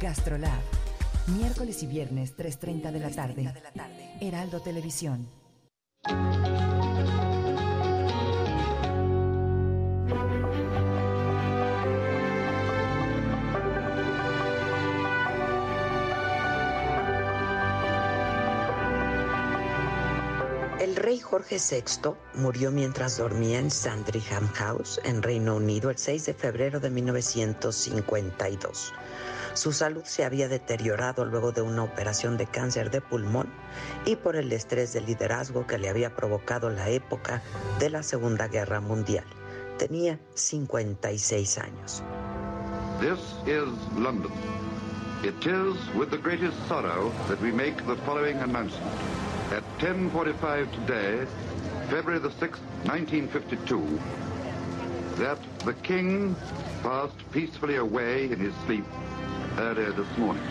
Gastrolab. Miércoles y viernes 3.30 de la tarde. Heraldo Televisión. Jorge VI murió mientras dormía en Sandringham House, en Reino Unido, el 6 de febrero de 1952. Su salud se había deteriorado luego de una operación de cáncer de pulmón y por el estrés de liderazgo que le había provocado la época de la Segunda Guerra Mundial. Tenía 56 años. This is London. It is with the greatest sorrow that we make the following announcement. At 10.45 today, February the 6th, 1952, that the King passed peacefully away in his sleep earlier this morning.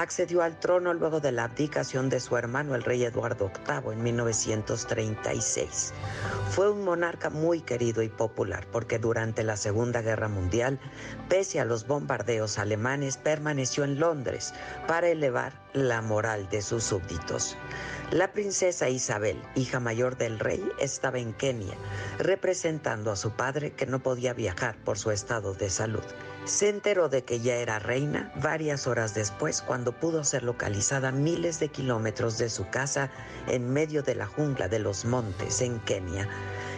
Accedió al trono luego de la abdicación de su hermano el rey Eduardo VIII en 1936. Fue un monarca muy querido y popular porque durante la Segunda Guerra Mundial, pese a los bombardeos alemanes, permaneció en Londres para elevar la moral de sus súbditos. La princesa Isabel, hija mayor del rey, estaba en Kenia, representando a su padre que no podía viajar por su estado de salud. Se enteró de que ya era reina varias horas después cuando pudo ser localizada miles de kilómetros de su casa en medio de la jungla de los montes en Kenia.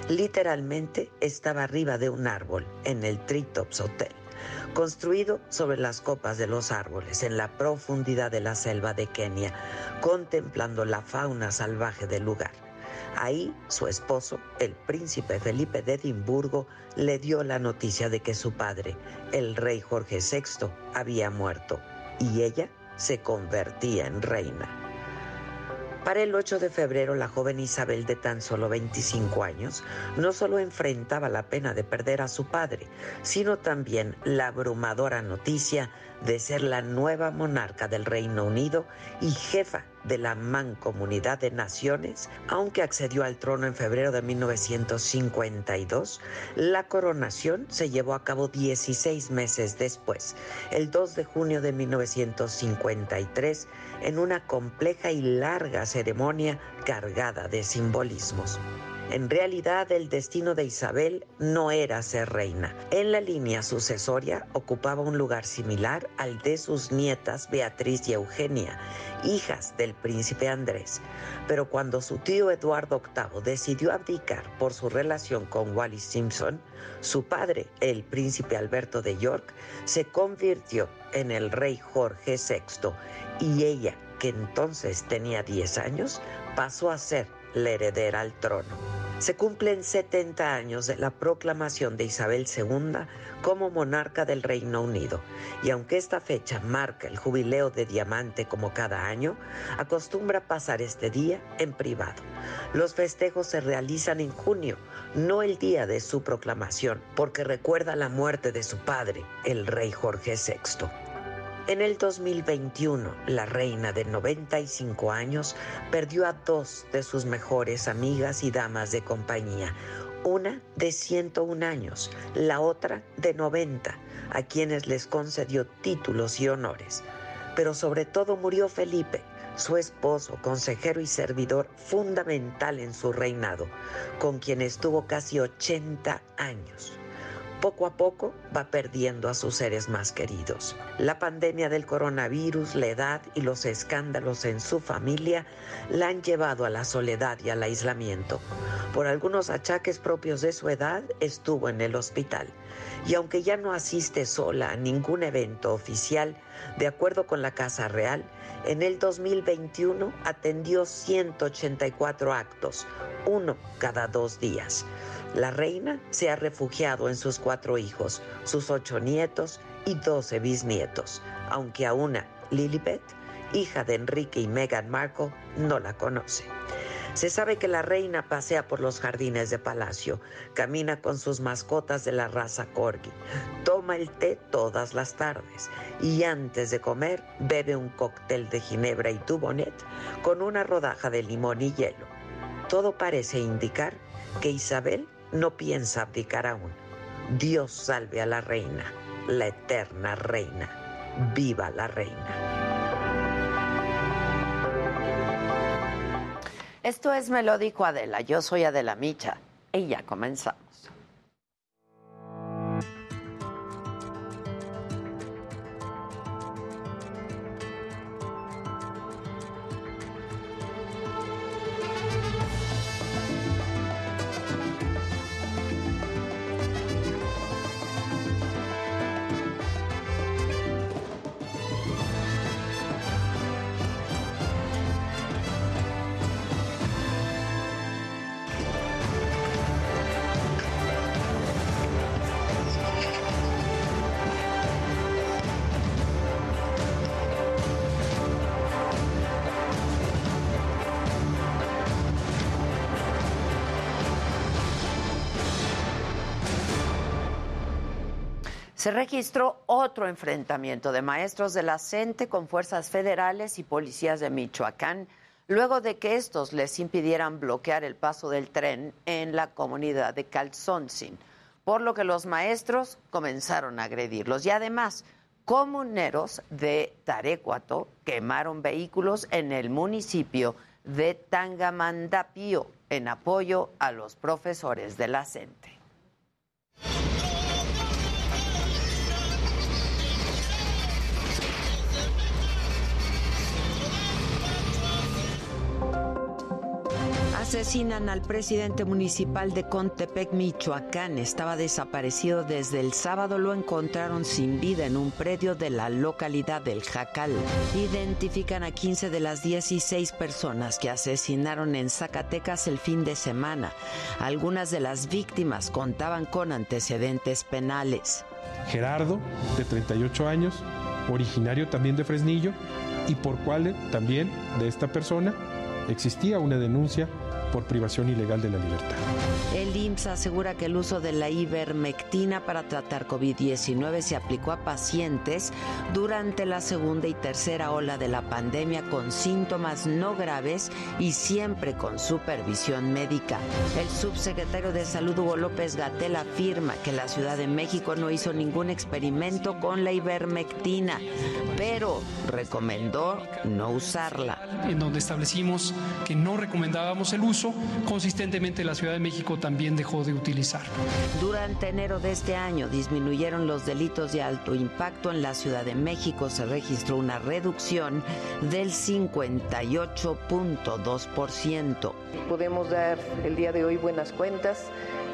Literalmente estaba arriba de un árbol en el Treetops Hotel, construido sobre las copas de los árboles en la profundidad de la selva de Kenia, contemplando la fauna salvaje del lugar. Ahí su esposo, el príncipe Felipe de Edimburgo, le dio la noticia de que su padre, el rey Jorge VI, había muerto y ella se convertía en reina. Para el 8 de febrero, la joven Isabel de tan solo 25 años no solo enfrentaba la pena de perder a su padre, sino también la abrumadora noticia de ser la nueva monarca del Reino Unido y jefa de la Mancomunidad de Naciones, aunque accedió al trono en febrero de 1952, la coronación se llevó a cabo 16 meses después, el 2 de junio de 1953, en una compleja y larga ceremonia cargada de simbolismos. En realidad el destino de Isabel no era ser reina. En la línea sucesoria ocupaba un lugar similar al de sus nietas Beatriz y Eugenia, hijas del príncipe Andrés. Pero cuando su tío Eduardo VIII decidió abdicar por su relación con Wallis Simpson, su padre, el príncipe Alberto de York, se convirtió en el rey Jorge VI y ella, que entonces tenía 10 años, pasó a ser la heredera al trono. Se cumplen 70 años de la proclamación de Isabel II como monarca del Reino Unido y aunque esta fecha marca el jubileo de diamante como cada año, acostumbra pasar este día en privado. Los festejos se realizan en junio, no el día de su proclamación, porque recuerda la muerte de su padre, el rey Jorge VI. En el 2021, la reina de 95 años perdió a dos de sus mejores amigas y damas de compañía, una de 101 años, la otra de 90, a quienes les concedió títulos y honores. Pero sobre todo murió Felipe, su esposo, consejero y servidor fundamental en su reinado, con quien estuvo casi 80 años poco a poco va perdiendo a sus seres más queridos. La pandemia del coronavirus, la edad y los escándalos en su familia la han llevado a la soledad y al aislamiento. Por algunos achaques propios de su edad, estuvo en el hospital. Y aunque ya no asiste sola a ningún evento oficial, de acuerdo con la Casa Real, en el 2021 atendió 184 actos, uno cada dos días. La reina se ha refugiado en sus cuatro hijos, sus ocho nietos y doce bisnietos, aunque a una, Lilibet, hija de Enrique y Meghan Markle, no la conoce. Se sabe que la reina pasea por los jardines de palacio, camina con sus mascotas de la raza corgi, toma el té todas las tardes y antes de comer bebe un cóctel de ginebra y tubonet con una rodaja de limón y hielo. Todo parece indicar que Isabel no piensa abdicar aún. Dios salve a la reina. la eterna reina. ¡Viva la reina! Esto es Me lo dijo Adela, yo soy Adela Micha y ya. Se registró otro enfrentamiento de maestros de la CENTE con fuerzas federales y policías de Michoacán, luego de que estos les impidieran bloquear el paso del tren en la comunidad de Calzoncin, por lo que los maestros comenzaron a agredirlos. Y además, comuneros de Tarecuato quemaron vehículos en el municipio de Tangamandapio en apoyo a los profesores de la CENTE. Asesinan al presidente municipal de Contepec, Michoacán. Estaba desaparecido desde el sábado. Lo encontraron sin vida en un predio de la localidad del Jacal. Identifican a 15 de las 16 personas que asesinaron en Zacatecas el fin de semana. Algunas de las víctimas contaban con antecedentes penales. Gerardo, de 38 años, originario también de Fresnillo, y por cual también de esta persona existía una denuncia por privación ilegal de la libertad. El IMSS asegura que el uso de la ivermectina para tratar COVID-19 se aplicó a pacientes durante la segunda y tercera ola de la pandemia con síntomas no graves y siempre con supervisión médica. El subsecretario de Salud Hugo López Gatel afirma que la Ciudad de México no hizo ningún experimento con la ivermectina, pero recomendó no usarla. En donde establecimos que no recomendábamos el uso consistentemente la Ciudad de México también dejó de utilizar. Durante enero de este año disminuyeron los delitos de alto impacto en la Ciudad de México. Se registró una reducción del 58.2%. Podemos dar el día de hoy buenas cuentas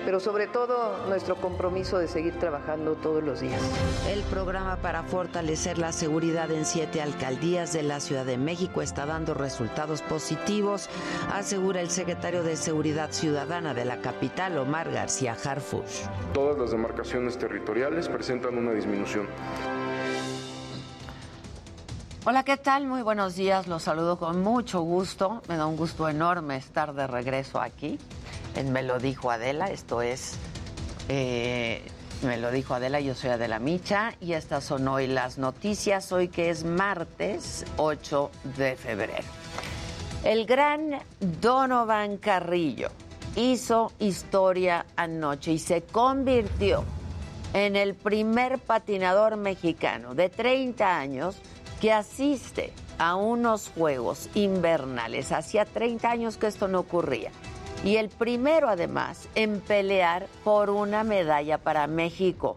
pero sobre todo nuestro compromiso de seguir trabajando todos los días. El programa para fortalecer la seguridad en siete alcaldías de la Ciudad de México está dando resultados positivos, asegura el secretario de Seguridad Ciudadana de la capital, Omar García Harfush. Todas las demarcaciones territoriales presentan una disminución. Hola, ¿qué tal? Muy buenos días, los saludo con mucho gusto. Me da un gusto enorme estar de regreso aquí en Me lo dijo Adela, esto es eh, Me lo dijo Adela, yo soy Adela Micha y estas son hoy las noticias, hoy que es martes 8 de febrero. El gran Donovan Carrillo hizo historia anoche y se convirtió en el primer patinador mexicano de 30 años que asiste a unos Juegos Invernales. Hacía 30 años que esto no ocurría y el primero además en pelear por una medalla para México.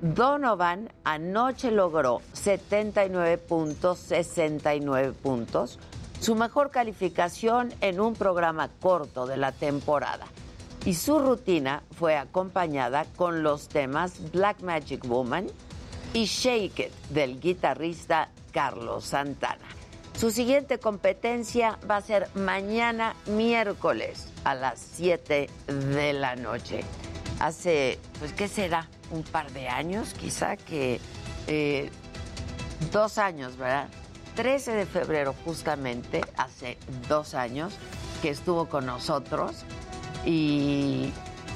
Donovan anoche logró 79.69 puntos, su mejor calificación en un programa corto de la temporada. Y su rutina fue acompañada con los temas Black Magic Woman y Shake It del guitarrista Carlos Santana. Su siguiente competencia va a ser mañana miércoles a las 7 de la noche. Hace, pues, ¿qué será? Un par de años, quizá que eh, dos años, ¿verdad? 13 de febrero, justamente, hace dos años, que estuvo con nosotros y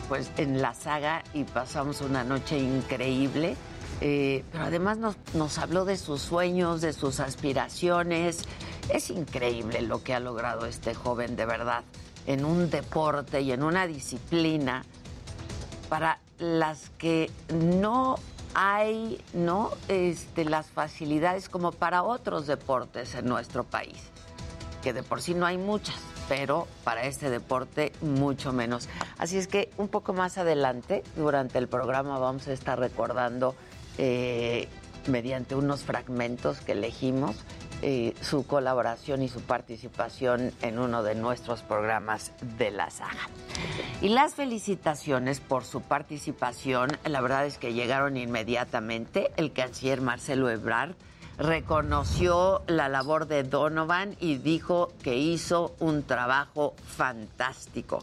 pues en la saga y pasamos una noche increíble. Eh, pero además nos, habló de sus sueños, de sus aspiraciones. Es increíble lo que ha logrado este joven, de verdad en un deporte y en una disciplina para las que no hay no este, las facilidades como para otros deportes en nuestro país, que de por sí no hay muchas, pero para este deporte mucho menos. Así es que un poco más adelante, durante el programa, vamos a estar recordando eh, mediante unos fragmentos que elegimos eh, su colaboración y su participación en uno de nuestros programas de la saga. Y las felicitaciones por su participación, la verdad es que llegaron inmediatamente. El canciller Marcelo Ebrard reconoció la labor de Donovan y dijo que hizo un trabajo fantástico.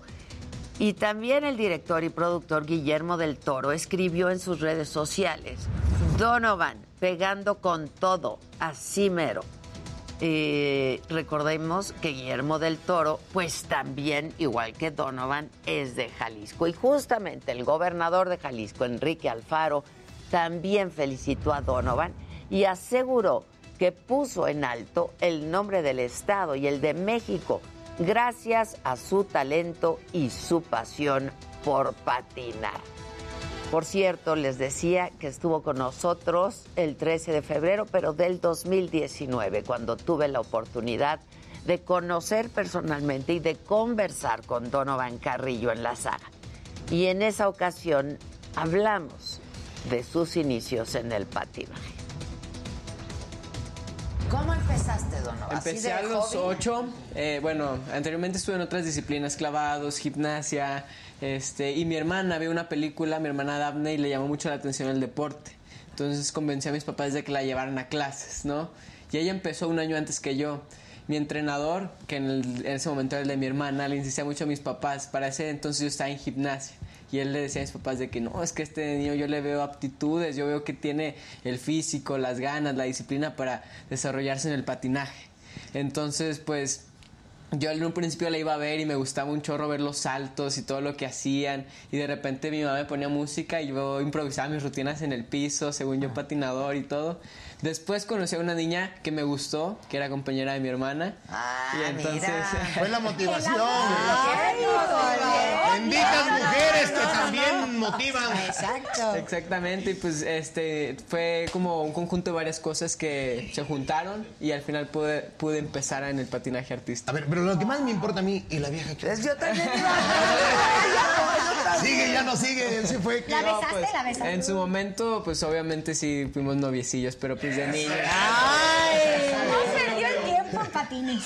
Y también el director y productor Guillermo del Toro escribió en sus redes sociales, Donovan pegando con todo, así mero. Eh, recordemos que Guillermo del Toro, pues también, igual que Donovan, es de Jalisco. Y justamente el gobernador de Jalisco, Enrique Alfaro, también felicitó a Donovan y aseguró que puso en alto el nombre del Estado y el de México gracias a su talento y su pasión por patinar. Por cierto, les decía que estuvo con nosotros el 13 de febrero, pero del 2019, cuando tuve la oportunidad de conocer personalmente y de conversar con Donovan Carrillo en la saga. Y en esa ocasión hablamos de sus inicios en el patinaje. ¿Cómo empezaste, Donovan? Empecé a los ocho. Eh, bueno, anteriormente estuve en otras disciplinas, clavados, gimnasia, este, y mi hermana vio una película, mi hermana Daphne, y le llamó mucho la atención el deporte. Entonces convencí a mis papás de que la llevaran a clases, ¿no? Y ella empezó un año antes que yo. Mi entrenador, que en, ese momento era el de mi hermana, le insistía mucho a mis papás. Para ese entonces yo estaba en gimnasia. Y él le decía a mis papás de que no, es que este niño yo le veo aptitudes, yo veo que tiene el físico, las ganas, la disciplina para desarrollarse en el patinaje. Entonces, pues yo en un principio la iba a ver y me gustaba un chorro ver los saltos y todo lo que hacían y de repente mi mamá me ponía música y yo improvisaba mis rutinas en el piso, según yo patinador y todo. Después conocí a una niña que me gustó, que era compañera de mi hermana. Ah, y entonces fue la motivación. Benditas mujeres que también motivan. Exacto. Exactamente, y pues este fue como un conjunto de varias cosas que se juntaron y al final pude, pude empezar en el patinaje artístico. A ver, pero lo que más me importa a mí y la vieja que yo también Sigue, ya no sigue, se fue. ¿La besaste? pues, ¿La besaste? En su momento, pues obviamente sí fuimos noviecillos, pero pues de niños. No perdió el tiempo en patines.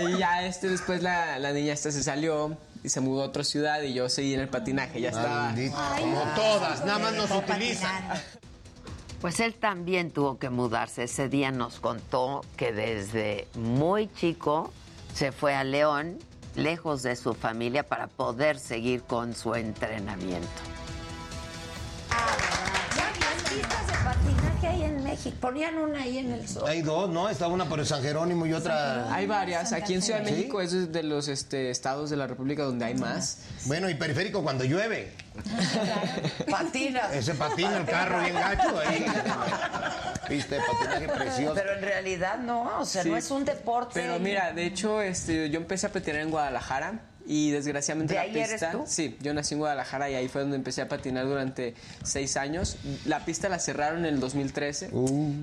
Y ya este después la, la niña esta se salió y se mudó a otra ciudad y yo seguí en el patinaje, ya estaba. Maldito. Como todas, nada más nos utilizan. Pues él también tuvo que mudarse. Ese día nos contó que desde muy chico se fue a León, lejos de su familia, para poder seguir con su entrenamiento. ¿Ya México? Ponían una ahí en el sol. Hay dos, ¿no? Está una por San Jerónimo y otra. Hay varias. Aquí en Ciudad de ¿Sí? México es de los este, estados de la República donde hay más. Bueno, y periférico cuando llueve. Patinas. Ese patina el carro bien gacho ahí. Pista de patinaje precioso. Pero en realidad no, o sea, Sí. no es un deporte. Pero mira, de hecho, este, yo empecé a patinar en Guadalajara y desgraciadamente ¿De la ahí eres pista. tú? Sí, yo nací en Guadalajara y ahí fue donde empecé a patinar durante seis años. La pista la cerraron en el 2013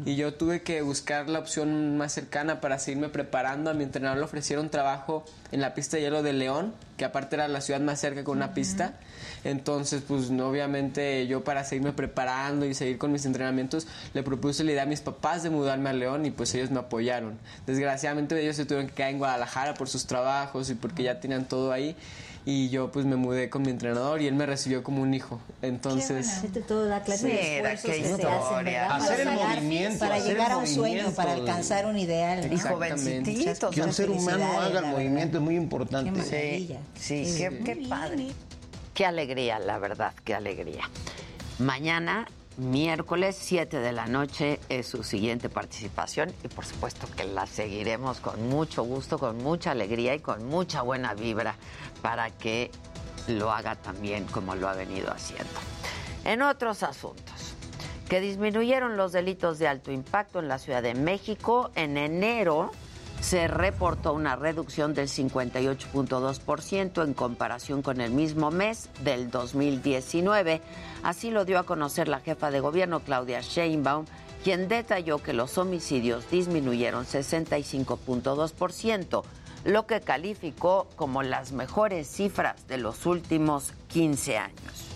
y yo tuve que buscar la opción más cercana para seguirme preparando. A mi entrenador le ofrecieron trabajo en la pista de hielo de León, que aparte era la ciudad más cerca con una pista. Entonces, pues no, obviamente yo para seguirme preparando y seguir con mis entrenamientos, le propuse la idea a mis papás de mudarme a León y pues ellos me apoyaron. Desgraciadamente ellos se tuvieron que quedar en Guadalajara por sus trabajos y porque ya tenían todo ahí. Y yo pues me mudé con mi entrenador y él me recibió como un hijo. Entonces... Hacerte toda la clase de Mira, esfuerzos qué que se hacen, historia. ¿verdad? Hacer el Para llegar- movimiento, Para hacer llegar el a un sueño, para alcanzar un ideal. ¿no? Y jovencititos. Que un ser humano haga el verdad. movimiento es muy Qué importante. maravilla. Sí, sí, qué, qué padre. Qué alegría, la verdad, qué alegría. Mañana, miércoles, 7 de la noche, es su siguiente participación y por supuesto que la seguiremos con mucho gusto, con mucha alegría y con mucha buena vibra para que lo haga también como lo ha venido haciendo. En otros asuntos, que disminuyeron los delitos de alto impacto en la Ciudad de México en enero se reportó una reducción del 58.2% en comparación con el mismo mes del 2019. Así lo dio a conocer la jefa de gobierno Claudia Sheinbaum, quien detalló que los homicidios disminuyeron 65.2%, lo que calificó como las mejores cifras de los últimos 15 años.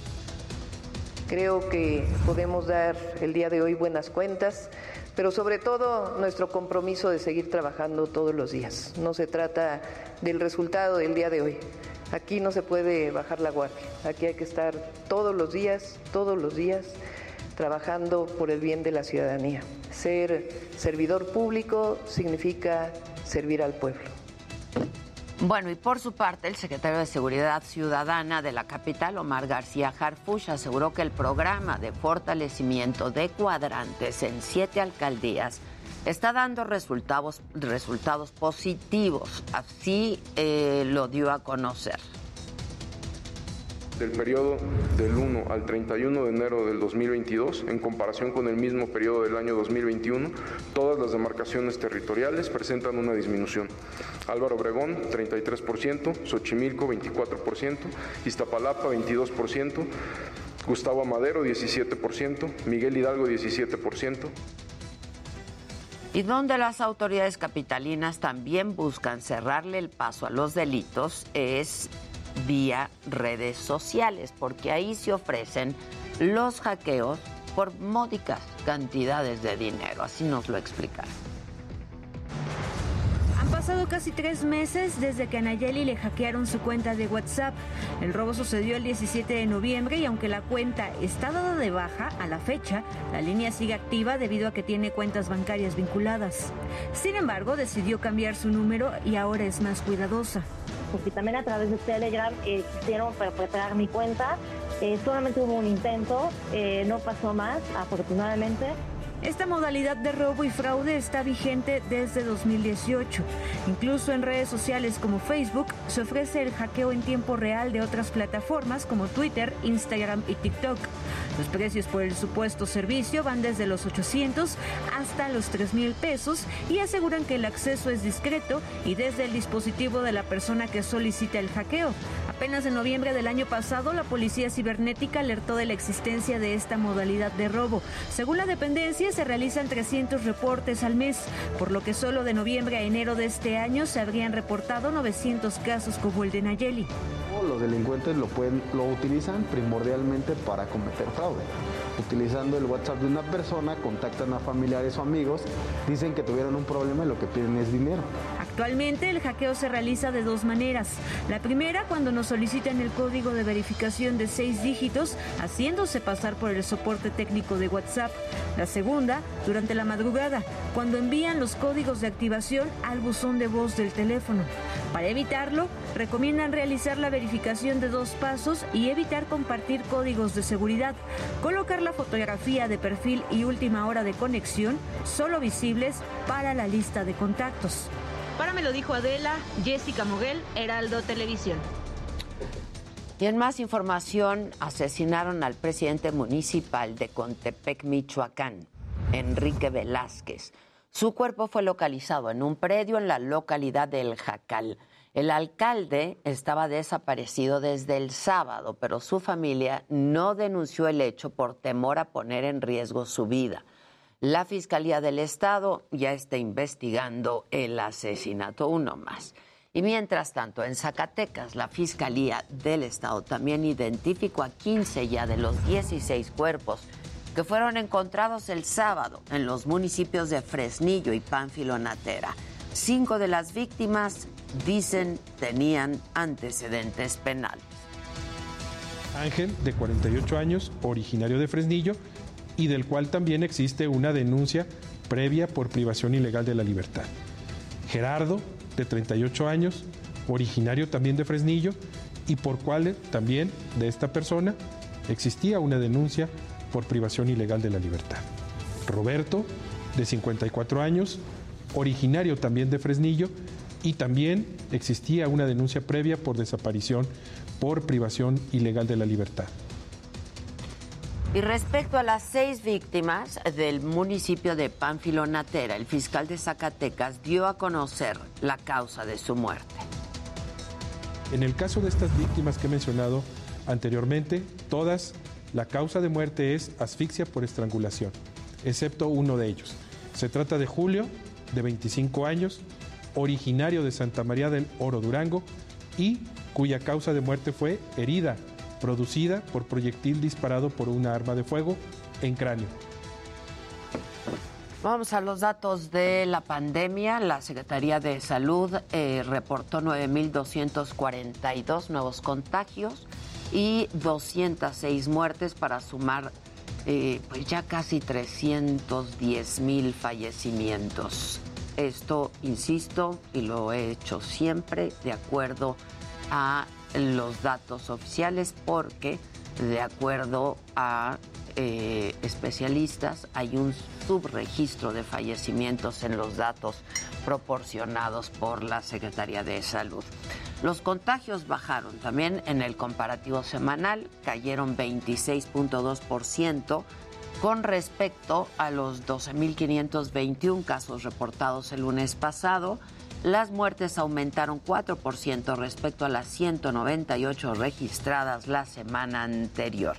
Creo que podemos dar el día de hoy buenas cuentas pero sobre todo nuestro compromiso de seguir trabajando todos los días. No se trata del resultado del día de hoy. Aquí no se puede bajar la guardia. Aquí hay que estar todos los días, todos los días, trabajando por el bien de la ciudadanía. Ser servidor público significa servir al pueblo. Bueno, y por su parte, el secretario de Seguridad Ciudadana de la capital, Omar García Harfush, aseguró que el programa de fortalecimiento de cuadrantes en siete alcaldías está dando resultados, resultados positivos. Así eh, lo dio a conocer del periodo del 1 al 31 de enero del 2022, en comparación con el mismo periodo del año 2021, todas las demarcaciones territoriales presentan una disminución. Álvaro Obregón, 33%, Xochimilco, 24%, Iztapalapa, 22%, Gustavo Amadero, 17%, Miguel Hidalgo, 17%. Y donde las autoridades capitalinas también buscan cerrarle el paso a los delitos es vía redes sociales, porque ahí se ofrecen los hackeos por módicas cantidades de dinero. Así nos lo explicaron. Han pasado casi tres meses desde que a Nayeli le hackearon su cuenta de WhatsApp. El robo sucedió el 17 de noviembre y aunque la cuenta está dada de baja a la fecha, la línea sigue activa debido a que tiene cuentas bancarias vinculadas. Sin embargo, decidió cambiar su número y ahora es más cuidadosa porque también a través de Telegram eh, quisieron perpetrar mi cuenta. Eh, solamente hubo un intento, eh, no pasó más, afortunadamente. Esta modalidad de robo y fraude está vigente desde 2018. Incluso en redes sociales como Facebook se ofrece el hackeo en tiempo real de otras plataformas como Twitter, Instagram y TikTok. Los precios por el supuesto servicio van desde los 800 hasta los 3 mil pesos y aseguran que el acceso es discreto y desde el dispositivo de la persona que solicita el hackeo. Apenas en noviembre del año pasado, la Policía Cibernética alertó de la existencia de esta modalidad de robo. Según la dependencia, se realizan 300 reportes al mes, por lo que solo de noviembre a enero de este año se habrían reportado 900 casos como el de Nayeli. Los delincuentes lo, pueden, lo utilizan primordialmente para cometer fraude. Utilizando el WhatsApp de una persona, contactan a familiares o amigos, dicen que tuvieron un problema y lo que piden es dinero. Actualmente el hackeo se realiza de dos maneras. La primera cuando nos solicitan el código de verificación de seis dígitos haciéndose pasar por el soporte técnico de WhatsApp. La segunda durante la madrugada cuando envían los códigos de activación al buzón de voz del teléfono. Para evitarlo, recomiendan realizar la verificación de dos pasos y evitar compartir códigos de seguridad. Colocar la fotografía de perfil y última hora de conexión solo visibles para la lista de contactos. Para me lo dijo Adela, Jessica Moguel, Heraldo Televisión. Y en más información, asesinaron al presidente municipal de Contepec, Michoacán, Enrique Velázquez. Su cuerpo fue localizado en un predio en la localidad de El Jacal. El alcalde estaba desaparecido desde el sábado, pero su familia no denunció el hecho por temor a poner en riesgo su vida. La Fiscalía del Estado ya está investigando el asesinato, uno más. Y mientras tanto, en Zacatecas, la Fiscalía del Estado también identificó a 15 ya de los 16 cuerpos que fueron encontrados el sábado en los municipios de Fresnillo y Pánfilo Natera. Cinco de las víctimas, dicen, tenían antecedentes penales. Ángel, de 48 años, originario de Fresnillo, y del cual también existe una denuncia previa por privación ilegal de la libertad. Gerardo, de 38 años, originario también de Fresnillo, y por cual también de esta persona existía una denuncia por privación ilegal de la libertad. Roberto, de 54 años, originario también de Fresnillo, y también existía una denuncia previa por desaparición por privación ilegal de la libertad. Y respecto a las seis víctimas del municipio de Panfilonatera, el fiscal de Zacatecas dio a conocer la causa de su muerte. En el caso de estas víctimas que he mencionado anteriormente, todas, la causa de muerte es asfixia por estrangulación, excepto uno de ellos. Se trata de Julio, de 25 años, originario de Santa María del Oro Durango y cuya causa de muerte fue herida producida por proyectil disparado por una arma de fuego en cráneo. Vamos a los datos de la pandemia. La Secretaría de Salud eh, reportó 9.242 nuevos contagios y 206 muertes para sumar eh, pues ya casi 310 mil fallecimientos. Esto, insisto, y lo he hecho siempre de acuerdo a los datos oficiales porque de acuerdo a eh, especialistas hay un subregistro de fallecimientos en los datos proporcionados por la Secretaría de Salud. Los contagios bajaron también en el comparativo semanal, cayeron 26.2% con respecto a los 12.521 casos reportados el lunes pasado las muertes aumentaron 4% respecto a las 198 registradas la semana anterior.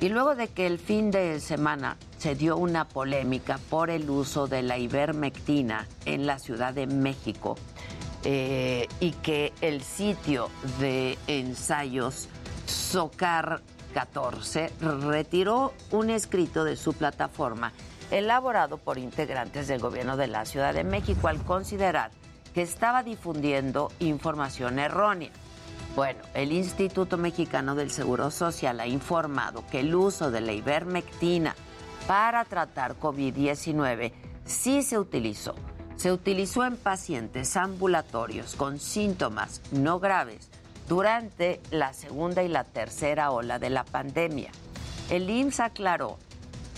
Y luego de que el fin de semana se dio una polémica por el uso de la ivermectina en la Ciudad de México eh, y que el sitio de ensayos Socar 14 retiró un escrito de su plataforma elaborado por integrantes del gobierno de la Ciudad de México al considerar que estaba difundiendo información errónea. Bueno, el Instituto Mexicano del Seguro Social ha informado que el uso de la ivermectina para tratar COVID-19 sí se utilizó. Se utilizó en pacientes ambulatorios con síntomas no graves durante la segunda y la tercera ola de la pandemia. El IMSS aclaró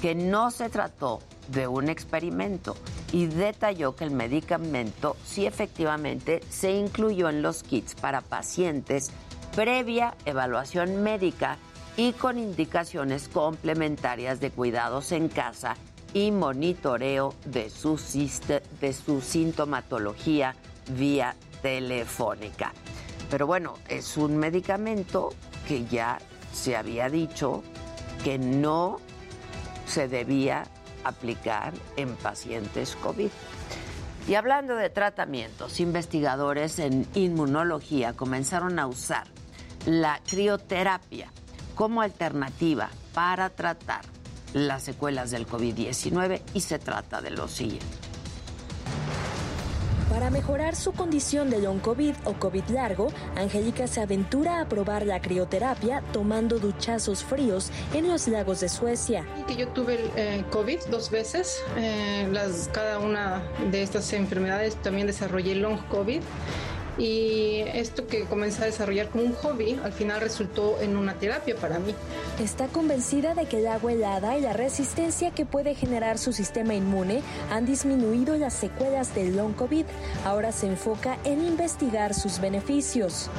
que no se trató de un experimento y detalló que el medicamento sí efectivamente se incluyó en los kits para pacientes previa evaluación médica y con indicaciones complementarias de cuidados en casa y monitoreo de su, de su sintomatología vía telefónica. Pero bueno, es un medicamento que ya se había dicho que no se debía aplicar en pacientes COVID. Y hablando de tratamientos, investigadores en inmunología comenzaron a usar la crioterapia como alternativa para tratar las secuelas del COVID-19 y se trata de lo siguiente. Para mejorar su condición de long COVID o COVID largo, Angélica se aventura a probar la crioterapia tomando duchazos fríos en los lagos de Suecia. Yo tuve eh, COVID dos veces, eh, las, cada una de estas enfermedades también desarrollé long COVID y esto que comencé a desarrollar como un hobby al final resultó en una terapia para mí. Está convencida de que el agua helada y la resistencia que puede generar su sistema inmune han disminuido las secuelas del long COVID. Ahora se enfoca en investigar sus beneficios.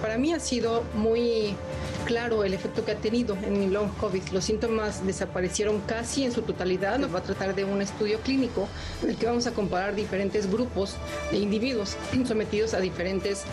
Para mí ha sido muy claro el efecto que ha tenido en mi long COVID. Los síntomas desaparecieron casi en su totalidad. Nos va a tratar de un estudio clínico en el que vamos a comparar diferentes grupos de individuos sometidos a diferentes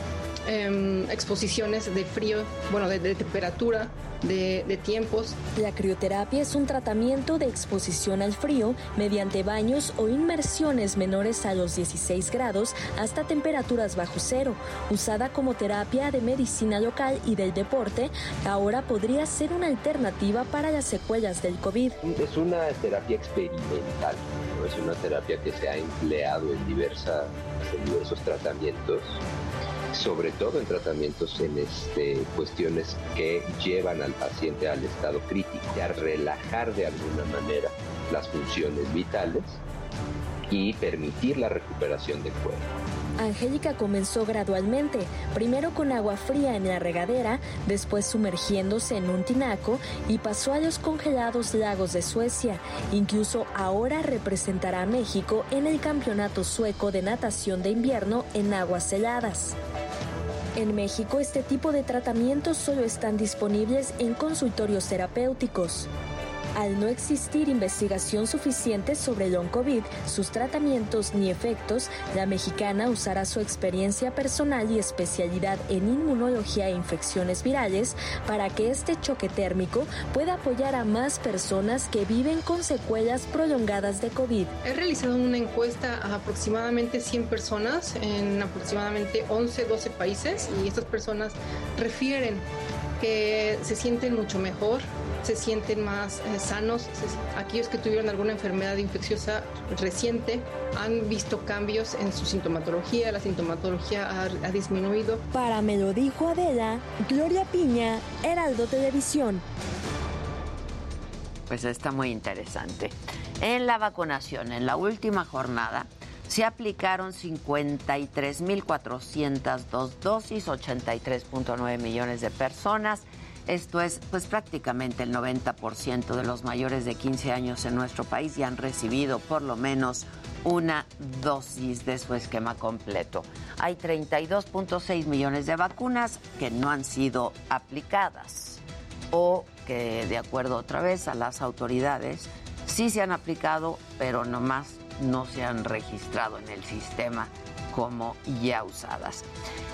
Em, exposiciones de frío, bueno, de, temperatura, de, de, tiempos. La crioterapia es un tratamiento de exposición al frío mediante baños o inmersiones menores a los 16 grados hasta temperaturas bajo cero. Usada como terapia de medicina local y del deporte, ahora podría ser una alternativa para las secuelas del COVID. Es una terapia experimental, ¿no? es una terapia que se ha empleado en, diversas, en diversos tratamientos sobre todo en tratamientos en este, cuestiones que llevan al paciente al estado crítico, a relajar de alguna manera las funciones vitales y permitir la recuperación del cuerpo. Angélica comenzó gradualmente, primero con agua fría en la regadera, después sumergiéndose en un tinaco y pasó a los congelados lagos de Suecia. Incluso ahora representará a México en el Campeonato Sueco de Natación de Invierno en aguas heladas. En México este tipo de tratamientos solo están disponibles en consultorios terapéuticos. Al no existir investigación suficiente sobre el COVID, sus tratamientos ni efectos, la mexicana usará su experiencia personal y especialidad en inmunología e infecciones virales para que este choque térmico pueda apoyar a más personas que viven con secuelas prolongadas de COVID. He realizado una encuesta a aproximadamente 100 personas en aproximadamente 11, 12 países y estas personas refieren que se sienten mucho mejor, se sienten más eh, sanos. Aquellos que tuvieron alguna enfermedad infecciosa reciente han visto cambios en su sintomatología, la sintomatología ha, ha disminuido. Para Me lo dijo Adela, Gloria Piña, Heraldo Televisión. Pues está muy interesante. En la vacunación, en la última jornada, se aplicaron 53.402 dosis, 83.9 millones de personas. Esto es pues prácticamente el 90% de los mayores de 15 años en nuestro país y han recibido por lo menos una dosis de su esquema completo. Hay 32.6 millones de vacunas que no han sido aplicadas o que de acuerdo otra vez a las autoridades sí se han aplicado, pero nomás no se han registrado en el sistema como ya usadas.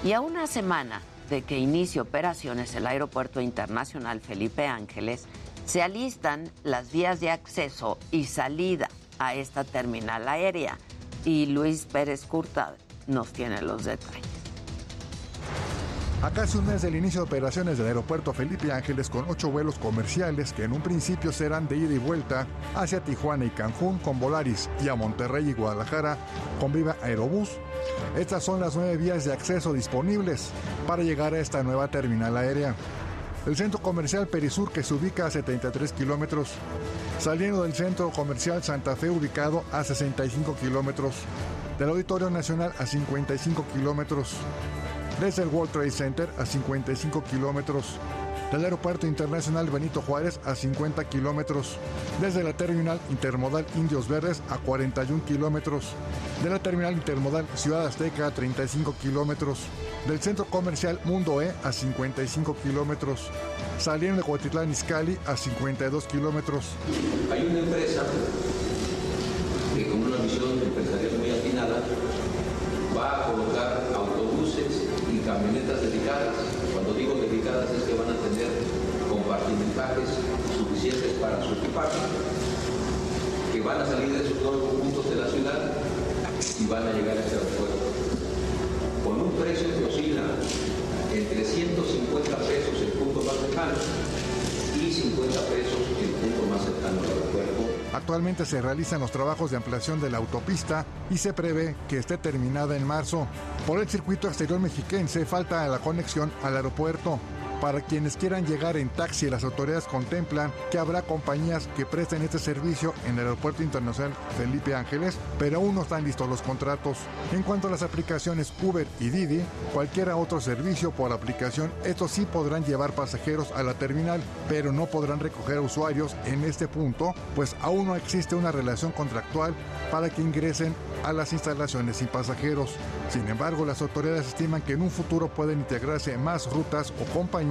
Y a una semana de que inicie operaciones el Aeropuerto Internacional Felipe Ángeles, se alistan las vías de acceso y salida a esta terminal aérea. Y Luis Pérez Curta nos tiene los detalles. A casi un mes del inicio de operaciones del aeropuerto Felipe Ángeles con ocho vuelos comerciales que en un principio serán de ida y vuelta hacia Tijuana y Cancún con Volaris y a Monterrey y Guadalajara con Viva Aerobús. Estas son las nueve vías de acceso disponibles para llegar a esta nueva terminal aérea. El centro comercial Perisur que se ubica a 73 kilómetros, saliendo del centro comercial Santa Fe ubicado a 65 kilómetros, del Auditorio Nacional a 55 kilómetros, desde el World Trade Center a 55 kilómetros, del Aeropuerto Internacional Benito Juárez a 50 kilómetros, desde la Terminal Intermodal Indios Verdes a 41 kilómetros, de la Terminal Intermodal Ciudad Azteca a 35 kilómetros, del Centro Comercial Mundo E a 55 kilómetros, saliendo de Huatitlán Izcalli a 52 kilómetros. Hay una empresa que con una visión empresarial muy atinada va a colocar y camionetas dedicadas. Cuando digo dedicadas es que van a tener compartimentajes suficientes para su equipaje, que van a salir de esos nuevos puntos de la ciudad y van a llegar a este aeropuerto. Con un precio que oscila entre 150 pesos el punto más lejano y 50 pesos el punto más cercano al aeropuerto. Actualmente se realizan los trabajos de ampliación de la autopista y se prevé que esté terminada en marzo. Por el circuito exterior mexiquense falta la conexión al aeropuerto. Para quienes quieran llegar en taxi, las autoridades contemplan que habrá compañías que presten este servicio en el Aeropuerto Internacional Felipe Ángeles, pero aún no están listos los contratos. En cuanto a las aplicaciones Uber y Didi, cualquier otro servicio por aplicación, estos sí podrán llevar pasajeros a la terminal, pero no podrán recoger usuarios en este punto, pues aún no existe una relación contractual para que ingresen a las instalaciones sin pasajeros. Sin embargo, las autoridades estiman que en un futuro pueden integrarse más rutas o compañías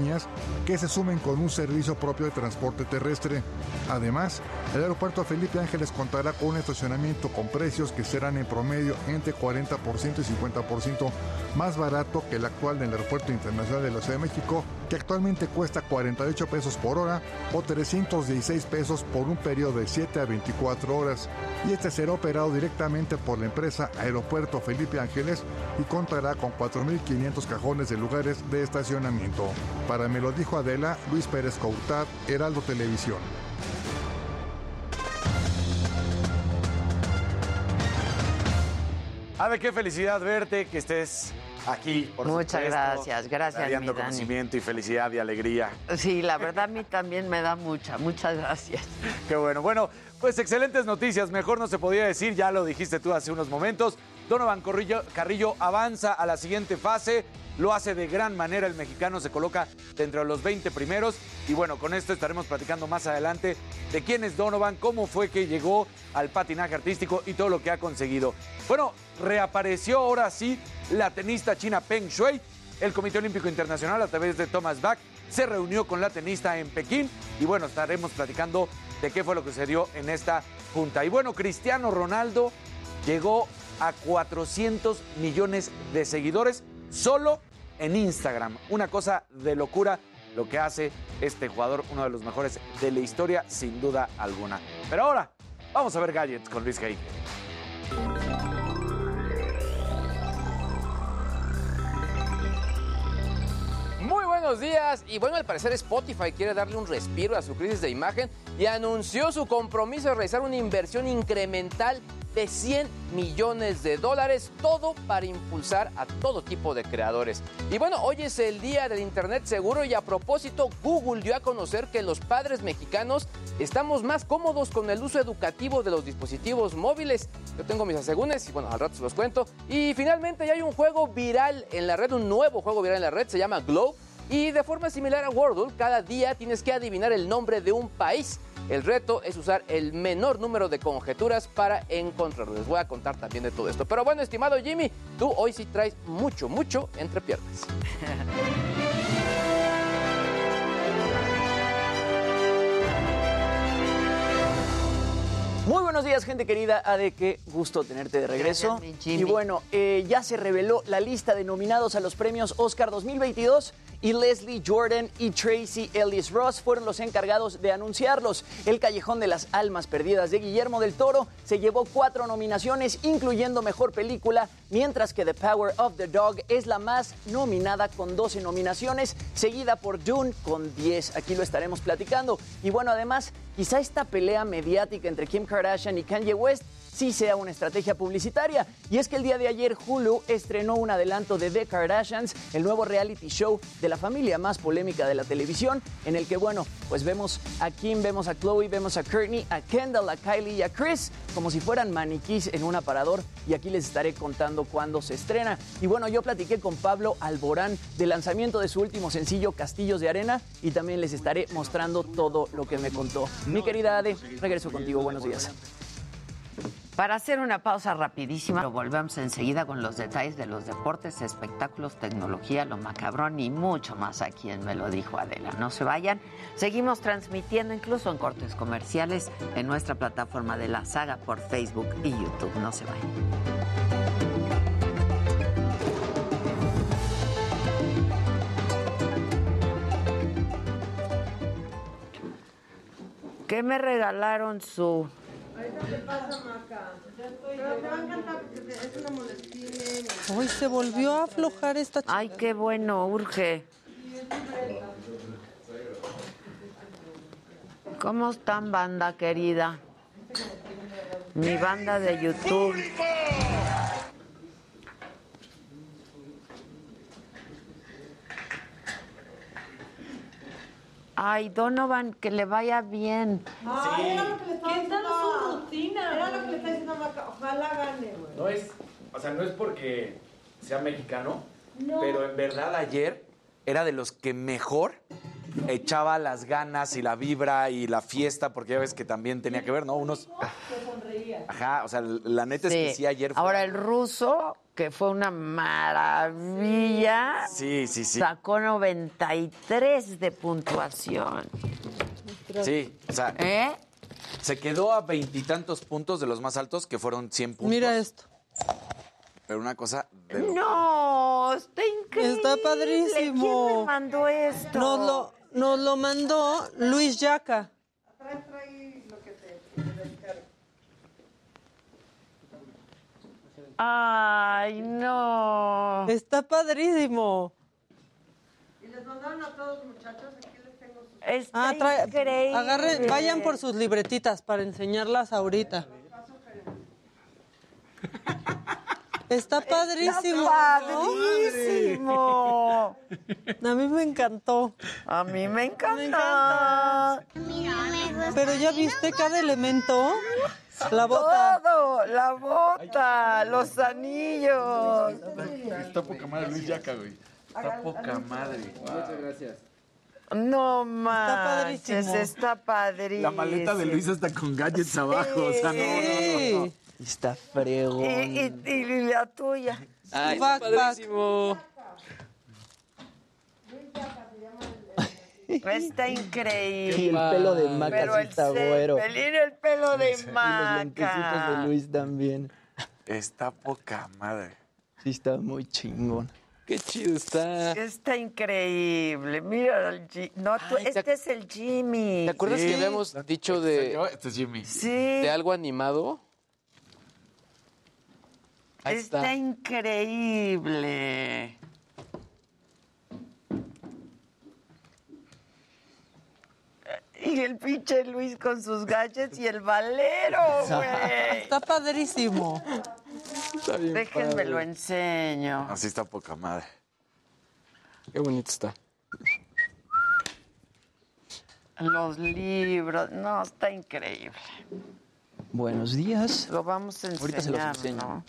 que se sumen con un servicio propio de transporte terrestre. Además, el aeropuerto Felipe Ángeles contará con un estacionamiento con precios que serán en promedio entre 40% y 50% más barato que el actual del Aeropuerto Internacional de la Ciudad de México, que actualmente cuesta 48 pesos por hora o 316 pesos por un periodo de 7 a 24 horas. Y este será operado directamente por la empresa Aeropuerto Felipe Ángeles y contará con 4.500 cajones de lugares de estacionamiento. Para Me lo dijo Adela, Luis Pérez Coutat, Heraldo Televisión. Ave, qué felicidad verte, que estés aquí. Por Muchas supuesto, gracias, gracias, mi Dando Dani. conocimiento y felicidad y alegría. Sí, la verdad a mí también me da mucha, muchas gracias. Qué bueno. Bueno, pues excelentes noticias. Mejor no se podía decir, ya lo dijiste tú hace unos momentos. Donovan Carrillo, avanza a la siguiente fase. Lo hace de gran manera. El mexicano se coloca dentro de los 20 primeros. Y bueno, con esto estaremos platicando más adelante de quién es Donovan, cómo fue que llegó al patinaje artístico y todo lo que ha conseguido. Bueno, reapareció ahora sí la tenista china Peng Shuai. El Comité Olímpico Internacional, a través de Thomas Bach, se reunió con la tenista en Pekín. Y bueno, estaremos platicando de qué fue lo que sucedió en esta junta. Y bueno, Cristiano Ronaldo llegó a 400 millones de seguidores solo en Instagram. Una cosa de locura lo que hace este jugador, uno de los mejores de la historia, sin duda alguna. Pero ahora, vamos a ver gadgets con Luis Hay. Buenos días y bueno, al parecer Spotify quiere darle un respiro a su crisis de imagen y anunció su compromiso de realizar una inversión incremental de 100 millones de dólares, todo para impulsar a todo tipo de creadores. Y bueno, hoy es el día del Internet seguro y a propósito, Google dio a conocer que los padres mexicanos estamos más cómodos con el uso educativo de los dispositivos móviles. Yo tengo mis asegúnes y bueno, al rato se los cuento. Y finalmente ya hay un juego viral en la red, un nuevo juego viral en la red, se llama Glow. Y de forma similar a Wordle, cada día tienes que adivinar el nombre de un país. El reto es usar el menor número de conjeturas para encontrarlo. Les voy a contar también de todo esto. Pero bueno, estimado Jimmy, tú hoy sí traes mucho, mucho entre piernas. Muy buenos días, gente querida. Ade, qué gusto tenerte de regreso. Gracias, y bueno, eh, ya se reveló la lista de nominados a los premios Oscar 2022 y Leslie Jordan y Tracy Ellis Ross fueron los encargados de anunciarlos. El Callejón de las Almas Perdidas de Guillermo del Toro se llevó cuatro nominaciones, incluyendo Mejor Película, mientras que The Power of the Dog es la más nominada con 12 nominaciones, seguida por Dune con 10. Aquí lo estaremos platicando. Y bueno, además, quizá esta pelea mediática entre Kim Kardashian y Kanye West sí sea una estrategia publicitaria. Y es que el día de ayer Hulu estrenó un adelanto de The Kardashians, el nuevo reality show de la familia más polémica de la televisión, en el que, bueno, pues vemos a Kim, vemos a Chloe, vemos a Courtney, a Kendall, a Kylie y a Chris, como si fueran maniquís en un aparador. Y aquí les estaré contando cuándo se estrena. Y bueno, yo platiqué con Pablo Alborán del lanzamiento de su último sencillo, Castillos de Arena, y también les estaré mostrando todo lo que me contó. Mi querida Ade, regreso contigo. Buenos días. Para hacer una pausa rapidísima, lo volvemos enseguida con los detalles de los deportes, espectáculos, tecnología, lo macabrón y mucho más aquí en Me lo dijo Adela. No se vayan. Seguimos transmitiendo incluso en cortes comerciales en nuestra plataforma de la saga por Facebook y YouTube. No se vayan. ¿Qué me regalaron su. Hoy se volvió a aflojar esta chica. Ay, qué bueno, urge. ¿Cómo están, banda querida? Mi banda de YouTube. Ay, Donovan, que le vaya bien. Ay, era lo que le estaba diciendo. su rutina? Era lo que le estaba diciendo. Ojalá gane, güey. No es, o sea, no es porque sea mexicano, No. pero en verdad ayer era de los que mejor echaba las ganas y la vibra y la fiesta, porque ya ves que también tenía que ver, ¿no? Unos... Que. Ajá, o sea, la neta es que sí ayer fue... Ahora el ruso, que fue una maravilla, Sí, sí, sí. sacó 93 de puntuación. Sí, o sea, ¿Eh? se quedó a veintitantos puntos de los más altos, que fueron 100 puntos. Mira esto. Pero una cosa de No, está increíble. Está padrísimo. ¿Quién me mandó esto? Nos lo, nos lo mandó Luis Yaca. Trae, trae lo que te, te Ay, no. Está padrísimo. Y les mandaron a todos, muchachos. Aquí les tengo sus... Está Ah, trae, increíble. agarren, vayan por sus libretitas para enseñarlas ahorita. Está padrísimo. Está ¿no? padrísimo. A mí me encantó. A mí me encanta. Me encanta. Pero ya viste cada elemento. La bota. Todo, la bota, los anillos. Está poca madre Luis Yaca, güey. Está poca madre. Muchas gracias. No manches, padrísimo. está padrísimo. La maleta de Luis está con gadgets abajo, o sea, no, no, no, no. Está fregón. Y, y- y la tuya. Ay, Backpack. padrísimo. Está increíble. Y el pelo de Maca Pero sí el está güero. El pelo de Y los lentecitos Maca. de Luis también. Está poca madre. Sí, está muy chingón. Qué chido está. Está increíble. Mira el Ji- No, tú- este es el Jimmy. ¿Te acuerdas que habíamos dicho de, Este es Jimmy. Sí. de algo animado? Ahí Está está. increíble. Y el pinche Luis con sus gadgets y el valero, güey. Está padrísimo. Está bien Déjenme lo enseño. Así está poca madre. Qué bonito está. Los libros. No, está increíble. Buenos días. Lo vamos a Ahorita se los enseñar, enseño.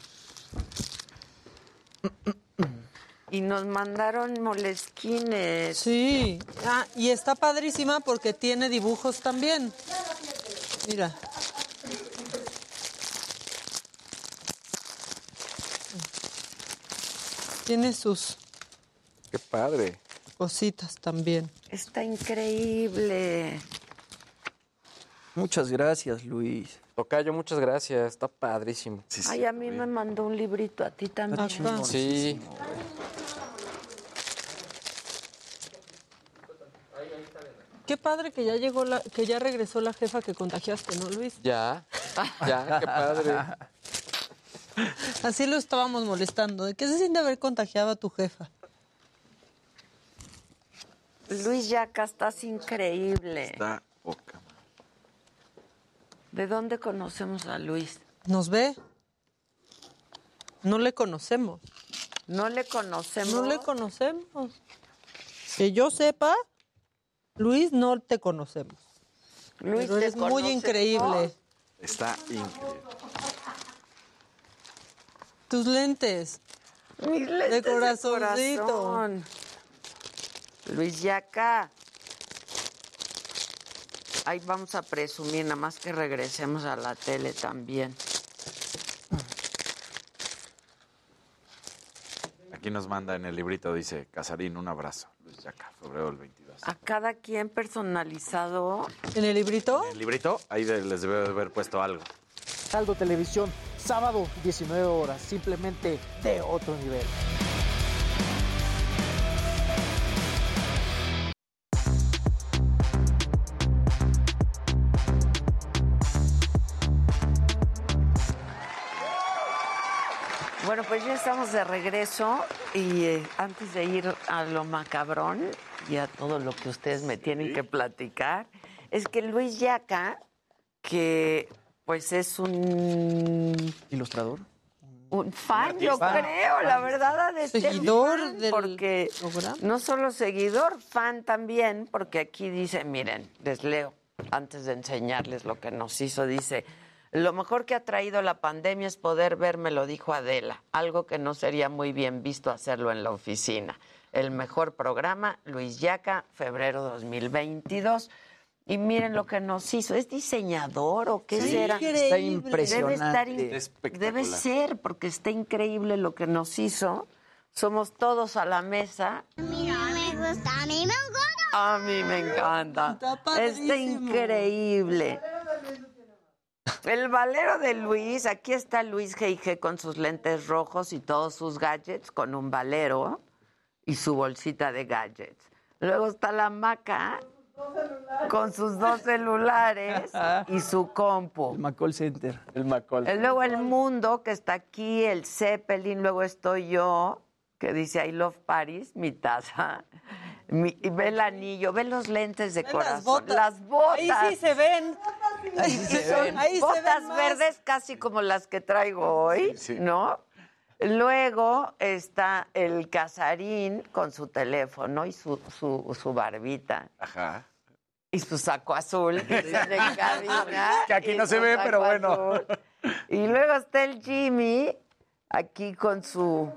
¿no? Y nos mandaron molesquines. Sí. Ah, y está padrísima porque tiene dibujos también. Mira. Tiene sus Qué padre. cositas también. Está increíble. Muchas gracias, Luis. Tocayo, muchas gracias. Está padrísimo. Ay, a mí me mandó un librito, a ti también. Sí. Qué padre que ya llegó la, que ya regresó la jefa que contagiaste, ¿no, Luis? Ya. Ya, qué padre. Así lo estábamos molestando. ¿De qué se siente haber contagiado a tu jefa? Luis Yaca, estás increíble. Está poca ¿De dónde conocemos a Luis? ¿Nos ve? No le conocemos. No le conocemos. No le conocemos. Que yo sepa, Luis, no te conocemos. Luis, Pero ¿te eres muy increíble. Está increíble. Tus lentes. Mis lentes de corazoncito. corazón. Luis Yaca. Ahí vamos a presumir, nada más que regresemos a la tele también. Aquí nos manda en el librito, dice Casarín, un abrazo. Luis Yaca, febrero del 22. A cada quien personalizado. ¿En el librito? En el librito, ahí les debe de haber puesto algo. Saldo Televisión, sábado 19 horas, simplemente de otro nivel. Estamos de regreso y eh, antes de ir a lo macabrón y a todo lo que ustedes me tienen que platicar, es que Luis Yaca, que pues es un, ¿Ilustrador? un fan, yo Fan. creo, la verdad, ha de Seguidor fan, del porque programa. no solo seguidor, fan también, porque aquí dice, miren, les leo antes de enseñarles lo que nos hizo, dice, lo mejor que ha traído la pandemia es poder ver, me lo dijo Adela, algo que no sería muy bien visto hacerlo en la oficina. El mejor programa, Luis Yaca, febrero 2022. Y miren lo que nos hizo. ¿Es diseñador o qué Sí, será? increíble. Está impresionante. Debe, estar in- Está espectacular. debe ser, porque está increíble lo que nos hizo. Somos todos a la mesa. Mira, me gusta, a mí me encanta. A mí me encanta. Está Está increíble. El valero de Luis, aquí está Luis G.I.G. con sus lentes rojos y todos sus gadgets con un valero y su bolsita de gadgets. Luego está la maca con sus dos celulares y su compu. El McCall Center. El McCall. Eh, Luego el mundo que está aquí, el Zeppelin, luego estoy yo, que dice I love Paris, mi taza. Mi- y ve el anillo, ve los lentes de corazón. las botas. Las botas. Ahí sí se ven. Ahí se botas ven más. verdes casi como las que traigo hoy, ¿no? Luego está el casarín con su teléfono y su, su, su barbita. Ajá. Y su saco azul, que aquí y no se ve, pero bueno. azul. Y luego está el Jimmy, aquí con su...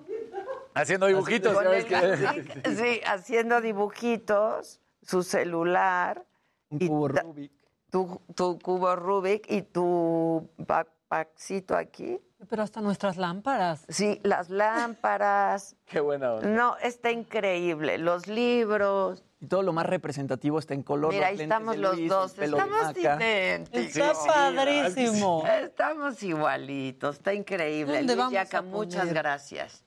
Haciendo dibujitos. el- que- sí, haciendo dibujitos, su celular. Un y cubo ta- Rubik. Tu, tu cubo Rubik y tu back- Paxito aquí. Pero hasta nuestras lámparas. Sí, las lámparas. Qué buena onda. No, está increíble. Los libros. Y todo lo más representativo está en color. Mira, ahí estamos los Luis, dos. Estamos idénticos. Está padrísimo. Estamos igualitos. Está increíble. ¿Dónde Luis vamos Yaca, muchas gracias.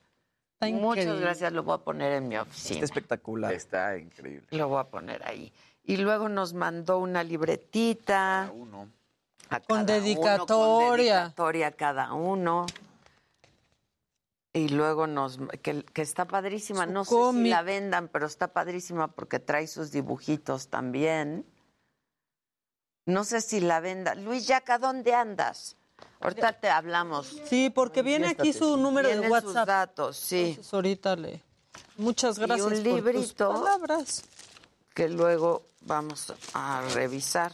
Está Muchas gracias. Lo voy a poner en mi oficina. Está espectacular. Está increíble. Lo voy a poner ahí. Y luego nos mandó una libretita. Uno. a Con cada uno, dedicatoria. con dedicatoria a cada uno. Y luego nos, que, que está padrísima, Su no sé si la vendan, pero está padrísima porque trae sus dibujitos también. No sé si la venda. Luis Yaca, ¿dónde andas? Ahorita te hablamos. Sí, porque viene aquí su número de Vienen sus WhatsApp. datos, sí. Entonces, ahorita le. Muchas Y gracias un por tus librito. palabras. que luego vamos a revisar,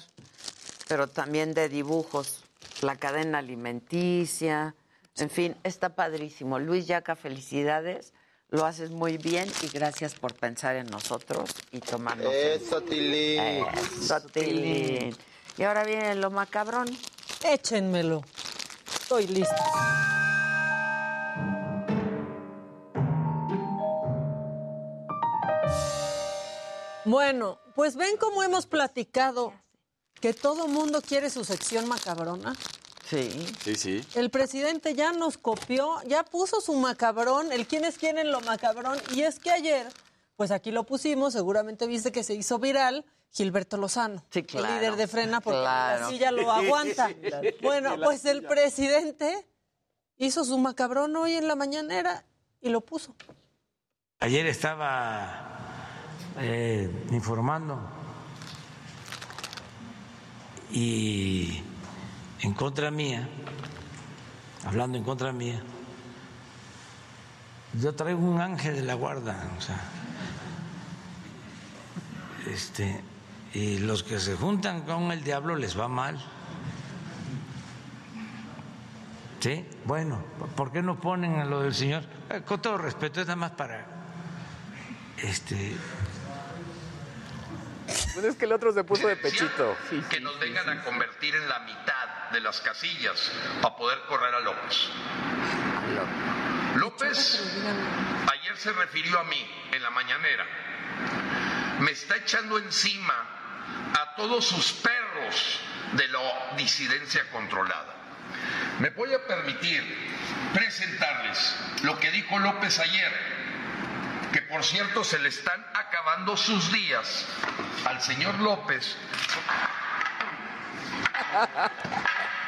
pero también de dibujos, la cadena alimenticia, en fin, está padrísimo. Luis Yaca, felicidades, lo haces muy bien y gracias por pensar en nosotros y tomarnos. Eso, Tilín. Eso, Tilín. Y ahora viene lo macabrón. Échenmelo. Estoy lista. Bueno, pues ven cómo hemos platicado que todo mundo quiere su sección macabrona. Sí. Sí, sí. El presidente ya nos copió, ya puso su macabrón, el quienes quieren lo macabrón. Y es que ayer, pues aquí lo pusimos, seguramente viste que se hizo viral, Gilberto Lozano, Sí, claro. el líder de Frena, porque Claro. la silla lo aguanta. Bueno, pues el presidente hizo su macabrón hoy en la mañanera y lo puso. Ayer estaba eh, informando y en contra mía, hablando en contra mía, yo traigo un ángel de la guarda, o sea, este, y los que se juntan con el diablo les va mal. ¿Sí? Bueno, ¿por qué no ponen a lo del Señor? Eh, Con todo respeto, es nada más para este Pues es que el otro se puso de pechito. que nos vengan a convertir en la mitad de las casillas para poder correr a López. López ayer se refirió a mí en la mañanera. Me está echando encima a todos sus perros de la disidencia controlada. Me voy a permitir presentarles lo que dijo López ayer, que por cierto se le están acabando sus días al señor López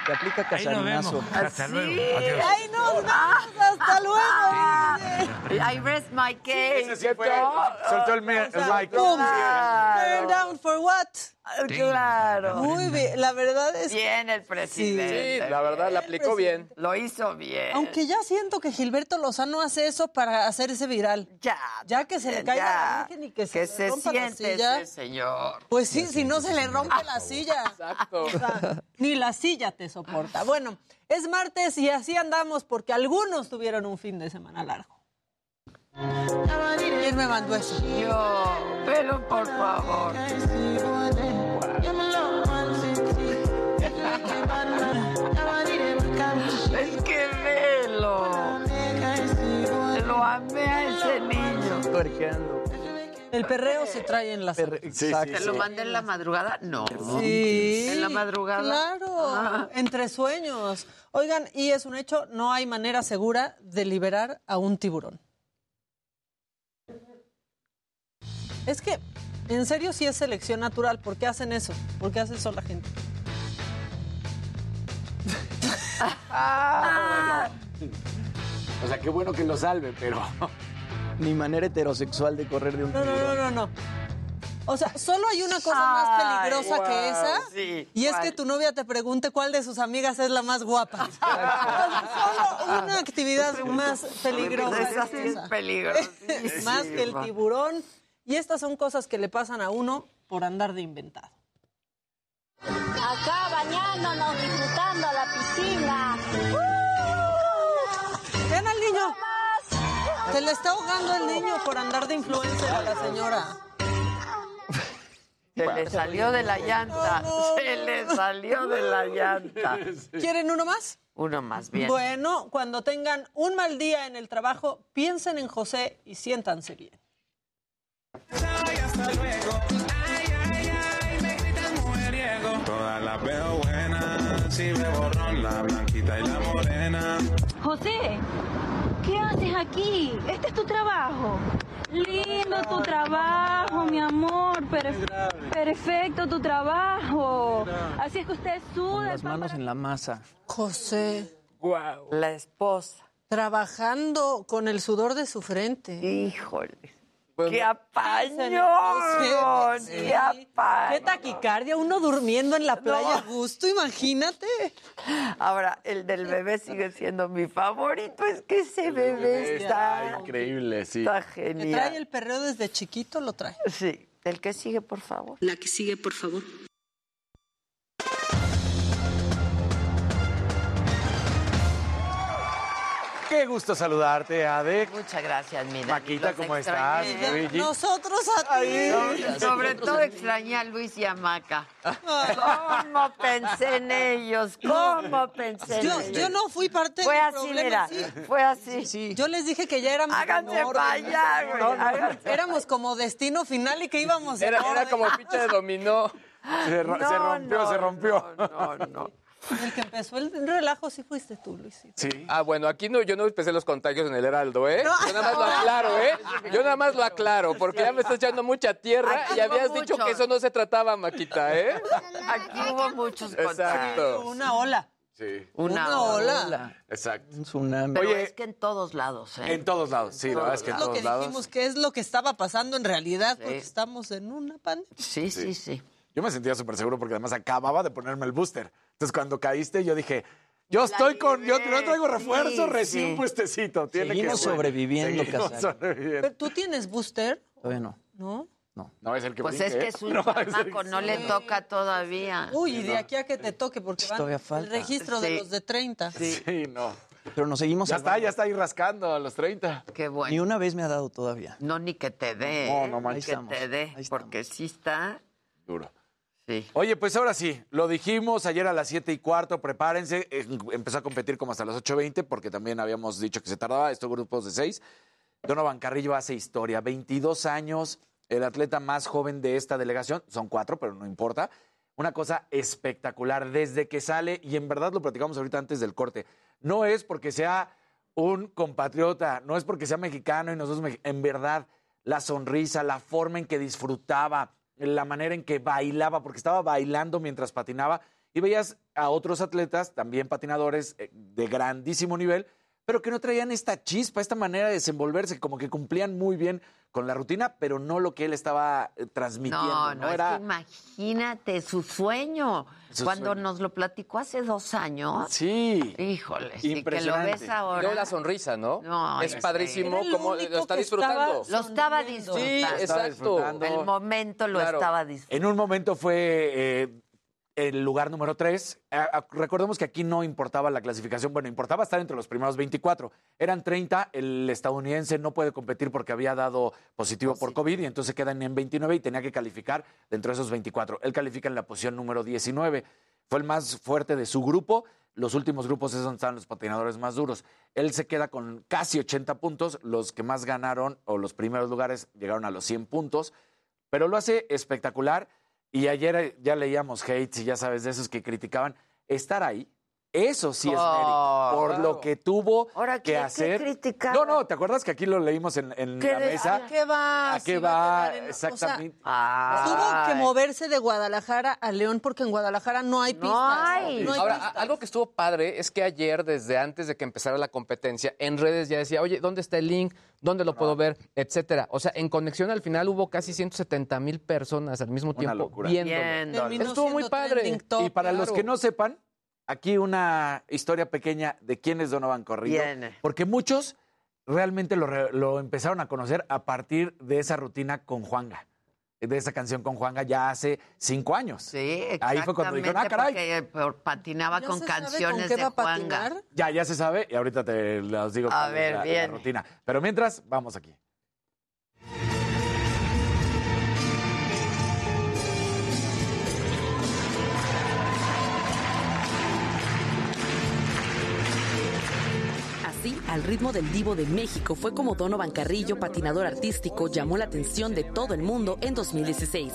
Te aplica casarinazo. Hasta luego. Adiós. ¡Ay, nos vemos! ¡Hasta luego! I rest my case. Ese sí fue, soltó el. Claro. Turn down for what? Claro. Muy bien, la verdad es Bien el presidente. Sí, la verdad, la aplicó bien. Lo hizo bien. Aunque ya siento que Gilberto Lozano hace eso para hacerse viral. Ya. Ya que se le caiga ya. la virgen y que se, Que le se rompa la siente silla. ese señor. Pues sí, si no se le rompe la silla. Exacto. O sea, ni la silla te soporta. Bueno, es martes y así andamos porque algunos tuvieron un fin de semana largo. ¿Quién me mandó eso? Yo, pero por favor. Es que velo. Lo amé a ese niño. Tuerqueando. El perreo se trae en la. Exacto. ¿Te lo mandé en la madrugada? No. Sí. ¿En la madrugada? Claro. Ah. Entre sueños. Oigan, y es un hecho, no hay manera segura de liberar a un tiburón. Es que, en serio, sí es selección natural. ¿Por qué hacen eso? ¿Por qué hace eso la gente? Ah, O sea, qué bueno que lo salve, pero. Ni manera heterosexual de correr de un No, no, no, tiburón. no, no. O sea, solo hay una cosa más Ay, peligrosa wow, que esa. sí, y es ¿cuál? que tu novia te pregunte cuál de sus amigas es la más guapa. Solo una actividad más peligrosa. Esa sí es peligrosísima. más que el tiburón. Y estas son cosas que le pasan a uno por andar de inventado. Acá bañándonos, disfrutando la piscina. Vean al niño. Se le está ahogando el niño por andar de influencer a la señora. Se le salió de la llanta. Se le salió de la llanta. ¿Quieren uno más? Uno más bien. Bueno, cuando tengan un mal día en el trabajo, piensen en José y siéntanse bien. Hasta luego. Ay, ay, ay, me gritan mujeriego. Todas las veo buenas, si me borrón la blanquita y la morena. José, ¿qué haces aquí? Este es tu trabajo. Lindo tu trabajo, mi amor. Perf- perfecto tu trabajo. Así es que usted suda. Las manos en la masa. José. Wow. La esposa. Trabajando con el sudor de su frente. Híjole. Pues ¡Qué apaño! ¡Qué apaño! ¡Qué taquicardia! Uno durmiendo en la playa a gusto, imagínate. Ahora, el del bebé sigue siendo mi favorito. Es que ese bebé está, Increíble, sí. está Que trae genial. el perreo desde chiquito, lo trae. Sí. El que sigue, por favor. La que sigue, por favor. Qué gusto saludarte, Ade. Muchas gracias, mi Dani. Maquita, Los ¿cómo extrañé. estás, Luigi? Nosotros a ti. Sobre, sobre todo extrañé a Luis y a Maca. ¿Cómo pensé en ellos? ¿Cómo pensé en Yo, ellos? yo no fui parte Fue del así, problema. mira. sí. Fue así. Yo les dije que ya éramos Háganse en orden. pa' allá, güey, No, no. Éramos como destino final y que íbamos Era, era como ficha de dominó. Se, ro- se No, rompió, no, se rompió. No, no. El que empezó el relajo sí fuiste tú, Luis. Sí. Ah, bueno, aquí no, yo no empecé los contagios en el Heraldo, ¿eh? No. Yo nada más lo aclaro, ¿eh? Yo nada más lo aclaro, porque ya me estás echando mucha tierra Aquí y habías dicho que eso no se trataba, Maquita, ¿eh? Aquí hubo muchos contagios. Exacto. Una ola. Sí. Una, Una ola. ola. Exacto. Un tsunami. Pero Oye, es que en todos lados, ¿eh? En todos lados, sí, la verdad es que en Es lo que todos lados. dijimos que es lo que estaba pasando en realidad, Sí. porque estamos en una pandemia. Sí, sí, sí. Yo me sentía súper seguro porque además acababa de ponerme el booster. Entonces cuando caíste yo dije, yo estoy con, yo, yo traigo refuerzo sí, recién sí. puestecito. Tiene Seguimos que, sobreviviendo, Seguimos sobreviviendo. Pero tú tienes booster, Todavía no. ¿no? No es el que Pues brinque, es que ¿eh? es un No, es el chamaco, que- no le toca todavía. Uy, y de aquí a que te toque, porque van Todavía el falta. registro de los de 30. Sí, no. Pero nos seguimos Ya está, salvando. ya está ahí rascando a los 30. Qué bueno. Ni una vez me ha dado todavía. No, ni que te dé. No, ¿eh? no Ni manches. que estamos, te dé, porque sí está. Duro. Oye, pues ahora sí, lo dijimos ayer a las 7 y cuarto, prepárense. Empezó a competir como hasta las 8.20 porque también habíamos dicho que se tardaba, estos grupos de seis. Donovan Carrillo hace historia, 22 años, el atleta más joven de esta delegación, son cuatro, pero no importa. Una cosa espectacular desde que sale, y en verdad lo platicamos ahorita antes del corte, no es porque sea un compatriota, no es porque sea mexicano y nosotros, en verdad, la sonrisa, la forma en que disfrutaba, la manera en que bailaba, porque estaba bailando mientras patinaba, y veías a otros atletas, también patinadores eh, de grandísimo nivel, pero que no traían esta chispa, esta manera de desenvolverse, como que cumplían muy bien con la rutina, pero no lo que él estaba eh, transmitiendo. No, No, no, era. es que imagínate su sueño. Su Cuando sueño. nos lo platicó hace dos años. Sí. Híjole, y que lo Impresionante. ves ahora. luego la sonrisa, ¿no? No, es es- padrísimo el cómo único lo está disfrutando. estaba- Lo estaba disfrutando. Sí, Estaba exacto. disfrutando. El momento lo Claro. estaba disfrutando. En un momento fue eh, el lugar número 3. recordemos que aquí no importaba la clasificación, bueno, importaba estar entre los primeros 24. Eran 30, el estadounidense no puede competir porque había dado positivo por COVID y entonces quedan en 29 y tenía que calificar dentro de esos 24. Él califica en la posición número 19. Fue el más fuerte de su grupo. Los últimos grupos es donde estaban los patinadores más duros. Él se queda con casi 80 puntos. Los que más ganaron o los primeros lugares llegaron a los 100 puntos pero lo hace espectacular. Y ayer eh, ya leíamos hates y ya sabes de esos que criticaban. Estar ahí, eso sí es mérito. Por claro. lo que tuvo Ahora, que ¿qué- qué hacer. no, no, ¿te acuerdas que aquí lo leímos en, en ¿Qué la mesa? ¿A qué va? ¿A qué va? a quedar en- o sea, Exactamente. Tuvo que moverse de Guadalajara a León porque en Guadalajara no hay No pistas. hay. No hay Ahora, pistas. algo que estuvo padre es que ayer, desde antes de que empezara la competencia, en redes ya decía, oye, ¿dónde está el link? ¿Dónde lo puedo ver? Etcétera. O sea, en conexión al final hubo casi 170 mil personas al mismo tiempo viéndolo. Estuvo muy padre. top, y para los que no sepan, aquí una historia pequeña de quién es Donovan Corrillo. Viene. Porque muchos realmente lo, re- lo empezaron a conocer a partir de esa rutina con Juanga. De esa canción con Juanga ya hace cinco años. Sí, Ahí fue cuando dijeron, ah, caray. porque, eh, patinaba ¿Ya con se sabe canciones con qué de va a Juanga. patinar? Ya, ya se sabe y ahorita te los digo A ver, la- rutina. Pero mientras, vamos aquí. Al ritmo del Divo de México fue como Donovan Carrillo, patinador artístico, llamó la atención de todo el mundo en 2016.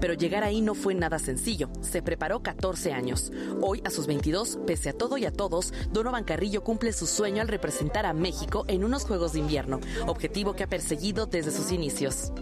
Pero llegar ahí no fue nada sencillo. Se preparó 14 años. Hoy, a sus 22, pese a todo y a todos, Donovan Carrillo cumple su sueño al representar a México en unos Juegos de Invierno, objetivo que ha perseguido desde sus inicios.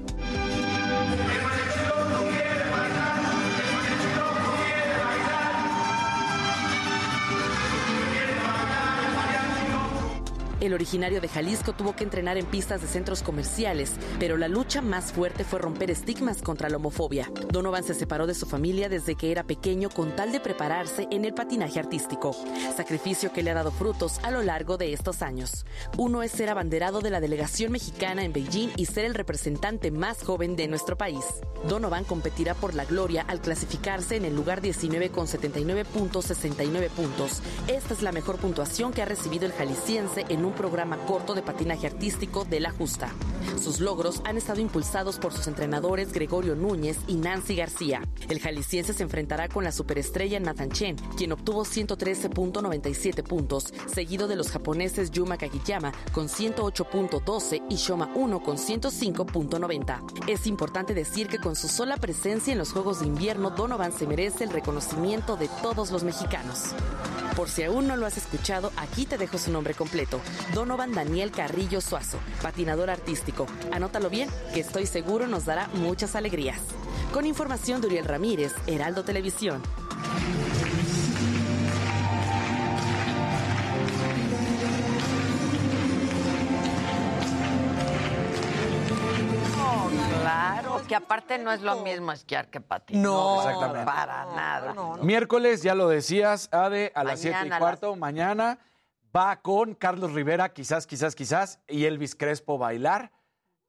El originario de Jalisco tuvo que entrenar en pistas de centros comerciales, pero la lucha más fuerte fue romper estigmas contra la homofobia. Donovan se separó de su familia desde que era pequeño con tal de prepararse en el patinaje artístico, sacrificio que le ha dado frutos a lo largo de estos años. Uno es ser abanderado de la delegación mexicana en Beijing y ser el representante más joven de nuestro país. Donovan competirá por la gloria al clasificarse en el lugar 19 con 79.69 puntos. Esta es la mejor puntuación que ha recibido el jalisciense en un programa corto de patinaje artístico de la justa. Sus logros han estado impulsados por sus entrenadores Gregorio Núñez y Nancy García. El jalisciense se enfrentará con la superestrella Nathan Chen, quien obtuvo 113.97 puntos, seguido de los japoneses Yuma Kagiyama con 108.12 y Shoma 1 con 105.90. Es importante decir que con su sola presencia en los Juegos de Invierno, Donovan se merece el reconocimiento de todos los mexicanos. Por si aún no lo has escuchado, aquí te dejo su nombre completo. Donovan Daniel Carrillo Suazo, patinador artístico. Anótalo bien, que estoy seguro nos dará muchas alegrías. Con información de Uriel Ramírez, Heraldo Televisión. Claro, que aparte no es lo mismo esquiar que patinar. No, exactamente. Para nada. Miércoles, ya lo decías, Ade, a las 7 Mañana y cuarto. Mañana va con Carlos Rivera, quizás, quizás, quizás, y Elvis Crespo bailar.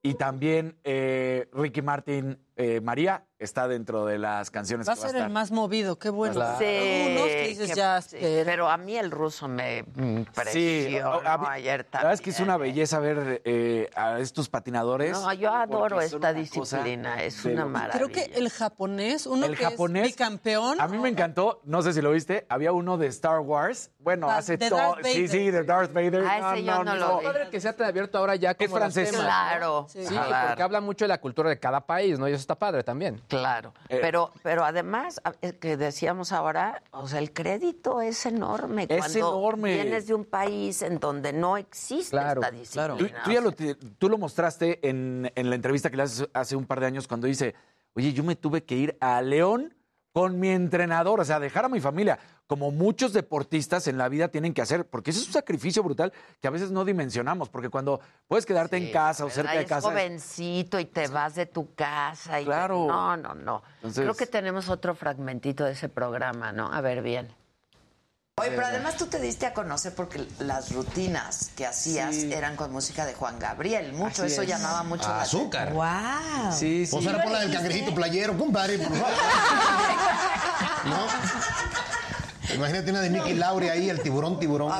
Y también eh, Ricky Martin eh, María está dentro de las canciones Va a que va a ser estar. el más movido, qué bueno. Claro. Sí, Algunos que dices que- ya. sí, pero a mí el ruso me impresionó Sí, a- a mí- ayer La verdad es que es una también. belleza ver eh, a estos patinadores. No, yo adoro esta disciplina, es una maravilla. Creo que el japonés, uno el que japonés. es bicampeón. A mí me encantó, no sé si lo viste, había uno de Star Wars. Bueno, Ah, hace todo. Sí, sí, de Darth Vader. Ah, ese yo no lo vi. Padre que sea tan abierto ahora ya como Es francés. Claro, ¿no? Sí, claro. porque habla mucho de la cultura de cada país, ¿no? Y eso está padre también. Claro, Eh, pero, pero además, es que decíamos ahora, o sea, el crédito es enorme Es cuando enorme. vienes de un país en donde no existe Claro, esta disciplina. Tú, tú ya lo, tú lo mostraste en, en la entrevista que le haces hace un par de años cuando dice, oye, yo me tuve que ir a León con mi entrenador, o sea, dejar a mi familia, como muchos deportistas en la vida tienen que hacer, porque ese es un sacrificio brutal que a veces no dimensionamos, porque cuando puedes quedarte en casa o cerca de casa... jovencito y te vas de tu casa. Y te- Claro. No, no, no. Entonces- Creo que tenemos otro fragmentito de ese programa, ¿no? A ver, bien. Oye, pero además tú te diste a conocer porque las rutinas que hacías eran con música de Juan Gabriel. Mucho Así eso es. llamaba mucho la Azúcar. ¡Wow! Sí, sí. Pues ahora ponla del cangrejito playero, compadre, por favor. ¿No? Imagínate una de Nicky Laure ahí, el tiburón, tiburón.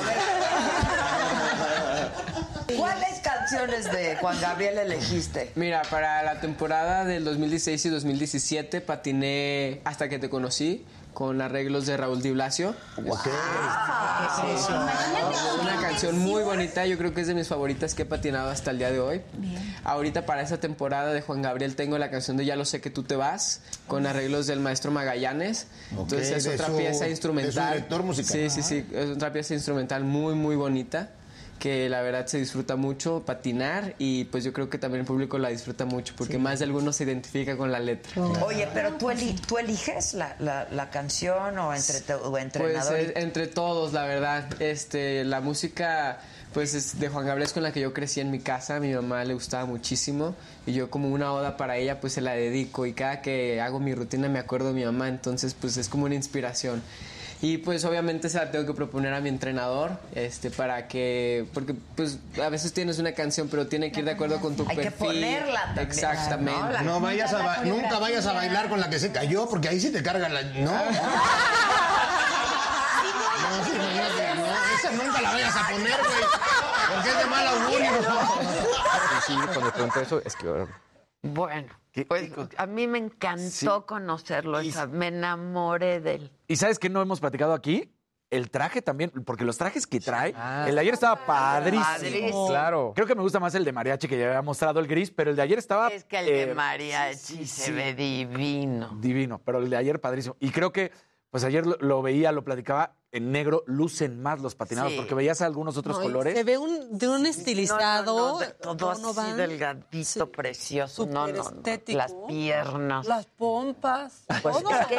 ¿Cuáles canciones de Juan Gabriel elegiste? Mira, para la temporada del 2016 y 2017 patiné Hasta que te conocí con arreglos de Raúl Di Blasio. Sí. Una canción muy bonita, yo creo que es de mis favoritas que he patinado hasta el día de hoy. Ahorita para esta temporada de Juan Gabriel tengo la canción de Ya lo sé que tú te vas con arreglos del maestro Magallanes. Entonces es otra su- pieza instrumental. director musical. Sí, sí, sí, es otra pieza instrumental muy muy bonita que la verdad se disfruta mucho patinar y pues yo creo que también el público la disfruta mucho porque más de algunos se identifica con la letra. Oye, pero tú, eli- tú eliges la, la- la canción o entre tu Pues entrenador. y- eh, entre todos, la verdad. Este, la música pues es de Juan Gabriel es con la que yo crecí en mi casa, a mi mamá le gustaba muchísimo y yo como una oda para ella pues se la dedico y cada que hago mi rutina me acuerdo de mi mamá, entonces pues es como una inspiración. Y pues obviamente se la tengo que proponer a mi entrenador, este, para que, porque pues a veces tienes una canción pero tiene que ir de acuerdo con tu Hay que perfil. ponerla también, Exactamente. No vayas a ba- nunca vayas a bailar con la que se cayó, porque ahí sí te carga la. No. No, sí, imagínate, no, esa nunca la vayas a poner, güey. Porque es de mal augurio. Sí, cuando pregunto eso es que Bueno, pues a mí me encantó conocerlo, esa- me enamoré de él. ¿Y sabes qué no hemos platicado aquí? el traje también, porque los trajes que trae, el de ayer estaba padrísimo. Padrísimo. Claro. Creo que me gusta más el de mariachi que ya había mostrado el gris, pero el de ayer estaba Es que el de eh, mariachi se ve divino. divino, pero el de ayer padrísimo. Y creo que, pues ayer lo, lo veía, lo platicaba, en negro lucen más los patinados, Sí. porque veías algunos otros No, colores. Se ve un, de un estilizado. No, no, no, de- todo así delgadito, precioso. No, no, no. superestético. Las piernas. Las pompas. Pues todo. es que-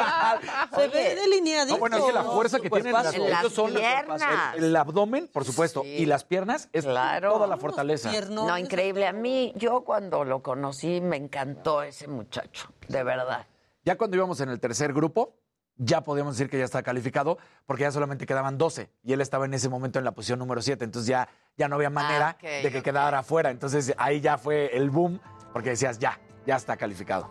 se ve delineadito. No, bueno, es que la fuerza que tienen las, En las son piernas. El, el abdomen, por supuesto, y las piernas es Claro. toda la fortaleza. No, increíble. A mí, yo cuando lo conocí, me encantó ese muchacho, de verdad. Ya cuando íbamos en el tercer grupo, ya podíamos decir que ya estaba calificado, porque ya solamente quedaban 12 y él estaba en ese momento en la posición número 7, entonces ya, ya no había manera ok, de que quedara afuera. Entonces ahí ya fue el boom, porque decías, ya, ya está calificado.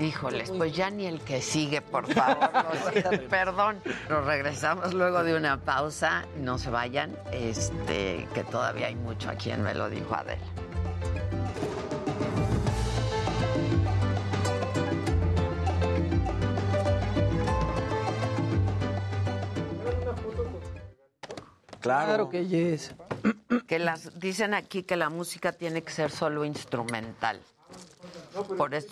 Híjoles, pues ya ni el que sigue, por favor. Perdón. Nos regresamos luego de una pausa. No se vayan, este, que todavía hay mucho aquí en Me lo dijo Adela. Claro. que yes. Que las dicen aquí que la música tiene que ser solo instrumental. Por eso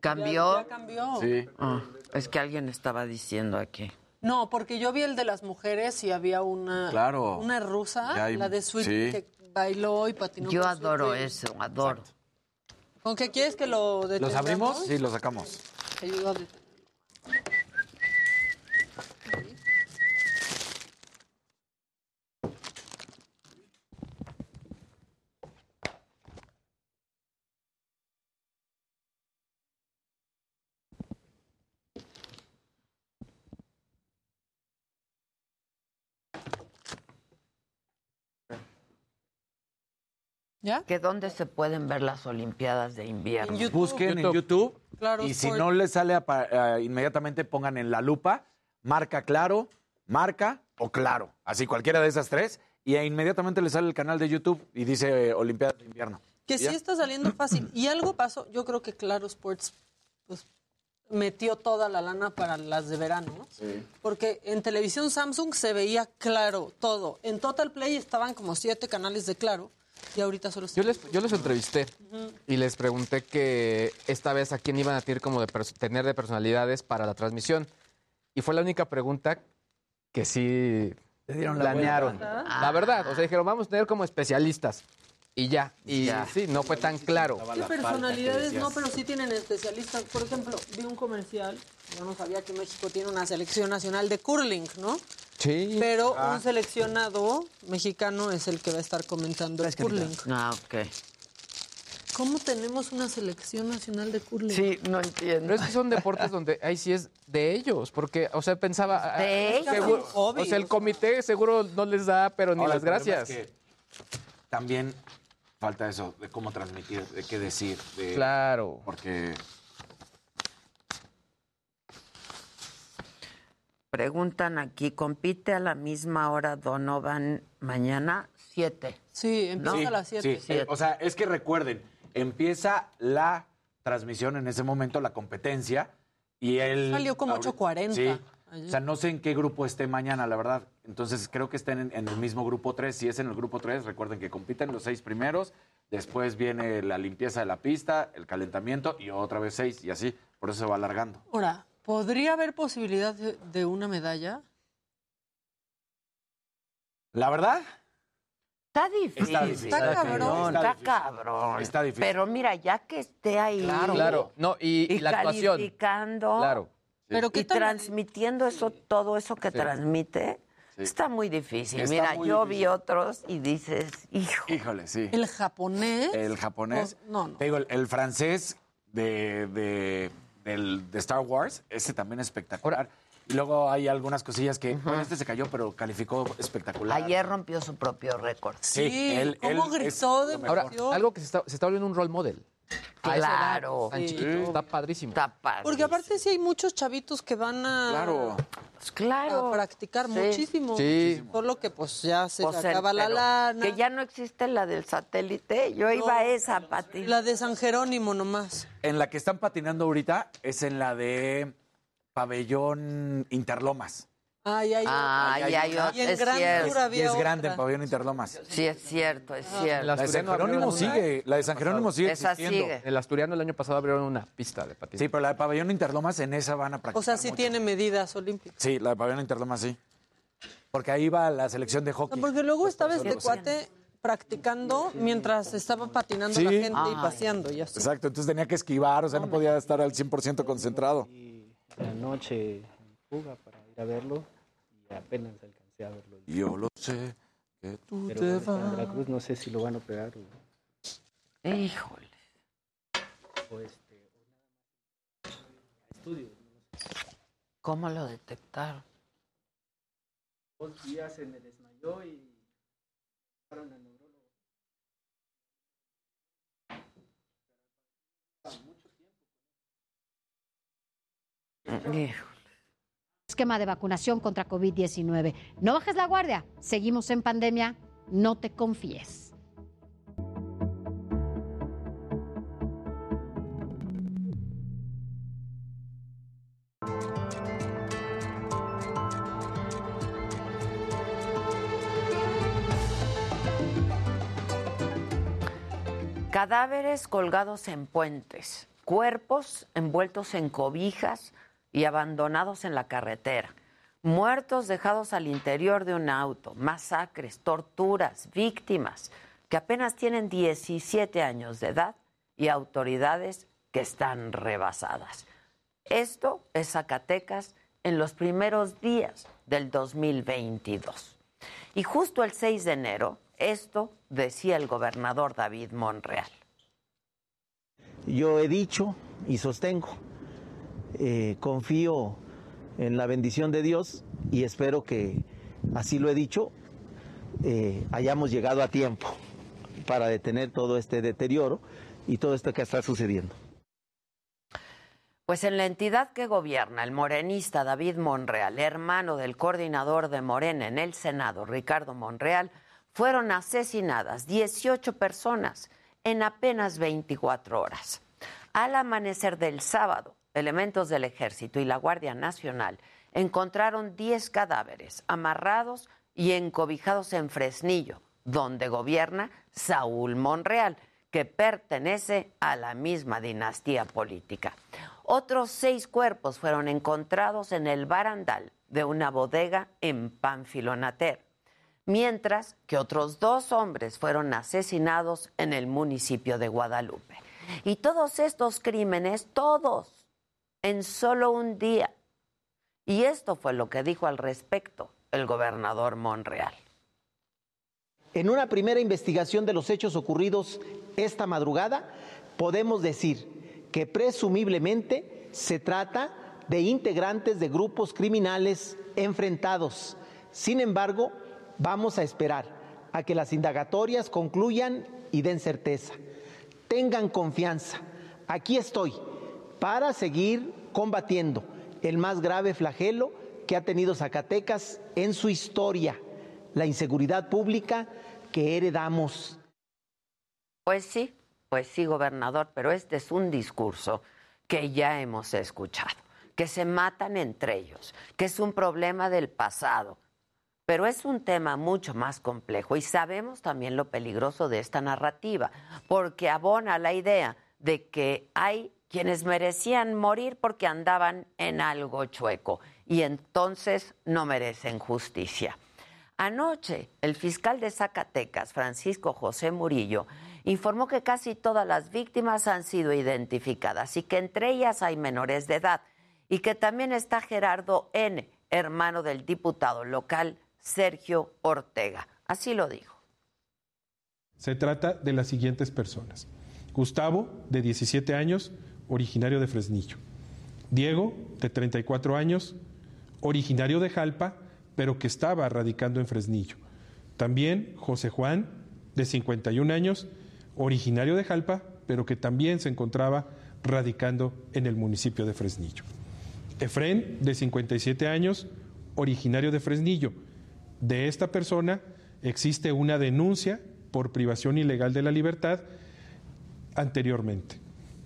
cambió. Ya cambió. Ah, es que alguien estaba diciendo aquí. No, porque yo vi el de las mujeres y había una, Claro. una rusa, hay- la de Sweet, sí. que bailó y patinó. Yo adoro Sweet eso, adoro. ¿Con qué quieres que lo ¿Los detengamos? abrimos? Sí, los sacamos. Te ¿Ya? ¿Que dónde se pueden ver las Olimpiadas de invierno? En YouTube. Busquen en YouTube. YouTube Claro, y si no les sale eh, inmediatamente pongan en la lupa marca claro, marca o claro, así cualquiera de esas tres y inmediatamente les sale el canal de YouTube y dice eh, Olimpiadas de invierno. Que ¿Y sí ya? está saliendo fácil. Y algo pasó, yo creo que Claro Sports pues, metió toda la lana para las de verano, ¿no? Porque en televisión Samsung se veía claro todo. En Total Play estaban como siete canales de Claro y ahorita solo Yo les, yo los entrevisté y les pregunté que esta vez a quién iban a tener como de tener de personalidades para la transmisión. Y fue la única pregunta que sí dieron la planearon. vuelta. La verdad, o sea, dijeron, vamos a tener como especialistas. Y ya, y Ya. sí, no fue tan claro. ¿Qué personalidades no? Pero sí tienen especialistas. Por ejemplo, vi un comercial, yo no sabía que México tiene una selección nacional de curling, ¿no? Sí. Pero Ah. un seleccionado mexicano es el que va a estar comentando el curling. Ah, ok. ¿Cómo tenemos una selección nacional de curling? Sí, no entiendo. Pero es que son deportes donde ahí sí es de ellos, porque, o sea, pensaba... ah, ¿De ellos? seguro- o sea, el comité seguro no les da, pero ni Ahora, las gracias. es que también falta eso, de cómo transmitir, de qué decir. de- Claro. Porque Preguntan aquí, ¿compite a la misma hora Donovan mañana? Siete. Sí, empieza Sí, a las 7. sí, eh, o sea, es que recuerden, empieza la transmisión en ese momento, la competencia, y él... Salió como ahorita- 8:40 Sí. ayer. O sea, no sé en qué grupo esté mañana, la verdad. Entonces, creo que estén en, en el mismo grupo 3. Si es en el grupo 3, recuerden que compiten los seis primeros, después viene la limpieza de la pista, el calentamiento y otra vez seis, y así. Por eso se va alargando. Ahora, ¿podría haber posibilidad de, de una medalla? La verdad, Está difícil. Está difícil. Está cabrón. Está, difícil. cabrón. Está difícil. Pero mira, ya que esté ahí. Claro, no, y, y Y la actuación. calificando. Claro. Pero ¿qué y transmitiendo eso, todo eso que transmite, Sí. está muy difícil. Está Mira, muy yo difícil. vi otros y dices, hijo. híjole, sí. ¿El japonés? El japonés. Oh, no, no. Te digo, el, el francés de, de, del- de Star Wars, ese también es espectacular. Y luego hay algunas cosillas que, bueno, este se cayó, pero calificó espectacular. Ayer rompió su propio récord. Sí, Sí, él, ¿cómo él gritó de. Ahora, algo que se está, se está volviendo un role model. A esa edad, Claro. tan Sí. chiquito, Está padrísimo. Está padre. Porque aparte sí hay muchos chavitos que van a, Claro. Pues claro. a practicar Sí. muchísimo. Sí. Solo que pues ya se Pues el- acaba la lana. Que ya no existe la del satélite. Yo iba a esa, Pati. La de San Jerónimo nomás. En la que están patinando ahorita es en la de Pabellón Interlomas. Ay, hay Ah, otra. y hay otra, Y en es cierto. Y es grande en Pabellón Interlomas. Sí, es cierto, es Ah. cierto. La de San Jerónimo sigue, la de San Jerónimo sigue Esa existiendo. sigue. El asturiano el año pasado abrieron una pista de patinaje. Sí, pero la de Pabellón Interlomas en esa van a practicar O sea, sí mucho. tiene medidas olímpicas. Sí, la de Pabellón Interlomas sí. Porque ahí va la selección de hockey. No, porque luego estaba este cuate practicando mientras estaba patinando Sí. la gente y Ay. paseando y así. Exacto, entonces tenía que esquivar, o sea, no podía estar al 100% concentrado. la noche en fuga para ir a verlo y apenas alcancé a verlo. Yo lo sé, que tú Pero te vas. Veracruz no sé si lo van a operar o, Híjole. o este, o nada más no sé. ¿Cómo lo detectaron? Dos días se me desmayó y fueron al neurólogo. Esquema de vacunación contra COVID-19. No bajes la guardia. Seguimos en pandemia. No te confíes. Cadáveres colgados en puentes, cuerpos envueltos en cobijas y abandonados en la carretera, muertos dejados al interior de un auto, masacres, torturas, víctimas que apenas tienen 17 años de edad y autoridades que están rebasadas. Esto es Zacatecas en los primeros días del 2022. Y justo el 6 de enero, esto decía el gobernador David Monreal. Yo he dicho y sostengo, eh, confío en la bendición de Dios y espero que, así lo he dicho, eh, hayamos llegado a tiempo para detener todo este deterioro y todo esto que está sucediendo. Pues en la entidad que gobierna el morenista David Monreal, hermano del coordinador de Morena en el Senado, Ricardo Monreal, fueron asesinadas 18 personas en apenas 24 horas. Al amanecer del sábado, elementos del Ejército y la Guardia Nacional encontraron 10 cadáveres amarrados y encobijados en Fresnillo, donde gobierna Saúl Monreal, que pertenece a la misma dinastía política. Otros seis cuerpos fueron encontrados en el barandal de una bodega en Panfilonater, mientras que otros dos hombres fueron asesinados en el municipio de Guadalupe. Y todos estos crímenes, todos, en solo un día. Y esto fue lo que dijo al respecto el gobernador Monreal. En una primera investigación de los hechos ocurridos esta madrugada, podemos decir que presumiblemente se trata de integrantes de grupos criminales enfrentados. Sin embargo, vamos a esperar a que las indagatorias concluyan y den certeza. Tengan confianza. Aquí estoy para seguir combatiendo el más grave flagelo que ha tenido Zacatecas en su historia, la inseguridad pública que heredamos. Pues sí, pues sí, gobernador, pero este es un discurso que ya hemos escuchado, que se matan entre ellos, que es un problema del pasado. Pero es un tema mucho más complejo y sabemos también lo peligroso de esta narrativa, porque abona la idea de que hay quienes merecían morir porque andaban en algo chueco y entonces no merecen justicia. Anoche, el fiscal de Zacatecas, Francisco José Murillo, informó que casi todas las víctimas han sido identificadas y que entre ellas hay menores de edad y que también está Gerardo N., hermano del diputado local Sergio Ortega. Así lo dijo. Se trata de las siguientes personas. Gustavo, de 17 años, originario de Fresnillo. Diego, de 34 años, originario de Jalpa, pero que estaba radicando en Fresnillo. También José Juan, de 51 años, originario de Jalpa, pero que también se encontraba radicando en el municipio de Fresnillo. Efren, de 57 años, originario de Fresnillo. De esta persona existe una denuncia por privación ilegal de la libertad anteriormente.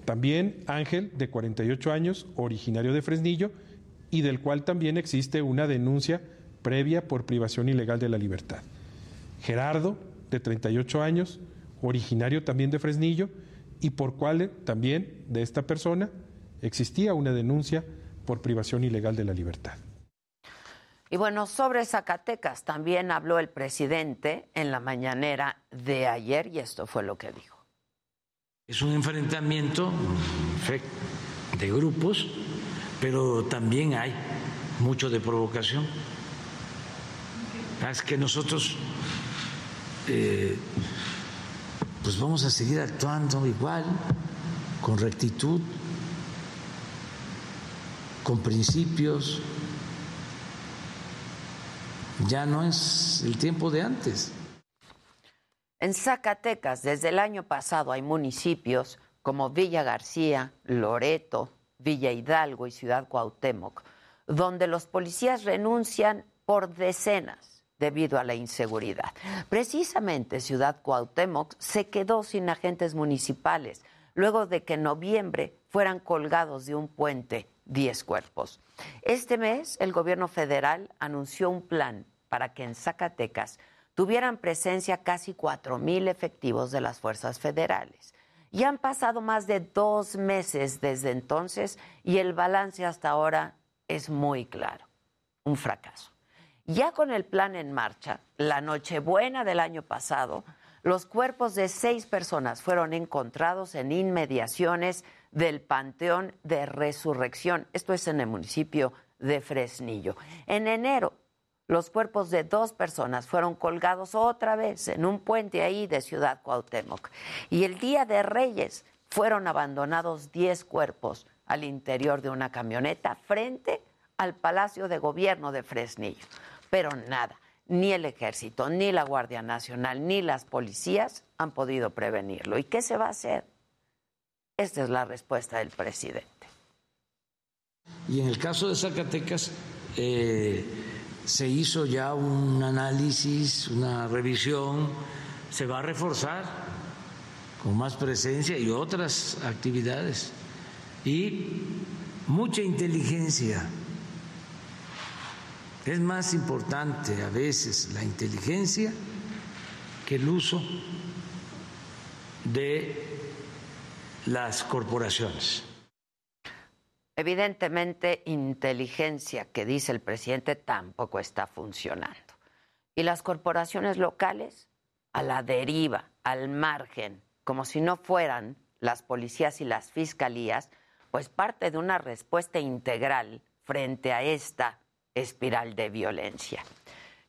También Ángel, de 48 años, originario de Fresnillo, y del cual también existe una denuncia previa por privación ilegal de la libertad. Gerardo, de 38 años, originario también de Fresnillo, y por cual también de esta persona existía una denuncia por privación ilegal de la libertad. Y bueno, sobre Zacatecas también habló el presidente en la mañanera de ayer y esto fue lo que dijo. Es un enfrentamiento de grupos, pero también hay mucho de provocación. Es que nosotros eh, pues vamos a seguir actuando igual, con rectitud, con principios. Ya no es el tiempo de antes. En Zacatecas, desde el año pasado, hay municipios como Villa García, Loreto, Villa Hidalgo y Ciudad Cuauhtémoc, donde los policías renuncian por decenas debido a la inseguridad. Precisamente Ciudad Cuauhtémoc se quedó sin agentes municipales luego de que en noviembre fueran colgados de un puente 10 cuerpos. Este mes el gobierno federal anunció un plan para que en Zacatecas tuvieran presencia casi cuatro mil efectivos de las fuerzas federales. Y han pasado más de dos meses desde entonces y el balance hasta ahora es muy claro, un fracaso. Ya con el plan en marcha, la Nochebuena del año pasado, los cuerpos de seis personas fueron encontrados en inmediaciones del Panteón de Resurrección. Esto es en el municipio de Fresnillo. En enero, los cuerpos de dos personas fueron colgados otra vez en un puente ahí de Ciudad Cuauhtémoc. Y el día de Reyes fueron abandonados diez cuerpos al interior de una camioneta frente al Palacio de Gobierno de Fresnillo. Pero nada, ni el ejército, ni la Guardia Nacional, ni las policías han podido prevenirlo. ¿Y qué se va a hacer? Esta es la respuesta del presidente. Y en el caso de Zacatecas, eh, se hizo ya un análisis, una revisión, se va a reforzar con más presencia y otras actividades. Y mucha inteligencia es más importante a veces la inteligencia que el uso de las corporaciones. Evidentemente, inteligencia que dice el presidente tampoco está funcionando. Y las corporaciones locales a la deriva, al margen, como si no fueran las policías y las fiscalías, pues parte de una respuesta integral frente a esta espiral de violencia,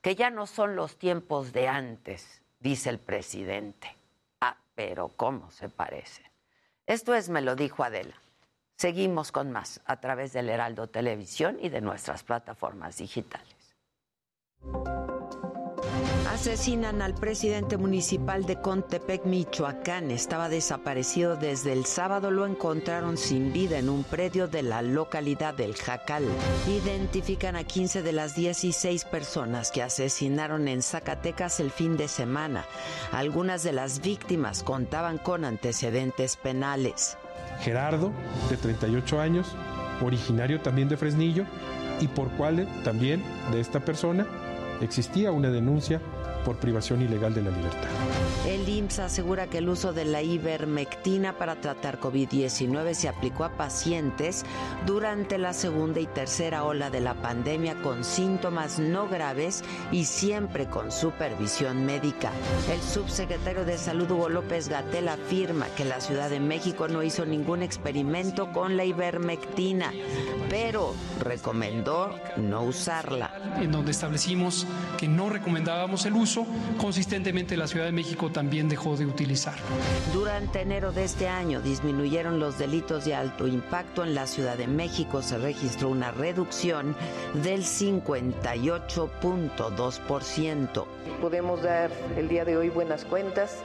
que ya no son los tiempos de antes, dice el presidente. Ah, pero ¿cómo se parece? Esto es, me lo dijo Adela. Seguimos con más a través del Heraldo Televisión y de nuestras plataformas digitales. Asesinan al presidente municipal de Contepec, Michoacán. Estaba desaparecido desde el sábado. Lo encontraron sin vida en un predio de la localidad del Jacal. Identifican a 15 de las 16 personas que asesinaron en Zacatecas el fin de semana. Algunas de las víctimas contaban con antecedentes penales. Gerardo, de 38 años, originario también de Fresnillo, y por cual también de esta persona existía una denuncia por privación ilegal de la libertad. El IMSS asegura que el uso de la ivermectina para tratar COVID-19 se aplicó a pacientes durante la segunda y tercera ola de la pandemia con síntomas no graves y siempre con supervisión médica. El subsecretario de Salud Hugo López Gatel afirma que la Ciudad de México no hizo ningún experimento con la ivermectina, pero recomendó no usarla. En donde establecimos que no recomendábamos el uso, consistentemente la Ciudad de México también dejó de utilizar. Durante enero de este año disminuyeron los delitos de alto impacto en la Ciudad de México. Se registró una reducción del 58.2%. Podemos dar el día de hoy buenas cuentas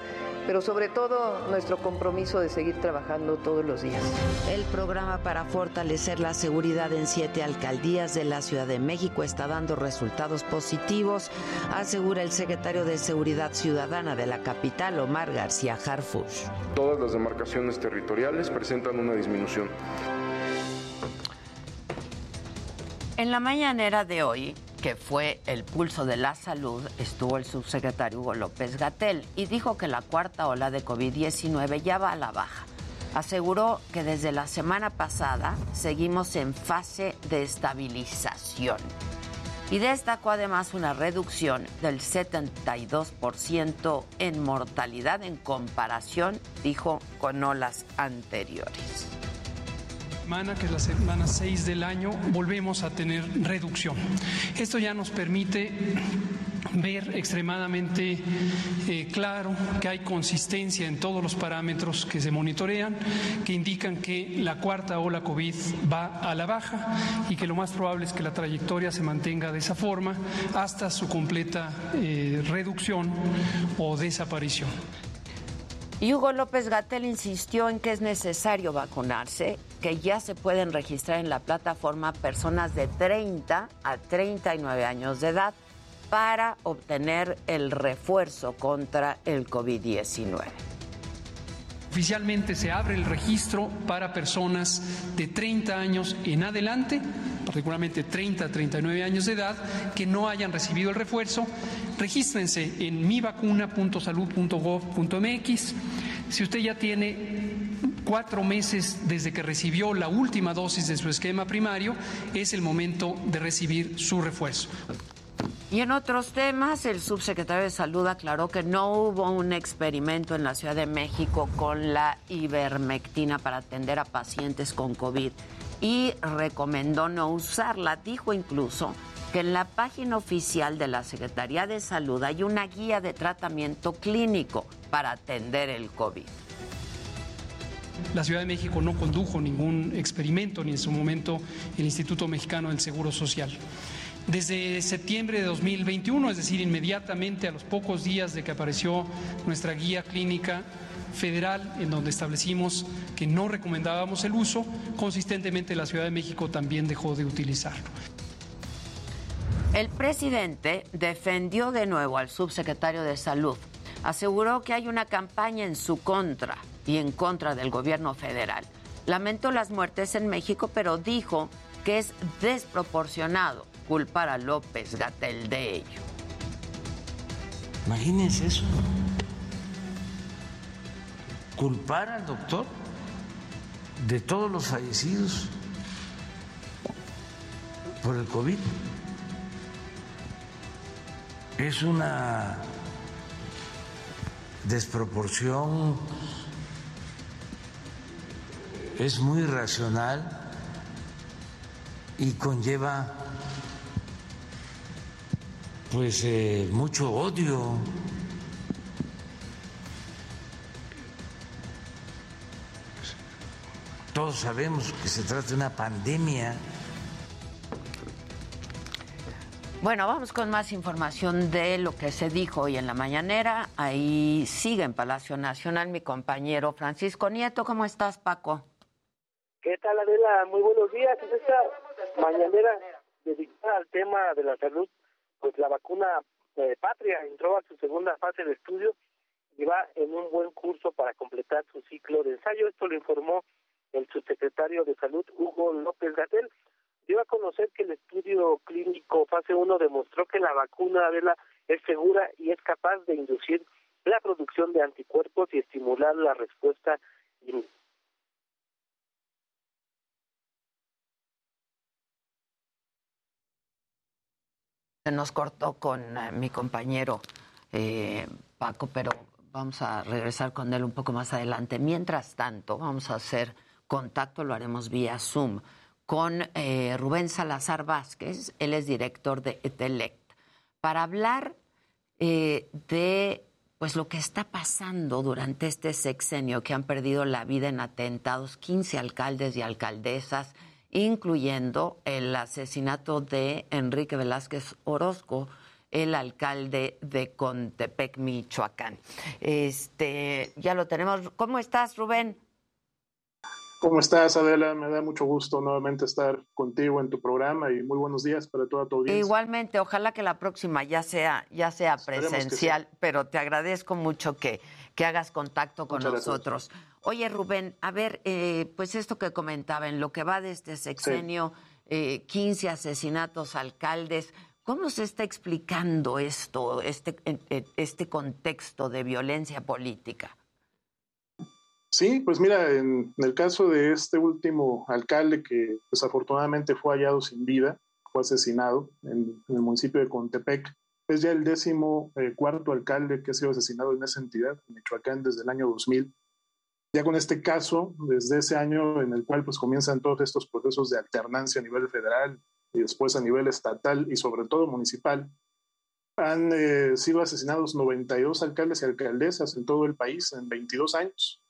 pero sobre todo nuestro compromiso de seguir trabajando todos los días. El programa para fortalecer la seguridad en siete alcaldías de la Ciudad de México está dando resultados positivos, asegura el secretario de Seguridad Ciudadana de la capital, Omar García Harfush. Todas las demarcaciones territoriales presentan una disminución. En la mañanera de hoy, que fue el pulso de la salud, estuvo el subsecretario Hugo López Gatel y dijo que la cuarta ola de COVID-19 ya va a la baja. Aseguró que desde la semana pasada seguimos en fase de estabilización. Y destacó además una reducción del 72% en mortalidad en comparación, dijo, con olas anteriores semana, que es la semana 6 del año, volvemos a tener reducción. Esto ya nos permite ver extremadamente eh, claro que hay consistencia en todos los parámetros que se monitorean, que indican que la cuarta ola COVID va a la baja y que lo más probable es que la trayectoria se mantenga de esa forma hasta su completa eh, reducción o desaparición. Y Hugo López Gatel insistió en que es necesario vacunarse, que ya se pueden registrar en la plataforma personas de 30 a 39 años de edad para obtener el refuerzo contra el COVID-19. Oficialmente se abre el registro para personas de 30 años en adelante, particularmente 30 a 39 años de edad, que no hayan recibido el refuerzo. Regístrense en mivacuna.salud.gov.mx. Si usted ya tiene cuatro meses desde que recibió la última dosis de su esquema primario, es el momento de recibir su refuerzo. Y en otros temas, el subsecretario de Salud aclaró que no hubo un experimento en la Ciudad de México con la ivermectina para atender a pacientes con COVID y recomendó no usarla. Dijo incluso que en la página oficial de la Secretaría de Salud hay una guía de tratamiento clínico para atender el COVID. La Ciudad de México no condujo ningún experimento, ni en su momento el Instituto Mexicano del Seguro Social. Desde septiembre de 2021, es decir, inmediatamente a los pocos días de que apareció nuestra guía clínica federal, en donde establecimos que no recomendábamos el uso, consistentemente la Ciudad de México también dejó de utilizarlo. El presidente defendió de nuevo al subsecretario de Salud. Aseguró que hay una campaña en su contra y en contra del gobierno federal. Lamentó las muertes en México, pero dijo que es desproporcionado culpar a López Gatel de ello. Imagínense eso. Culpar al doctor de todos los fallecidos por el COVID es una desproporción, es muy racional y conlleva pues eh, mucho odio. Todos sabemos que se trata de una pandemia. Bueno, vamos con más información de lo que se dijo hoy en la mañanera. Ahí sigue en Palacio Nacional mi compañero Francisco Nieto. ¿Cómo estás, Paco? ¿Qué tal, Adela? Muy buenos días. En esta mañanera dedicada al tema de la salud, pues la vacuna eh, Patria entró a su segunda fase de estudio y va en un buen curso para completar su ciclo de ensayo. Esto lo informó el subsecretario de Salud, Hugo López Gatel dio a conocer que el estudio clínico fase 1 demostró que la vacuna de la es segura y es capaz de inducir la producción de anticuerpos y estimular la respuesta Se nos cortó con eh, mi compañero eh, Paco, pero vamos a regresar con él un poco más adelante. Mientras tanto, vamos a hacer contacto, lo haremos vía Zoom con eh, Rubén Salazar Vázquez, él es director de ETELECT, para hablar de pues lo que está pasando durante este sexenio, que han perdido la vida en atentados 15 alcaldes y alcaldesas, incluyendo el asesinato de Enrique Velázquez Orozco, el alcalde de Contepec, Michoacán. Este, ya lo tenemos. ¿Cómo estás, Rubén? ¿Cómo estás, Adela? Me da mucho gusto nuevamente estar contigo en tu programa y muy buenos días para toda tu audiencia. Igualmente, ojalá que la próxima ya sea, ya sea presencial, pero te agradezco mucho que, que hagas contacto con nosotros. Oye, Rubén, a ver, eh, pues esto que comentaba, en lo que va de este sexenio, eh, 15 asesinatos alcaldes. ¿Cómo se está explicando esto, este, este contexto de violencia política? Sí, pues mira, en, el caso de este último alcalde que desafortunadamente fue hallado sin vida, fue asesinado en, el municipio de Contepec, es ya el décimo eh, cuarto alcalde que ha sido asesinado en esa entidad, en Michoacán, desde el año 2000. Ya con este caso, desde ese año en el cual pues comienzan todos estos procesos de alternancia a nivel federal y después a nivel estatal y sobre todo municipal, han eh, sido asesinados 92 alcaldes y alcaldesas en todo el país en 22 años.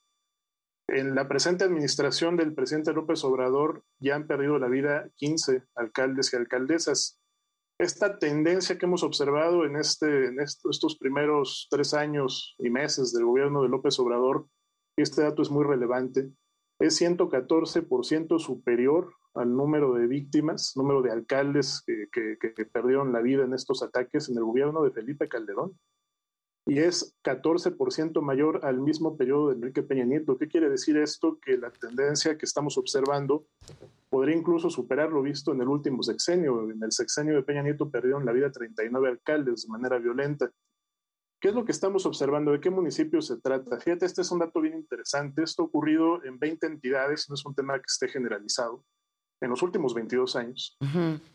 En la presente administración del presidente López Obrador ya han perdido la vida 15 alcaldes y alcaldesas. Esta tendencia que hemos observado en, este, en estos primeros tres años y meses del gobierno de López Obrador, este dato es muy relevante, es 114% superior al número de víctimas, número de alcaldes que, perdieron la vida en estos ataques en el gobierno de Felipe Calderón y es 14% mayor al mismo periodo de Enrique Peña Nieto. ¿Qué quiere decir esto? Que la tendencia que estamos observando podría incluso superar lo visto en el último sexenio. En el sexenio de Peña Nieto perdieron la vida 39 alcaldes de manera violenta. ¿Qué es lo que estamos observando? ¿De qué municipio se trata? Fíjate, este es un dato bien interesante. Esto ha ocurrido en 20 entidades, no es un tema que esté generalizado en los últimos 22 años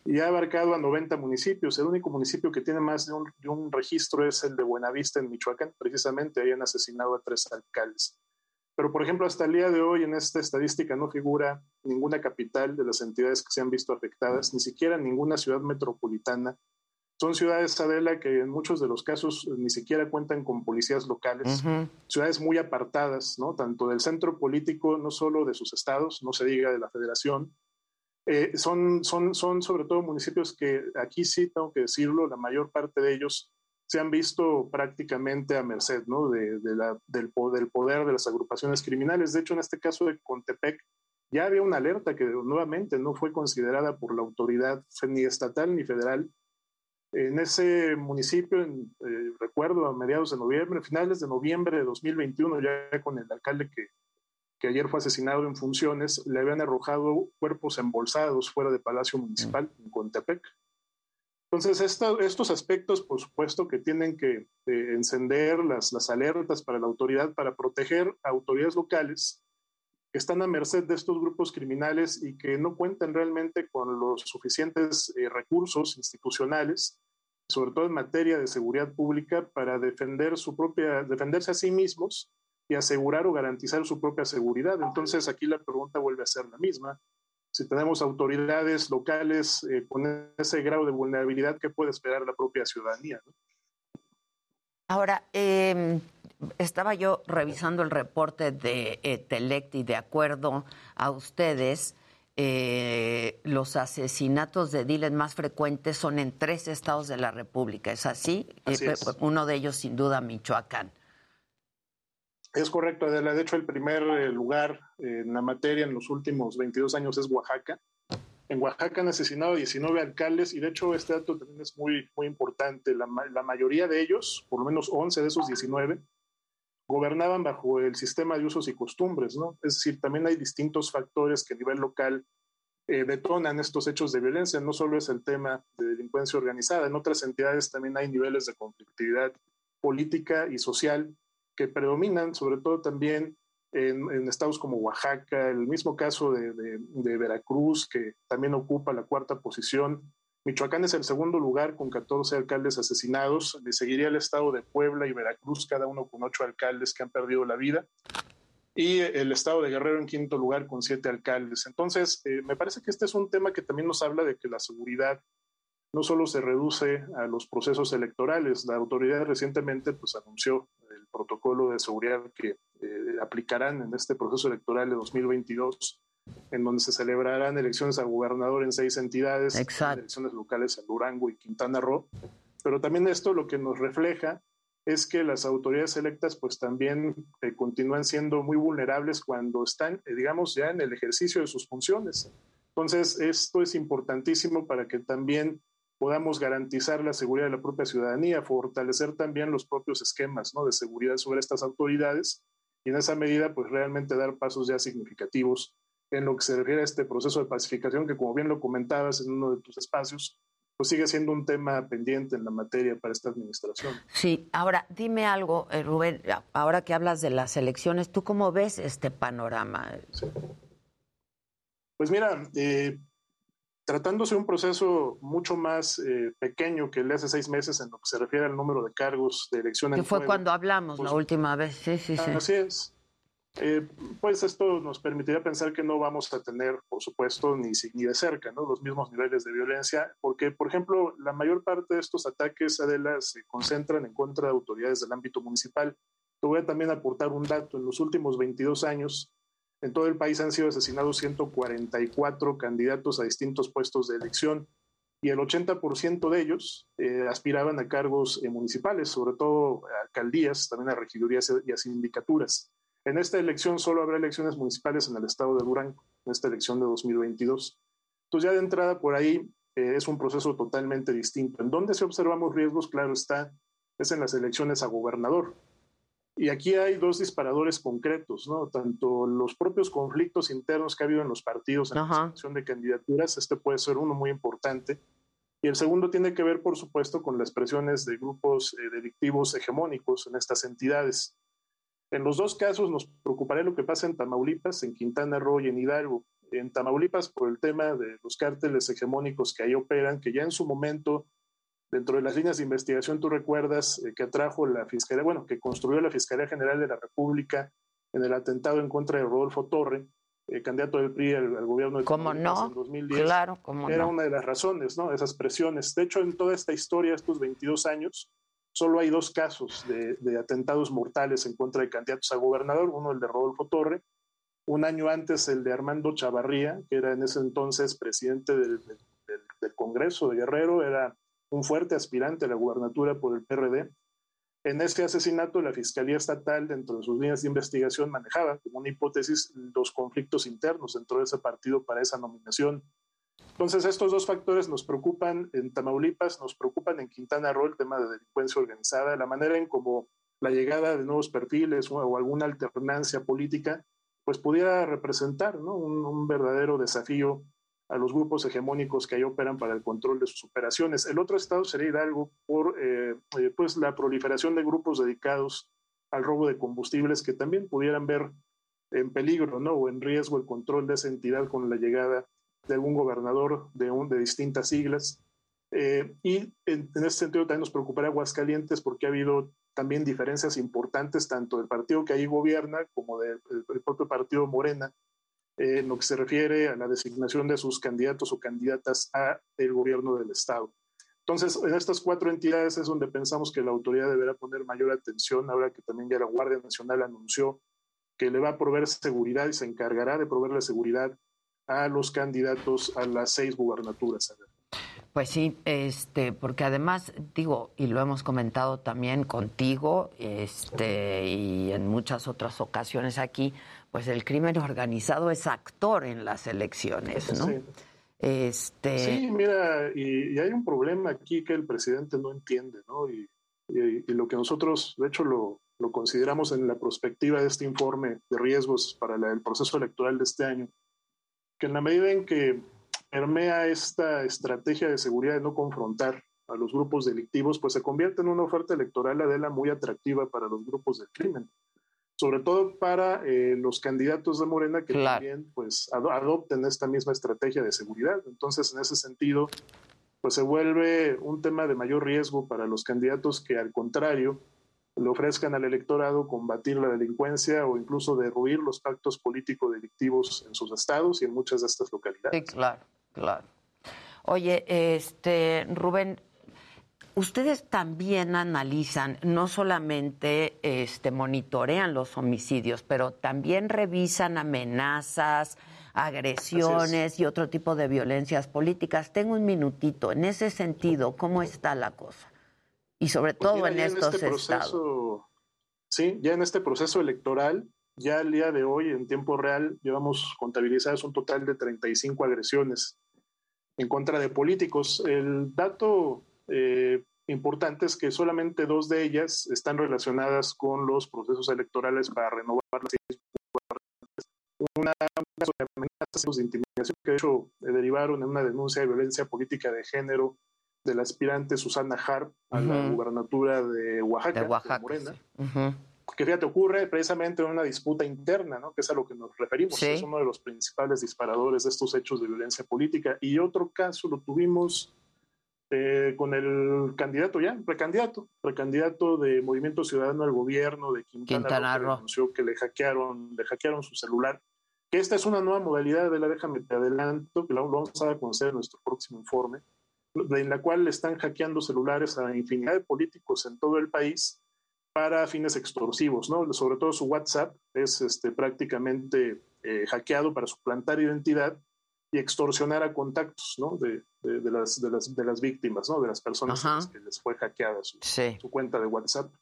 y ha abarcado a 90 municipios. El único municipio que tiene más de un, registro es el de Buenavista en Michoacán. Precisamente ahí han asesinado a tres alcaldes. Pero, por ejemplo, hasta el día de hoy en esta estadística no figura ninguna capital de las entidades que se han visto afectadas, ni siquiera ninguna ciudad metropolitana. Son ciudades, Adela, que en muchos de los casos ni siquiera cuentan con policías locales, ciudades muy apartadas, ¿no? Tanto del centro político, no solo de sus estados, no se diga de la federación, eh, son, son, son sobre todo municipios que aquí sí tengo que decirlo, la mayor parte de ellos se han visto prácticamente a merced ¿no? de, la, del, del, poder de las agrupaciones criminales. De hecho, en este caso de Contepec, ya había una alerta que nuevamente no fue considerada por la autoridad ni estatal ni federal. En ese municipio, eh, recuerdo a mediados de noviembre, finales de noviembre de 2021, ya con el alcalde que, que ayer fue asesinado en funciones, le habían arrojado cuerpos embolsados fuera de Palacio Municipal en Contepec. Entonces, estos aspectos, por supuesto, que tienen que eh, encender las, las alertas para la autoridad, para proteger a autoridades locales que están a merced de estos grupos criminales y que no cuentan realmente con los suficientes eh, recursos institucionales, sobre todo en materia de seguridad pública, para defender su propia, defenderse a sí mismos y asegurar o garantizar su propia seguridad. Entonces aquí la pregunta vuelve a ser la misma. Si tenemos autoridades locales eh, con ese grado de vulnerabilidad, ¿qué puede esperar la propia ciudadanía? Ahora, em, estaba yo revisando el reporte de eh, Telect y de acuerdo a ustedes, eh, los asesinatos de Diles más frecuentes son en tres estados de la República. ¿Es así? así es. Uno de ellos, sin duda, Michoacán. Es correcto, Adela. De hecho, el primer eh, lugar en la materia en los últimos 22 años es Oaxaca. En Oaxaca han asesinado 19 alcaldes y de hecho este dato también es muy, muy importante. La, la mayoría de ellos, por lo menos 11 de esos 19, gobernaban bajo el sistema de usos y costumbres, ¿no? Es decir, también hay distintos factores que a nivel local eh, detonan estos hechos de violencia. No solo es el tema de delincuencia organizada, en otras entidades también hay niveles de conflictividad política y social que predominan, sobre todo también en, estados como Oaxaca, el mismo caso de, Veracruz, que también ocupa la cuarta posición. Michoacán es el segundo lugar con 14 alcaldes asesinados. Le seguiría el estado de Puebla y Veracruz, cada uno con ocho alcaldes que han perdido la vida. Y el estado de Guerrero en quinto lugar con siete alcaldes. Entonces, eh, me parece que este es un tema que también nos habla de que la seguridad no solo se reduce a los procesos electorales. La autoridad recientemente pues, anunció el protocolo de seguridad que eh, aplicarán en este proceso electoral de 2022, en donde se celebrarán elecciones a gobernador en seis entidades, elecciones locales en Durango y Quintana Roo. Pero también esto lo que nos refleja es que las autoridades electas pues también eh, continúan siendo muy vulnerables cuando están, eh, digamos, ya en el ejercicio de sus funciones. Entonces, esto es importantísimo para que también podamos garantizar la seguridad de la propia ciudadanía, fortalecer también los propios esquemas ¿no? de seguridad sobre estas autoridades y en esa medida pues realmente dar pasos ya significativos en lo que se refiere a este proceso de pacificación que, como bien lo comentabas en uno de tus espacios, pues sigue siendo un tema pendiente en la materia para esta administración. Sí, ahora dime algo, eh, Rubén, ahora que hablas de las elecciones, ¿tú cómo ves este panorama? Pues mira, eh, tratándose de un proceso mucho más eh, pequeño que el de hace seis meses en lo que se refiere al número de cargos de elección Que fue cuando hablamos pues, la última vez, sí, sí, sí. Así es. Eh, pues esto nos permitiría pensar que no vamos a tener, por supuesto, ni, ni de cerca los mismos niveles de violencia, porque, por ejemplo, la mayor parte de estos ataques, Adela, se concentran en contra de autoridades del ámbito municipal. Te voy a también aportar un dato. En los últimos 22 años, en todo el país han sido asesinados 144 candidatos a distintos puestos de elección y el 80% de ellos eh, aspiraban a cargos eh, municipales, sobre todo a alcaldías, también a regidurías y a sindicaturas. En esta elección solo habrá elecciones municipales en el estado de Durango, en esta elección de 2022. Entonces ya de entrada por ahí eh, es un proceso totalmente distinto. En donde se observamos riesgos, claro está, es en las elecciones a gobernador. Y aquí hay dos disparadores concretos, ¿no? Tanto los propios conflictos internos que ha habido en los partidos en la selección de candidaturas, este puede ser uno muy importante. Y el segundo tiene que ver, por supuesto, con las presiones de grupos eh, delictivos hegemónicos en estas entidades. En los dos casos nos preocuparía lo que pasa en Tamaulipas, en Quintana Roo y en Hidalgo. En Tamaulipas por el tema de los cárteles hegemónicos que ahí operan, que ya en su momento, dentro de las líneas de investigación, tú recuerdas eh, que atrajo la Fiscalía, bueno, que construyó la Fiscalía General de la República en el atentado en contra de Rodolfo Torre, eh, candidato del PRI al, al gobierno de ¿Cómo no? en 2010. Claro, cómo Era no. una de las razones, ¿no? Esas presiones. De hecho, en toda esta historia, estos 22 años, solo hay dos casos de, atentados mortales en contra de candidatos a gobernador, uno el de Rodolfo Torre, un año antes el de Armando Chavarría, que era en ese entonces presidente del- del Congreso de Guerrero, era un fuerte aspirante a la gubernatura por el PRD. En este asesinato, la Fiscalía Estatal, dentro de sus líneas de investigación, manejaba como una hipótesis los conflictos internos dentro de ese partido para esa nominación. Entonces, estos dos factores nos preocupan en Tamaulipas, nos preocupan en Quintana Roo, el tema de delincuencia organizada, la manera en cómo la llegada de nuevos perfiles o, alguna alternancia política, pues pudiera representar ¿no? un, un verdadero desafío a los grupos hegemónicos que ahí operan para el control de sus operaciones. El otro estado sería Hidalgo por eh, eh, pues la proliferación de grupos dedicados al robo de combustibles que también pudieran ver en peligro ¿no? o en riesgo el control de esa entidad con la llegada de algún gobernador de, un, de distintas siglas. Eh, y en, en ese sentido también nos preocuparía Aguascalientes porque ha habido también diferencias importantes tanto del partido que ahí gobierna como del propio partido Morena eh, en lo que se refiere a la designación de sus candidatos o candidatas a el gobierno del Estado. Entonces, en estas cuatro entidades es donde pensamos que la autoridad deberá poner mayor atención, ahora que también ya la Guardia Nacional anunció que le va a proveer seguridad y se encargará de proveerle seguridad a los candidatos a las seis gubernaturas. Pues sí, este, porque además digo, y lo hemos comentado también contigo, este, y en muchas otras ocasiones aquí, pues el crimen organizado es actor en las elecciones, ¿no? Sí. Este, Sí, mira, y, y hay un problema aquí que el presidente no entiende, ¿no? Y, y- y lo que nosotros, de hecho, lo, lo consideramos en la perspectiva de este informe de riesgos para la- el proceso electoral de este año, que en la medida en que permea esta estrategia de seguridad de no confrontar a los grupos delictivos, pues se convierte en una oferta electoral, Adela, muy atractiva para los grupos del crimen sobre todo para eh, los candidatos de Morena que también pues ado- adopten esta misma estrategia de seguridad. Entonces, en ese sentido, pues se vuelve un tema de mayor riesgo para los candidatos que al contrario le ofrezcan al electorado combatir la delincuencia o incluso derruir los pactos político-delictivos en sus estados y en muchas de estas localidades. Sí, claro, claro. Oye, este, Rubén, ustedes también analizan, no solamente este, monitorean los homicidios, pero también revisan amenazas, agresiones y otro tipo de violencias políticas. Tengo un minutito. En ese sentido, ¿cómo está la cosa? Y sobre Pues todo mira, en estos este estados. proceso, Sí, ya en este proceso electoral, ya el día de hoy, en tiempo real, llevamos contabilizadas un total de 35 agresiones en contra de políticos. El dato eh, importante es que solamente dos de ellas están relacionadas con los procesos electorales para renovar las seis. Una un caso de amenaza actos de intimidación que de hecho derivaron en una denuncia de violencia política de género de la aspirante Susana Harp a la Ujú. gubernatura de Oaxaca, De Oaxaca, Morena. Ujú. Que fíjate, ocurre precisamente en una disputa interna, ¿no? que es a lo que nos referimos. Sí. Es uno de los principales disparadores de estos hechos de violencia política. Y otro caso lo tuvimos eh, con el candidato ya, precandidato, precandidato de Movimiento Ciudadano al gobierno de Quintana, Quintana Roo, que Roo. denunció que le hackearon, le hackearon su celular. Que esta es una nueva modalidad de la déjame te adelanto, que la vamos a conocer en nuestro próximo informe, en la cual están hackeando celulares a infinidad de políticos en todo el país para fines extorsivos, ¿no? Sobre todo su WhatsApp es este, prácticamente eh, hackeado para suplantar identidad y extorsionar a contactos, ¿no? De, de- de las, de, las, de las víctimas, ¿no? De las personas a Ajá. las que les fue hackeada su, Sí. su cuenta de WhatsApp.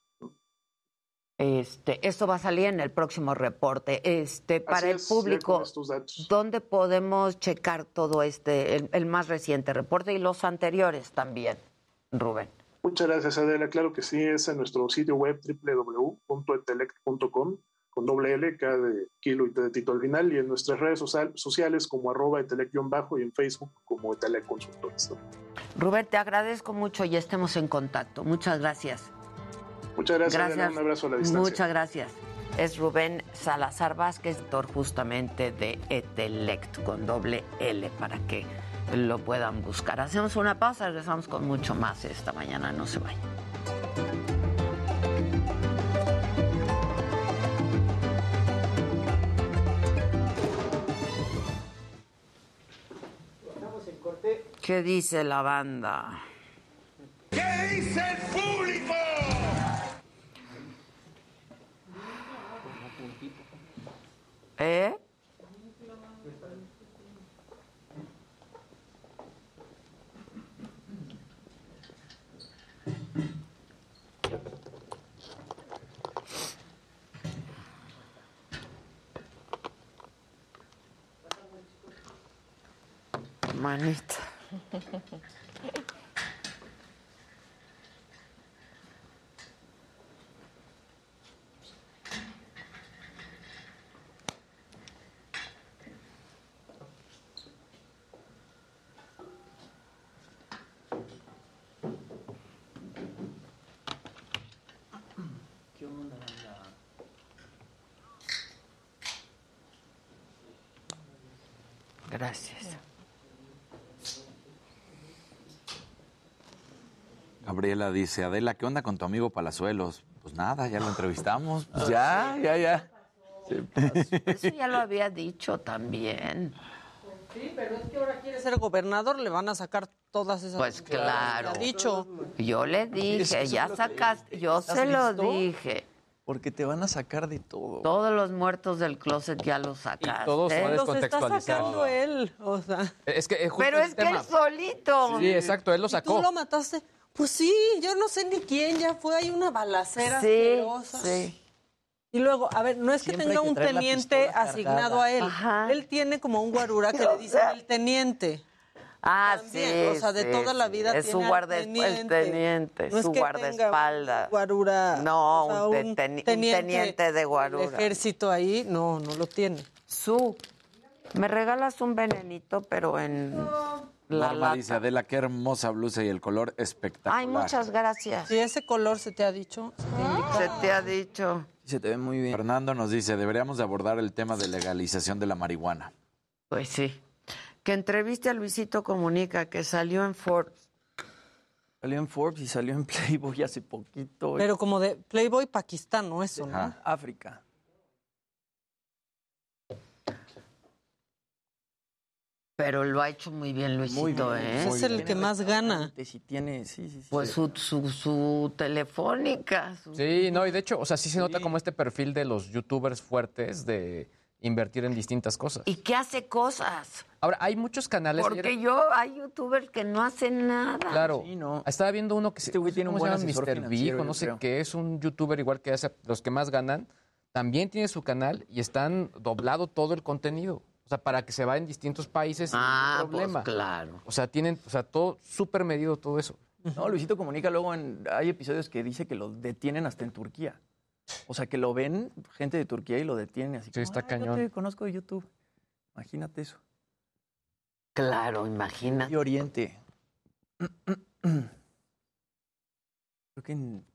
Este, esto va a salir en el próximo reporte. Este, para Así el es, público. ¿dónde podemos checar todo este, el, el más reciente reporte y los anteriores también, Rubén? Muchas gracias, Adela. Claro que sí, es en nuestro sitio web www.etelect.com con doble L, K de kilo y T de Tito al final, y en nuestras redes social- sociales como arroba etelec-bajo y en Facebook como Etelec Consultores. ¿no? Rubén, te agradezco mucho y estemos en contacto. Muchas gracias. Muchas gracias. Un abrazo a la distancia. Muchas gracias. Es Rubén Salazar Vázquez, doctor justamente de Etelect con doble L para que lo puedan buscar. Hacemos una pausa, regresamos con mucho más esta mañana. No se vayan. ¿Qué dice la banda? ¿Qué dice el público? ¿Eh? Manita. ¿Qué onda, banda? Gracias. Gabriela dice, Adela, ¿qué onda con tu amigo Palazuelos? Pues nada, ya lo entrevistamos. Pues ya, ya, ya. Eso ya lo había dicho también. Sí, pero es que ahora quiere ser gobernador, le van a sacar todas esas. Pues claro. Ha dicho. Yo le dije, ya sacaste, yo se lo dije. Porque te van a sacar de todo. Todos los muertos del closet ya los sacaste. todo se va a Los está sacando él. O sea. Es que, eh, justo Pero el es que tema. él solito. Sí, exacto, él lo ¿Y sacó. tú lo mataste? Pues sí, yo no sé ni quién, ya fue ahí una balacera Sí, sí. Y luego, a ver, no es que tenga que un teniente asignado cargada. a él. Ajá. Él tiene como un guarura que le dicen el teniente. Ah, También, sí. o sea, de sí, toda la sí. vida Es su tiene al guarda, el teniente. teniente, No es su guardaespaldas. Guarura. No, o sea, un, teniente, de guarura. ejército ahí, no, no lo tiene. Su, me regalas un venenito, pero en la Norma lata. dice, Adela, qué hermosa blusa y el color espectacular. Ay, muchas gracias. Si ese color se te ha dicho, se te indica. Se te ha dicho. Se te ve muy bien. Fernando nos dice, deberíamos de abordar el tema de legalización de la marihuana. Pues sí. Que entreviste a Luisito Comunica, que salió en Forbes. Salió en Forbes y salió en Playboy hace poquito. Pero como de Playboy pakistano, eso, ¿no? Ajá. África. Pero lo ha hecho muy bien Luisito, Muy bien, ¿eh? es el que más gana. Sí, tiene, sí, sí, sí. Pues su, su, su telefónica. su- Sí, no, y de hecho, o sea, sí se nota como este perfil de los youtubers fuertes de invertir en distintas cosas. Y que hace cosas. Ahora, hay muchos canales. Porque yo, hay youtubers que no hacen nada. Claro. Estaba viendo uno que Este güey tiene un ¿cómo se buen Mr. Big o no sé qué, es un youtuber igual que hace los que más ganan. También tiene su canal y están doblado todo el contenido. O sea, para que se va en distintos países sin Ah, ningún problema. pues claro. O sea, tienen, o sea, todo súper medido todo eso. No, Luisito comunica luego en. Hay episodios que dice que lo detienen hasta en Turquía. O sea, que lo ven gente de Turquía y lo detienen así. Sí, está "Ay, yo cañón. te conozco de YouTube. Imagínate eso. Claro, imagínate. Medio Oriente. Creo que en-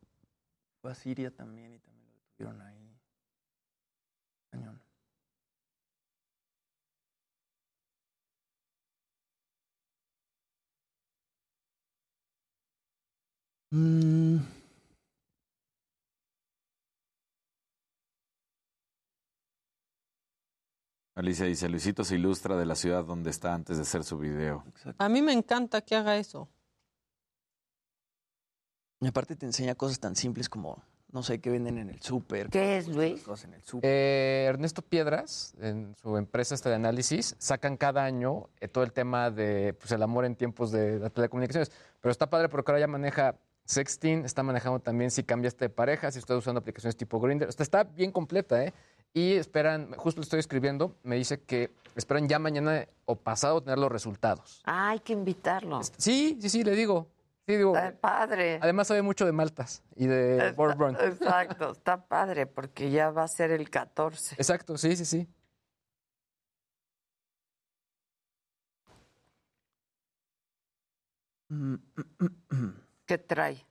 fue a Siria también y también lo detuvieron ahí. Cañón. Mm, Alicia dice, Luisito se ilustra de la ciudad donde está antes de hacer su video. A mí me encanta que haga eso. Y aparte te enseña cosas tan simples como, no sé, qué venden en el súper. ¿Qué es, Luis? Cosas en el súper. Eh, Ernesto Piedras, en su empresa esta de análisis, sacan cada año eh, todo el tema de pues, el amor en tiempos de las telecomunicaciones. Pero está padre porque ahora ya maneja sexting, está manejando también si cambiaste de pareja, si estás usando aplicaciones tipo Grindr. O sea, está bien completa, ¿eh? Y esperan, justo lo estoy escribiendo, me dice que esperan ya mañana o pasado tener los resultados. Ah, hay que invitarlo. Sí, sí, sí, le digo. Sí, digo. Está padre. Además sabe mucho de maltas y de bourbon. Exacto, está padre porque ya va a ser el 14. Exacto, sí, sí, sí. ¿Qué trae?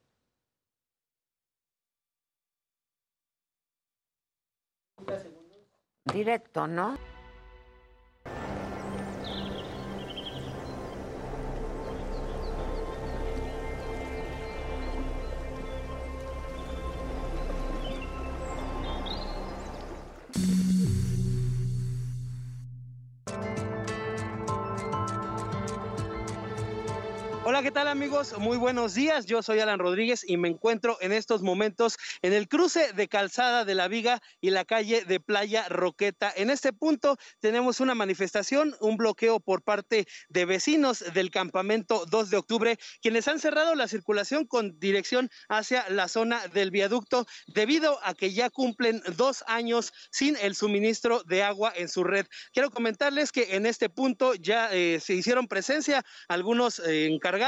Directo, ¿no? Hola, ¿qué tal amigos? Muy buenos días. Yo soy Alan Rodríguez y me encuentro en estos momentos en el cruce de Calzada de la Viga y la calle de Playa Roqueta. En este punto tenemos una manifestación, un bloqueo por parte de vecinos del campamento 2 de octubre, quienes han cerrado la circulación con dirección hacia la zona del viaducto debido a que ya cumplen dos años sin el suministro de agua en su red. Quiero comentarles que en este punto ya eh, se hicieron presencia algunos eh, encargados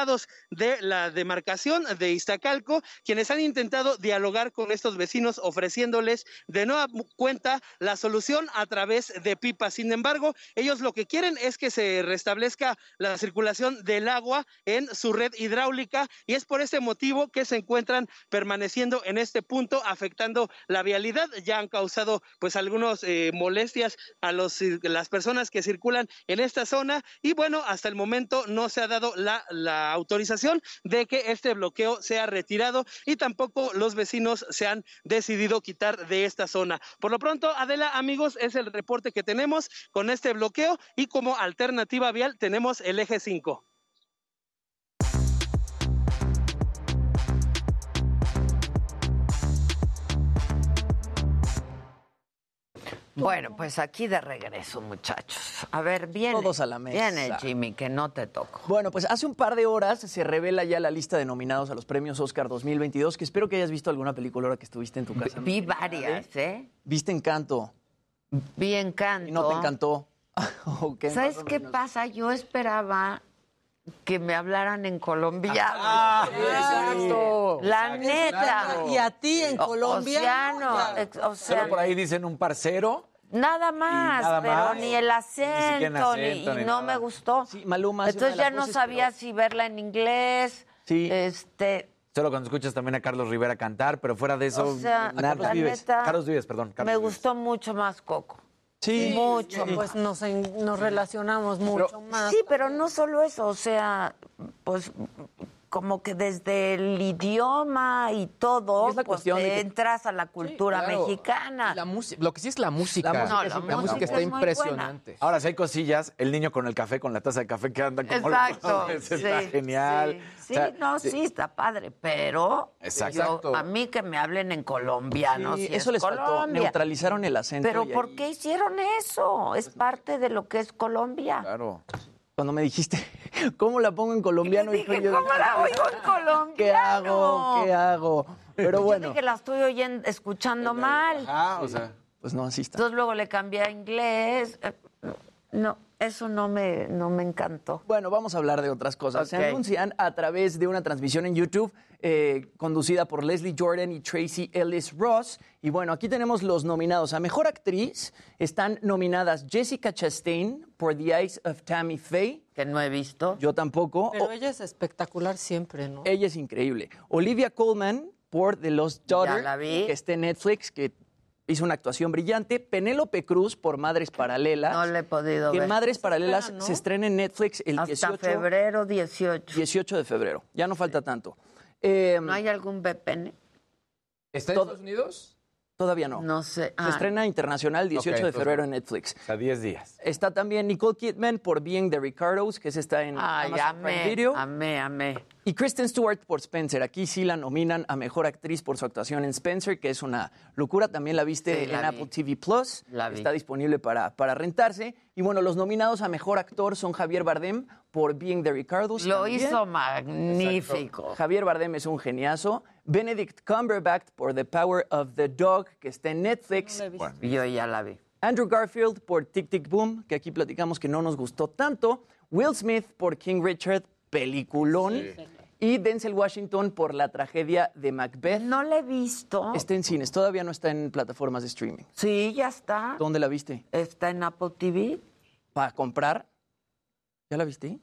de la demarcación de Iztacalco, quienes han intentado dialogar con estos vecinos ofreciéndoles de nueva cuenta la solución a través de pipas. Sin embargo, ellos lo que quieren es que se restablezca la circulación del agua en su red hidráulica y es por este motivo que se encuentran permaneciendo en este punto afectando la vialidad. Ya han causado pues algunas eh, molestias a los, las personas que circulan en esta zona y bueno, hasta el momento no se ha dado la, la autorización de que este bloqueo sea retirado y tampoco los vecinos se han decidido quitar de esta zona. Por lo pronto, Adela, amigos, es el reporte que tenemos con este bloqueo y como alternativa vial tenemos el eje 5. Bueno, pues aquí de regreso, muchachos. A ver, viene. Todos a la mesa. Viene, Jimmy, que no te toco. Bueno, pues hace un par de horas se revela ya la lista de nominados a los premios Oscar 2022, que espero que hayas visto alguna película ahora que estuviste en tu casa. Vi varias, ¿eh? ¿Viste Encanto? Vi Encanto. ¿Y no te encantó? ¿Sabes qué pasa? Yo esperaba que me hablaran en colombiano. Ah, exacto. La Exacto. neta. Y a ti en O- Colombia. Océano, ex- Solo por ahí dicen un parcero. Nada más, nada pero más. ni el acento, en ni, acento, y ni no nada. me gustó. Maluma hace Entonces ya no sabía si verla en inglés. Sí. Este, Solo cuando escuchas también a Carlos Rivera cantar, pero fuera de eso, O sea, nada. la neta, Carlos Vives, perdón. Carlos me Vives. gustó mucho más Coco. Sí. Mucho. Pues nos, en- nos relacionamos mucho más. Sí, pero no solo eso, o sea, pues como que desde el idioma y todo, Y es la pues cuestión de te que- entras a la cultura claro. mecana. La lo que sí es la música. La música No, es la súper música música es está buena. impresionante. Ahora, si hay cosillas, el niño con el café, con la taza de café que anda como Exacto. loco, ese está sí, genial. Sí, O sea, no, sí, está padre, pero Exacto. yo- a mí que me hablen en colombiano, Sí, si eso es les faltó. Neutralizaron el acento. Pero ¿por ahí- qué hicieron eso? Es parte de lo que es Colombia. Claro. Cuando me dijiste, ¿cómo la pongo en colombiano? Dije, Hijo, yo- ¿cómo la oigo en colombiano? ¿Qué hago? ¿Qué hago? Pero Yo bueno. dije, la estoy oyendo, escuchando mal. Ah, o sea. Pues no, así está. Entonces luego le cambié a inglés. Eh, No, eso no me, no me encantó. Bueno, vamos a hablar de otras cosas. Se Ok. anuncian a través de una transmisión en YouTube eh, conducida por Leslie Jordan y Tracy Ellis Ross. Y bueno, aquí tenemos los nominados a Mejor Actriz. Están nominadas Jessica Chastain por The Eyes of Tammy Faye. Que no he visto. Yo tampoco. Pero O- ella es espectacular siempre, ¿no? ella es increíble. Olivia Colman por The Lost Daughter, la vi. que está en Netflix, que hizo una actuación brillante. Penélope Cruz por Madres Paralelas. No le he podido que ver. Madres Se Paralelas espera, ¿no? se estrena en Netflix el Hasta 18, febrero 18. 18 de febrero. Ya no falta tanto. Eh, ¿No hay algún VPN? ¿Está en Estados Unidos? Todavía no. No sé. Se Ah, estrena internacional 18 Ok, de febrero en Netflix. O sea, 10 días. Está también Nicole Kidman por Being the Ricardos, que se está en Ay, Amazon Prime amé, Video. amé, amé. Y Kristen Stewart por Spencer. Aquí sí la nominan a Mejor Actriz por su actuación en Spencer, que es una locura. También la viste Sí, en vi. Apple TV Plus. La vi. Está disponible para, para rentarse. Y bueno, los nominados a Mejor Actor son Javier Bardem por Being the Ricardos. Lo también. hizo magnífico. Javier Bardem es un geniazo. Benedict Cumberbatch por The Power of the Dog, que está en Netflix. Yo ya la vi. Andrew Garfield por Tic Tic Boom, que aquí platicamos que no nos gustó tanto. Will Smith por King Richard, peliculón. Y Denzel Washington por la tragedia de Macbeth. No la he visto. Está en cines, todavía no está en plataformas de streaming. Sí, ya está. ¿Dónde la viste? Está en Apple TV. ¿Para comprar? ¿Ya la viste?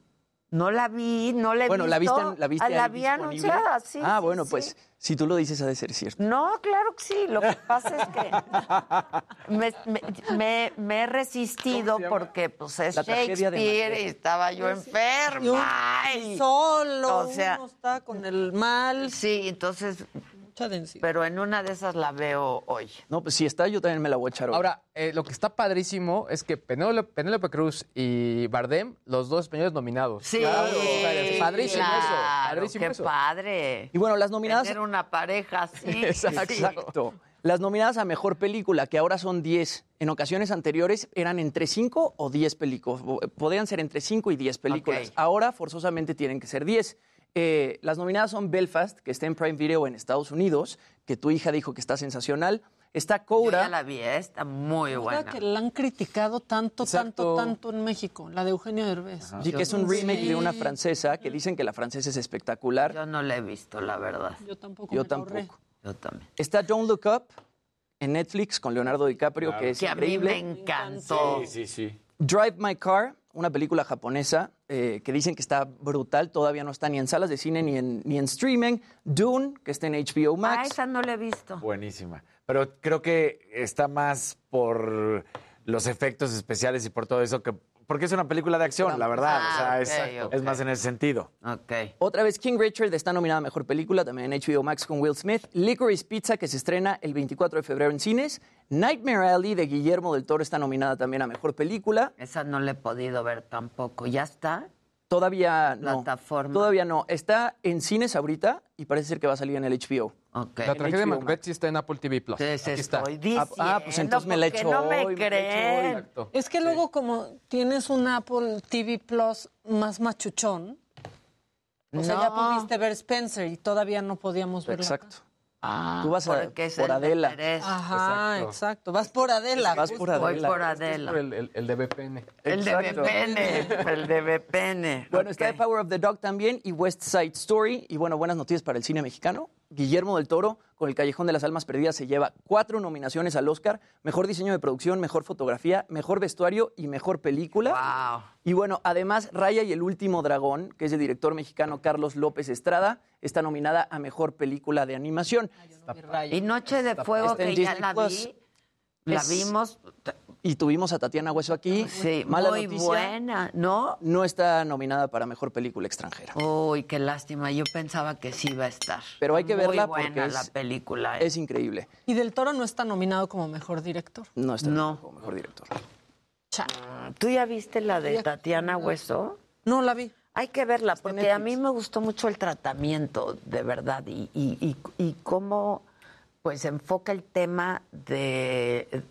No la vi, no la he bueno, la visto. viste, en- la viste Ah, la vi disponible? anunciada, sí. Ah, sí, bueno, sí. pues si tú lo dices ha de ser cierto. No, claro que sí. Lo que pasa es que me, me- me- me he resistido porque pues es La Shakespeare y estaba yo enferma. Y y- solo, o sea, uno está con el mal. Sí, entonces, Mucha densidad. pero en una de esas la veo hoy. No, pues si está, yo también me la voy a echar hoy. Ahora, eh, lo que está padrísimo es que Penélope, Penélope Cruz y Bardem, los dos españoles nominados. Sí, Claro, padrísimo claro, eso. Padrísimo qué eso. padre. Y bueno, las nominadas... Tener una pareja así. Exacto. Las nominadas a Mejor Película, que ahora son 10. En ocasiones anteriores eran entre 5 o 10 películas. Podían ser entre 5 y 10 películas. Ahora forzosamente tienen que ser 10. Eh, las nominadas son Belfast, que está en Prime Video en Estados Unidos, que tu hija dijo que está sensacional. Está Yo Coura. ya la vi, ¿eh? está muy ¿Verdad buena. que la han criticado tanto, Exacto. tanto, tanto en México? La de Eugenio Derbez. Y que es un remake de una francesa, que dicen que la francesa es espectacular. Yo no la he visto, la verdad. Yo tampoco Yo me ahorré. tampoco. Yo también. Está Don't Look Up en Netflix con Leonardo DiCaprio, que es Que a mí increíble. me encantó. Sí, sí, sí. Drive My Car, una película japonesa eh, que dicen que está brutal, todavía no está ni en salas de cine ni en, ni en streaming. Dune, que está en HBO Ah, Max. esa no la he visto. Buenísima. Pero creo que está más por los efectos especiales y por todo eso que. Porque es una película de acción, la verdad. Ah, o sea, ok, es, más en ese sentido. Ok. Otra vez King Richard está nominada a Mejor Película, también en HBO Max con Will Smith. Licorice Pizza, que se estrena el 24 de febrero en cines. Nightmare Alley de Guillermo del Toro está nominada también a Mejor Película. Esa no la he podido ver tampoco. ¿Ya está? Todavía no. Plataforma. Todavía no. Está en cines ahorita y parece ser que va a salir en el HBO. La tragedia de Macbeth sí está en Apple TV Plus. Entonces Aquí está. diciendo, Ah, pues entonces me la echo no me hoy, me la echo creen. hoy. Exacto. Es que luego como tienes un Apple TV Plus más machuchón, o sea, ya No. pudiste ver Spencer y todavía no podíamos verlo. acá. Ah, Tú vas a- por el de Adela. Ajá, exacto. Vas por Adela. Vas por Adela. Voy por Adela. por el, el- el de VPN. El de Exacto. VPN. El de VPN. Bueno, está The Power of the Dog también y West Side Story. Y bueno, buenas noticias para el cine mexicano. Guillermo del Toro, con El Callejón de las Almas Perdidas, se lleva cuatro nominaciones al Oscar. Mejor diseño de producción, mejor fotografía, mejor vestuario y mejor película. Wow. Y bueno, además, Raya y el último dragón, que es del director mexicano Carlos López Estrada, está nominada a mejor película de animación. Y Noche de Fuego, que ya la Plus. vi. La vimos. Y tuvimos a Tatiana Hueso aquí. Sí, Mala muy noticia, buena, ¿no? No está nominada para mejor película extranjera. Uy, qué lástima. Yo pensaba que sí iba a estar. Pero hay que Muy verla buena porque la es- película. ¿eh? Es increíble. Y Del Toro no está nominado como mejor director. No está No. como mejor director. Cha. ¿Tú ya viste la de Tatiana Hueso? No la vi. Hay que verla, porque a mí me gustó mucho el tratamiento, de verdad, y, y, y, y cómo pues enfoca el tema de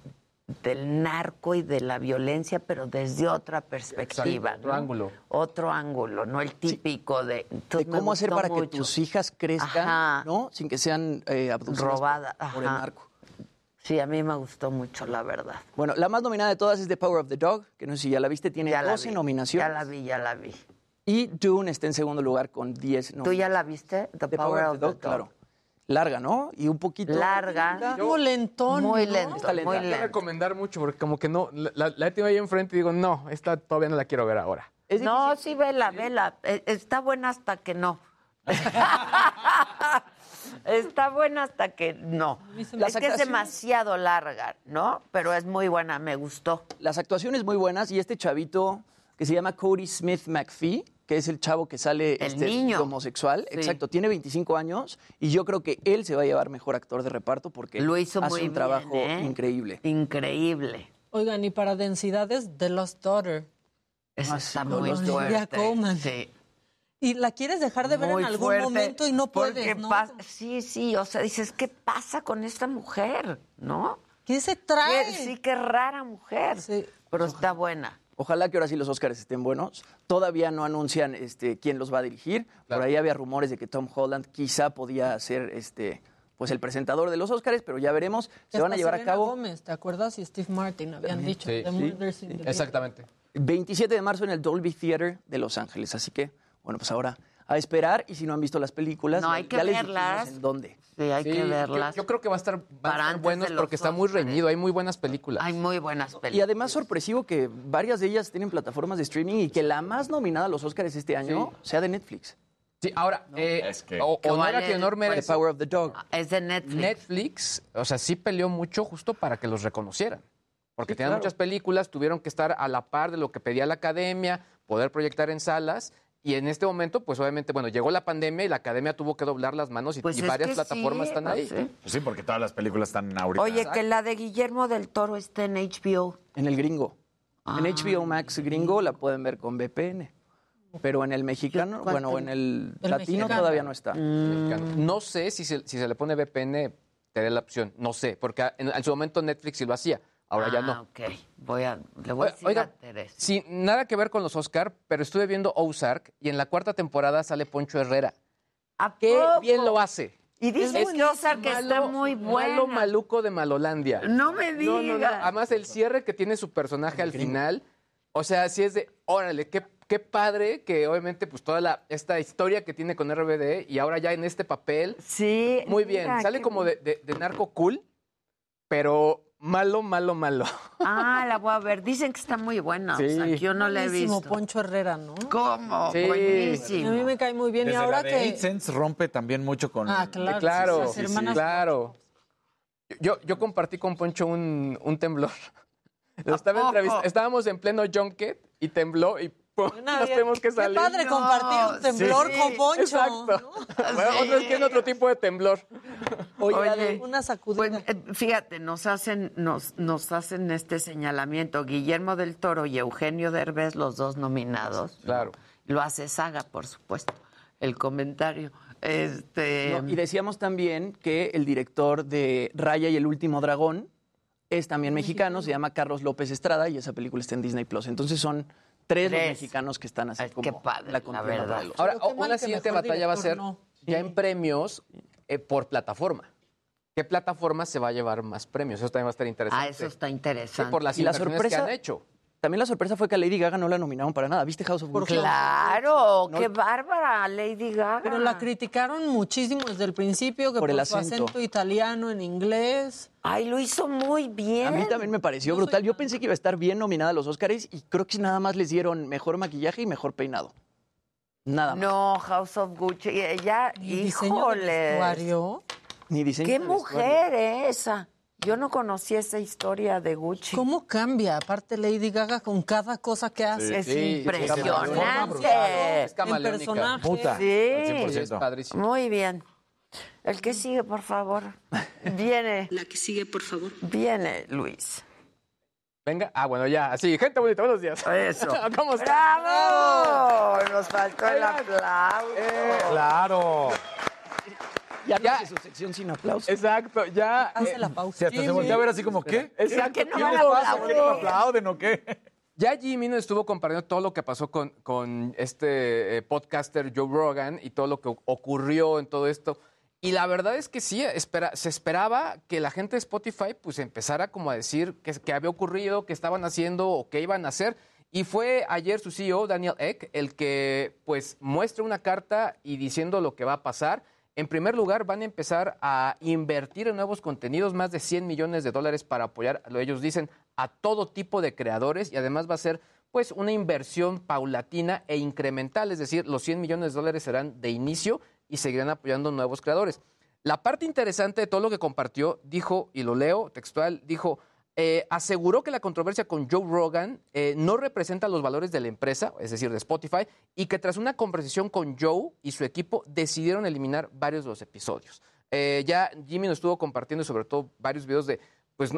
del narco y de la violencia, pero desde otra perspectiva. Exacto, otro ¿no? ángulo. Otro ángulo, no el típico de... De cómo hacer para que tus hijas crezcan, Ajá. ¿no? Sin que sean eh, abducidas Robadas, por, por el narco. Sí, a mí me gustó mucho, la verdad. Bueno, la más nominada de todas es The Power of the Dog, que no sé si ya la viste, tiene Ya la 12 vi, nominaciones. Ya la vi, ya la vi. Y Dune está en segundo lugar con 10 ¿Tú nominaciones. ya la viste? The, The Power, of the Dog. claro. Larga, ¿no? Y un poquito... Larga. Como lentón. Muy ¿no? lento, lenta. muy Hay que lento. recomendar mucho porque como que no, la, la, la tengo ahí enfrente y digo, no, esta todavía no la quiero ver ahora. No, sí, vela, vela. Eh, Está buena hasta que no. Está buena hasta que no. me- Es que es demasiado larga, ¿no? Pero es muy buena, me gustó. Las actuaciones muy buenas y este chavito que se llama Cody Smith McPhee, que es el chavo que sale El este, niño. homosexual, Sí. exacto, tiene 25 años y yo creo que él se va a llevar mejor actor de reparto porque Lo hizo hace muy un bien, trabajo ¿eh? increíble. Increíble. Oigan, y para densidades, The Lost Daughter. Esa Ah, está sí, muy fuerte. Sí. Y la quieres dejar de ver Muy en algún fuerte, momento y no puedes, ¿no? Sí, sí, o sea, dices, ¿qué pasa con esta mujer? ¿No? ¿Qué se trae? Qué- sí, qué rara mujer. Pero está buena. Ojalá que ahora sí los Oscars estén buenos. Todavía no anuncian este, quién los va a dirigir. Por ahí había rumores de que Tom Holland quizá podía ser este, pues el presentador de los Oscars, pero ya veremos. Se van a llevar a cabo Gómez, ¿te acuerdas? Y Steve Martin habían dicho. Sí, The sí. Murders in the Building. Exactamente. 27 de marzo en el Dolby Theater de Los Ángeles. Así que, bueno, pues ahora a esperar. Y si no han visto las películas, No, ya- hay que ya les verlas. en dónde. Sí, hay Sí, que yo- verlas. Yo, creo que va a estar, van a estar buenos porque está muy reñido, hay muy buenas películas. Hay muy buenas películas. Y además sorpresivo que varias de ellas tienen plataformas de streaming y que la más nominada a los Oscars este año sea de Netflix. Sí, ahora, eh, que- o- Que honor a vale quien honor The merece. Power of the Dog. Es de Netflix. Netflix, o sea, sí peleó mucho justo para que los reconocieran. Porque Sí, tenían claro. muchas películas, tuvieron que estar a la par de lo que pedía la academia, poder proyectar en salas. Y en este momento, pues obviamente, bueno, llegó la pandemia y la academia tuvo que doblar las manos y, Pues y es varias que plataformas sí, están ahí. sí. Pues sí, porque todas las películas están ahorita. Oye, que la de Guillermo del Toro está en HBO. En el gringo. En Ah. HBO Max gringo la pueden ver con VPN. Pero en el mexicano, ¿Cuál bueno, en el, El latino mexicano. todavía no está. No sé si se, si se le pone VPN, te da la opción. No sé, porque en, en su momento Netflix sí lo hacía, ahora ya Ah, no. ok. Voy a, le voy a decir Oiga, a Teresa. Sin nada que ver con los Oscar, pero estuve viendo Ozark y en la cuarta temporada sale Poncho Herrera. ¿A Qué poco? bien lo hace. Y dice Es que Ozark está muy buena. Malo maluco de Malolandia. No me No, no, no. digas. Además, el cierre que tiene su personaje al final, o sea, sí es de, órale, qué, qué padre que obviamente pues toda la, esta historia que tiene con RBD y ahora ya en este papel, Sí. muy bien. mira, Sale como de, de- de narco cool, pero malo, malo, malo. Ah, la voy a ver. Dicen que está muy buena. Sí. O sea, que yo no la he Buenísimo, visto. Poncho Herrera, ¿no? ¿Cómo? Sí. A Buenísimo. mí me cae muy bien. Desde y ahora la de que... Eight Sense rompe también mucho con... Ah, claro. claro, hermanas- claro. Yo, yo compartí con Poncho un, un temblor. Lo estaba Estábamos en pleno junket y tembló y. Una nos tenemos que Qué salir. padre compartir un temblor sí, con Poncho. Exacto. ¿no? Bueno, otros tienen otro tipo de temblor. Oye, Oye, Una sacudida. Pues, eh, fíjate, nos hacen, nos, nos hacen este señalamiento. Guillermo del Toro y Eugenio Derbez, los dos nominados. Claro. Lo hace Saga, por supuesto. El comentario. Este. no, y decíamos también que el director de Raya y el último dragón es también mexicano, se llama Carlos López Estrada y esa película está en Disney Plus. Entonces son tres, los mexicanos que están así Ay, como qué padre, la la verdad. los- Ahora, una siguiente batalla va a ser no. ya en premios eh, por plataforma. ¿Qué plataforma se va a llevar más premios? Eso también va a estar interesante. Ah, eso está Sí, interesante. por las Y la sorpresa- que han hecho. También la sorpresa fue que a Lady Gaga no la nominaron para nada. ¿Viste House of Gucci? Claro, No- qué bárbara, Lady Gaga. Pero la criticaron muchísimo desde el principio, que Por por, el su acento. acento italiano en inglés. Ay, lo hizo muy bien. A mí también me pareció brutal. Yo pensé que iba a estar bien nominada a los Oscars y creo que nada más les dieron mejor maquillaje y mejor peinado. Nada más. No, House of Gucci. Ella, Y diseño de híjole. vestuario. Ni diseño Qué de vestuario. mujer eh, esa. Yo no conocía esa historia de Gucci. ¿Cómo cambia? Aparte Lady Gaga con cada cosa que hace. Es Sí, sí, impresionante. Es camaleónica. En personaje. Sí. 100%. Sí, es padrísimo. Muy bien. El que sigue, por favor. Viene. La que sigue, por favor. Viene, Luis. Venga. Ah, bueno, ya. Así, gente bonita, buenos días. Eso. ¿Cómo están? ¡Bravo! Nos faltó el aplauso. Claro. Ya, Ya. no hace su sección sin aplausos. Exacto, ya. Hace eh, la pausa. Si hasta se voltea a ver así como, ¿qué? Exacto. ¿Qué no ¿qué van a pasa? aplaudir? ¿Por qué no me aplauden o qué? Ya Jimmy nos estuvo compartiendo todo lo que pasó con, con este eh, podcaster Joe Rogan y todo lo que ocurrió en todo esto. Y la verdad es que sí, espera- se esperaba que la gente de Spotify pues empezara como a decir que, que había ocurrido, que estaban haciendo o que iban a hacer. Y fue ayer su CEO, Daniel Eck, el que pues muestra una carta y diciendo lo que va a pasar. En primer lugar, van a empezar a invertir en nuevos contenidos, más de 100 millones de dólares para apoyar, lo ellos dicen, a todo tipo de creadores y además va a ser pues una inversión paulatina e incremental, es decir, los 100 millones de dólares serán de inicio y seguirán apoyando nuevos creadores. La parte interesante de todo lo que compartió, dijo, y lo leo textual, dijo, eh, aseguró que la controversia con Joe Rogan eh, no representa los valores de la empresa, es decir, de Spotify, y que tras una conversación con Joe y su equipo decidieron eliminar varios de los episodios. Eh, ya Jimmy nos estuvo compartiendo sobre todo varios videos de, pues,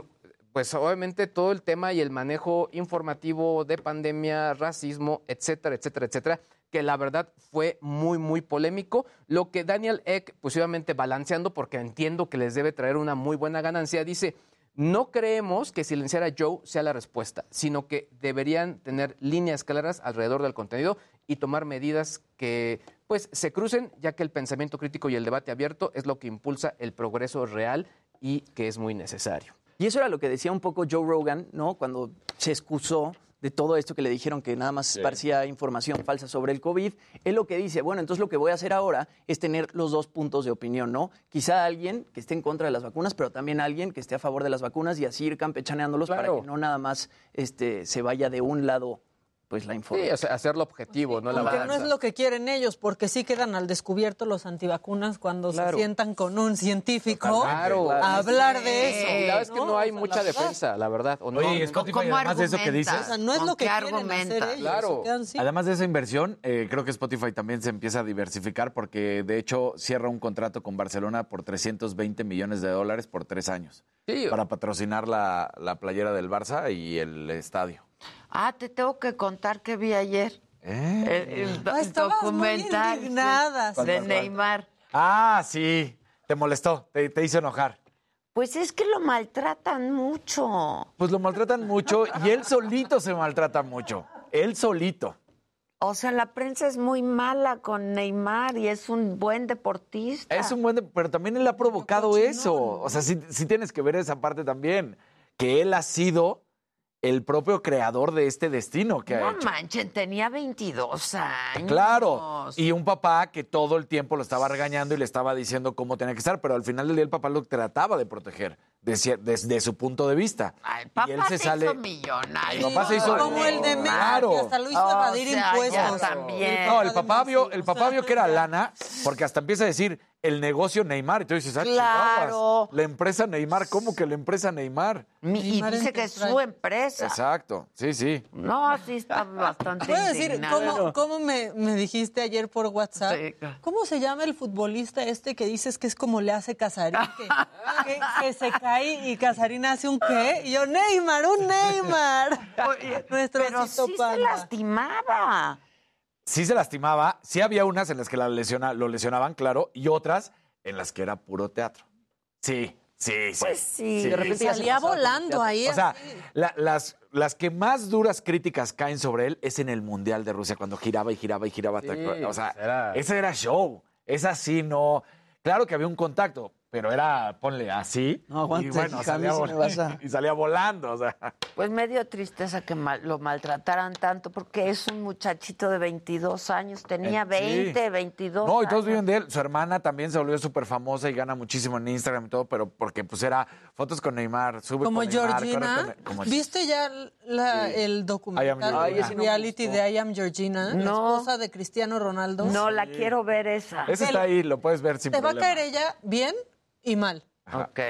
pues obviamente todo el tema y el manejo informativo de pandemia, racismo, etcétera, etcétera, etcétera, que la verdad fue muy, muy polémico. Lo que Daniel Eck, pues balanceando, porque entiendo que les debe traer una muy buena ganancia, dice, no creemos que silenciar a Joe sea la respuesta, sino que deberían tener líneas claras alrededor del contenido y tomar medidas que pues se crucen, ya que el pensamiento crítico y el debate abierto es lo que impulsa el progreso real y que es muy necesario. Y eso era lo que decía un poco Joe Rogan, ¿no? Cuando se excusó de todo esto que le dijeron que nada más parecía información falsa sobre el COVID. Él lo que dice, bueno, entonces lo que voy a hacer ahora es tener los dos puntos de opinión, ¿no? Quizá alguien que esté en contra de las vacunas, pero también alguien que esté a favor de las vacunas y así ir campechaneándolos para que no nada más este, se vaya de un lado, pues la Sí, información. o sea, hacerlo objetivo, no la Porque no es lo que quieren ellos, porque sí quedan al descubierto los antivacunas cuando se sientan con un científico Claro. a hablar de eso. Y la verdad es que no hay O sea, mucha la verdad. defensa, la verdad. ¿o no? Oye, Spotify, ¿Cómo además de eso que dices. O sea, no es ¿Con lo que quieren hacer ellos, Claro. Además de esa inversión, eh, creo que Spotify también se empieza a diversificar porque de hecho cierra un contrato con Barcelona por 320 millones de dólares por tres años Sí. para patrocinar la, la playera del Barça y el estadio. Ah, te tengo que contar que vi ayer. ¿Eh? El, Ah, muy documental de. Neymar. Ah, sí, te molestó, te, te hizo enojar. Pues es que lo maltratan mucho. Pues lo maltratan mucho y él solito se maltrata mucho. Él solito. O sea, la prensa es muy mala con Neymar y es un buen deportista. Es un buen, pero también él ha provocado eso. O sea, sí, sí tienes que ver esa parte también, que él ha sido el propio creador de este destino que ha No hecho. manchen, tenía 22 años. Claro, y un papá que todo el tiempo lo estaba regañando y le estaba diciendo cómo tenía que estar, pero al final del día el papá lo trataba de proteger desde, desde su punto de vista. Papá y él se, se sale. hizo millonario. El papá se hizo Como el de Messi, Claro. que hasta lo hizo O evadir sea, impuestos. también. No, el papá vio, el papá vio que era lana, porque hasta empieza a decir el negocio Neymar. Y tú dices, ah, Claro. La empresa Neymar, ¿cómo que la empresa Neymar? Mi- y dice que es su empresa. Exacto, sí, sí. No, sí está bastante ¿Puedo decir cómo, cómo me, me dijiste ayer por WhatsApp? Sí. ¿Cómo se llama el futbolista este que dices que es como le hace Casarín? Que, que- que se cae y Casarín hace un qué? Y yo, Neymar, un Neymar. Nuestro Pero sí se lastimaba. Sí se lastimaba, sí había unas en las que la lesiona, lo lesionaban, claro, y otras en las que era puro teatro. Sí, sí, sí. Pues sí. Sí. De repente salía volando ahí. O sea, la- las, las que más duras críticas caen sobre él es en el Mundial de Rusia, cuando giraba y giraba y giraba. Sí, o sea, era- ese era show. Esa sí no. Claro que había un contacto, pero era, ponle así. No, aguanta, y bueno, salía, sí a- y salía volando. O sea. Pues me dio tristeza que mal- lo maltrataran tanto porque es un muchachito de 22 años, tenía Eh, sí. 20, 22 No, y todos años. viven de él. Su hermana también se volvió súper famosa y gana muchísimo en Instagram y todo, pero porque pues era fotos con Neymar, sube Como con Neymar, corre Georgina. con Ne- como- ¿Viste ya la- Sí. el I am documental Georgina. Ay, ese no me reality de I Am Georgina? La No. esposa de Cristiano Ronaldo. No, la quiero ver esa. Ese está ahí, lo puedes ver sin Te va a caer ella bien y mal. Ok.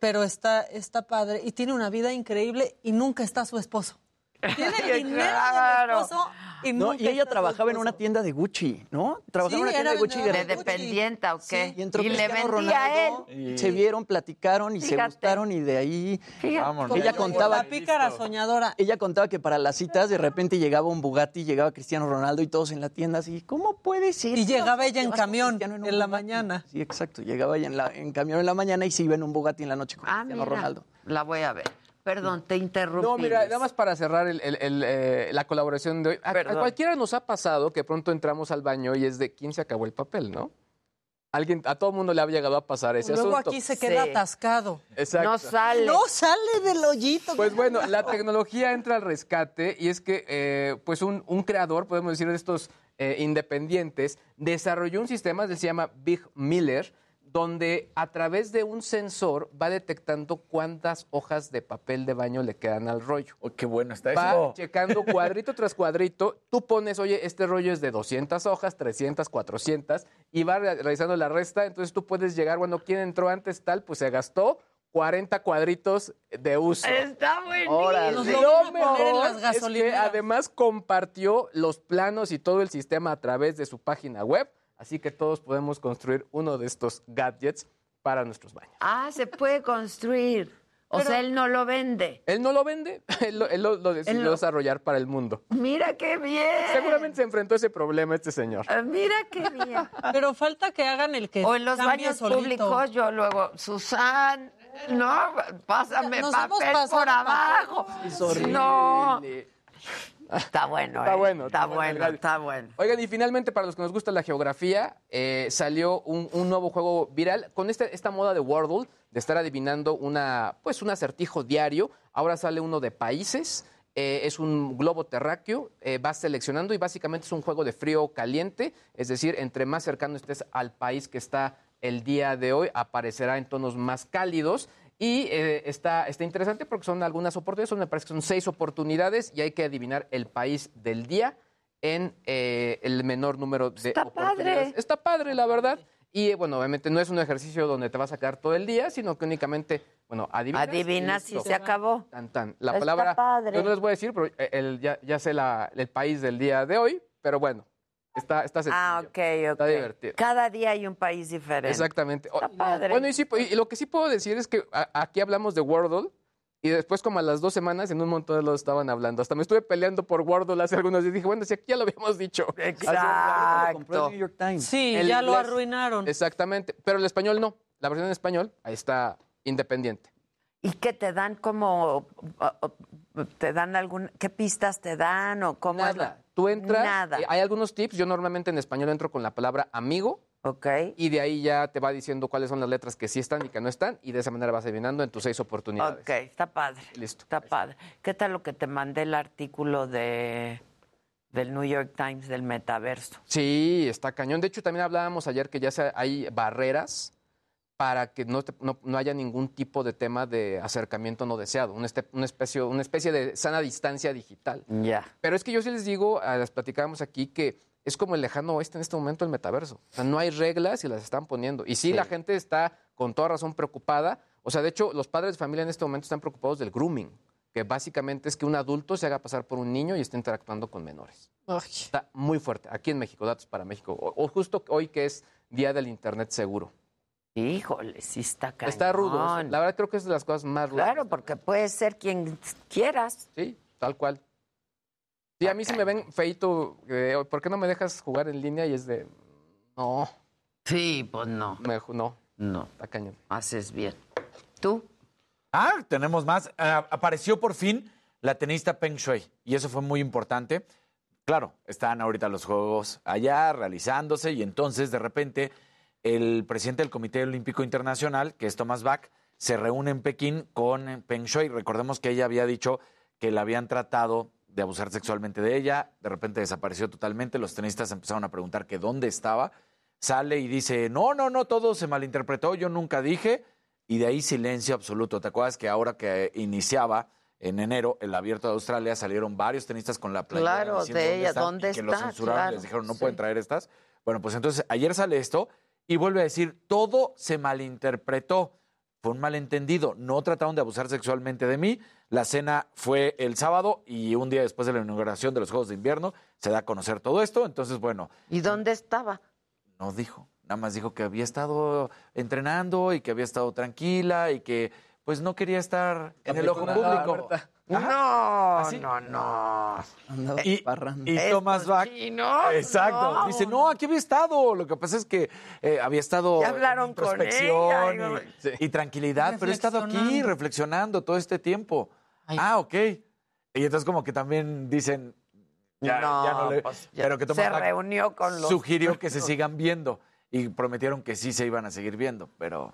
Pero está, está padre y tiene una vida increíble y nunca está su esposo. Tiene el dinero Claro. del esposo y, No, y ella trabajaba en una tienda de Gucci, ¿no? Trabajaba Sí, en una tienda de Gucci. y de ¿De dependienta o qué? Y entró le Cristiano vendía a él. Ronaldo, se vieron, platicaron y se gustaron y de ahí Vámonos. Ella contaba La pícara soñadora. ella contaba que para las citas de repente llegaba un Bugatti, llegaba Cristiano Ronaldo y todos en la tienda así, ¿cómo puede ser? Y ¿Qué llegaba ella en camión en la Bugatti. mañana. Sí, exacto, llegaba ella en, la, en camión en la mañana y se iba en un Bugatti en la noche con Ah, Cristiano mira, Ronaldo. la voy a ver. Perdón, te interrumpí. No, mira, nada más para cerrar el- el- el, eh, la colaboración de hoy. A, cualquiera nos ha pasado que pronto entramos al baño y es de quién se acabó el papel, ¿no? Alguien, a todo mundo le ha llegado a pasar ese Luego asunto. aquí se queda Sí. atascado. Exacto. No sale. No sale del hoyito. Pues bueno, la tecnología entra al rescate y es que eh, pues un, un creador, podemos decir, de estos eh, independientes, desarrolló un sistema que se llama Big Miller, donde a través de un sensor va detectando cuántas hojas de papel de baño le quedan al rollo. Oh, qué bueno está Va eso. checando cuadrito tras cuadrito. Tú pones, oye, este rollo es de 200 hojas, 300, 400, y va re- realizando la resta. Entonces tú puedes llegar, bueno, ¿quién entró antes tal? Pues se gastó 40 cuadritos de uso. Está buenísimo. Lo mejor las es que gasolineras. además compartió los planos y todo el sistema a través de su página web, así que todos podemos construir uno de estos gadgets para nuestros baños. Ah, se puede construir. O Pero- sea, él no lo vende. Él no lo vende, él lo, él lo- lo decidió Él lo- desarrollar para el mundo. Mira qué bien. Seguramente se enfrentó a ese problema este señor. Ah, Mira qué bien. Pero falta que hagan el que O en los baños solito. públicos, yo luego, Susan, no, pásame Nos papel por abajo. Es horrible. No. Está bueno, Está eh. bueno. Está bueno, bueno, está bueno. Oigan, y finalmente, para los que nos gusta la geografía, eh, salió un, un nuevo juego viral con este- esta moda de Wordle, de estar adivinando una, pues, un acertijo diario. Ahora sale uno de países. eh, es un globo terráqueo, eh, vas seleccionando y básicamente es un juego de frío o caliente, es decir, entre más cercano estés al país que está el día de hoy, aparecerá en tonos más cálidos. Y eh, está, está interesante porque son algunas oportunidades, son, me parece que son seis oportunidades y hay que adivinar el país del día en eh, el menor número de Está oportunidades. padre. Está padre, la verdad. Y eh, bueno, obviamente no es un ejercicio donde te vas a quedar todo el día, sino que únicamente, bueno, adivinas. Adivinas listo. se acabó. Tan, tan. La Está palabra, padre. yo no les voy a decir, pero eh, el- ya, ya sé la- el país del día de hoy, pero bueno, está, está sencillo. Ah, ok, ok. Está divertido. Cada día hay un país diferente. Exactamente. Está padre. Bueno, y, sí, y lo que sí puedo decir es que a- aquí hablamos de Wordle y después como a las dos semanas en un montón de los estaban hablando. Hasta me estuve peleando por Wordle hace algunos días y dije, bueno, si aquí ya lo habíamos dicho. Exacto. New York Times. Sí, El ya lo arruinaron. Exactamente, pero el español no. La versión en español, ahí está independiente. ¿Y qué te dan como, te dan algún, qué pistas te dan o cómo es la- Nada. Tú entras, Nada. eh, hay algunos tips. Yo normalmente en español entro con la palabra amigo. Ok. Y de ahí ya te va diciendo cuáles son las letras que sí están y que no están. Y de esa manera vas adivinando en tus seis oportunidades. Ok, está padre. Listo. Está padre. ¿Qué tal lo que te mandé el artículo de del New York Times del metaverso? Sí, está cañón. De hecho, también hablábamos ayer que ya hay barreras para que no, te- no- no haya ningún tipo de tema de acercamiento no deseado, una, este- una especie, una especie de sana distancia digital. Ya. Pero es que yo sí les digo, les platicábamos aquí, que es como el lejano oeste en este momento el metaverso. O sea, no hay reglas y las están poniendo. Y sí, la gente está con toda razón preocupada. O sea, de hecho, los padres de familia en este momento están preocupados del grooming, que básicamente es que un adulto se haga pasar por un niño y esté interactuando con menores. Está muy fuerte. Aquí en México, datos para México. O, o justo hoy que es Día del Internet Seguro. Híjole, sí está cañón. Está rudo. La verdad creo que es de las cosas más rudas. Claro, porque puede ser quien quieras. Sí, tal cual. Sí, a mí sí me ven feito, eh, ¿por qué no me dejas jugar en línea? Y es de, no. Sí, pues no. no. No. Está cañón. Haces bien. ¿Tú? Ah, tenemos más. Ah, apareció por fin la tenista Peng Shuai y eso fue muy importante. Claro, están ahorita los juegos allá realizándose y entonces de repente el presidente del Comité Olímpico Internacional, que es Thomas Bach, se reúne en Pekín con Peng Shuai. Recordemos que ella había dicho que la habían tratado de abusar sexualmente de ella, de repente desapareció totalmente, los tenistas empezaron a preguntar que dónde estaba, sale y dice, no, no, no, todo se malinterpretó, yo nunca dije, y de ahí silencio absoluto. ¿Te acuerdas que ahora que iniciaba en enero el abierto de Australia salieron varios tenistas con la playera Claro, diciendo de ella, están? ¿dónde y que los está? censuraron, Claro, les dijeron, no sí. pueden traer estas. Bueno, pues entonces ayer sale esto y vuelve a decir, todo se malinterpretó. Fue un malentendido. No trataron de abusar sexualmente de mí. La cena fue el sábado y un día después de la inauguración de los Juegos de Invierno se da a conocer todo esto. Entonces, bueno, ¿Y dónde estaba? no dijo. Nada más dijo que había estado entrenando y que había estado tranquila y que pues no quería estar en el ojo público. No, ¿Así? no, no. Y, y Thomas Bach. cochino, Exacto. no. Dice, no, aquí había estado. Lo que pasa es que eh, había estado Ya hablaron en con introspección ella, y, y tranquilidad, pero he estado aquí Reflexionando. todo este tiempo. Ah, ok. Y entonces como que también dicen, ya, No, ya no le- pues, ya pero que Thomas se Bach reunió con los- sugirió que se sigan viendo. y prometieron que sí se iban a seguir viendo, pero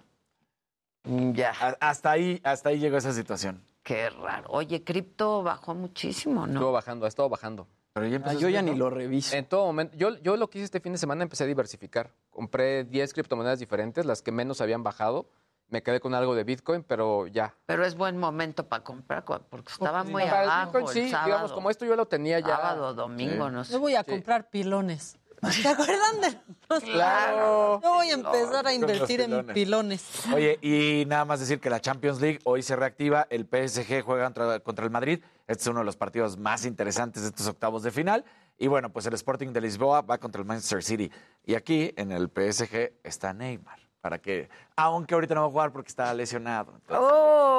ya. hasta ahí, hasta ahí llegó esa situación. Qué raro. Oye, cripto bajó muchísimo, ¿no? Estuvo bajando, ha estado bajando. Pero ya Ah, yo ya ni lo reviso. En todo momento. Yo, yo lo que hice este fin de semana empecé a diversificar. Compré 10 criptomonedas diferentes, las que menos habían bajado. Me quedé con algo de Bitcoin, pero ya. Pero es buen momento para comprar porque estaba muy Para el abajo Bitcoin, el sí, sábado. digamos, como esto yo lo tenía ya. Sábado, domingo, no sé. Yo voy a comprar pilones. ¿Se acuerdan de los Claro. Yo voy a empezar a invertir en pilones. pilones. Oye, y nada más decir que la Champions League hoy se reactiva, el PSG juega contra, contra el Madrid, este es uno de los partidos más interesantes de estos octavos de final, y bueno, pues el Sporting de Lisboa va contra el Manchester City, y aquí en el PSG está Neymar, para que, aunque ahorita no va a jugar porque está lesionado, entonces,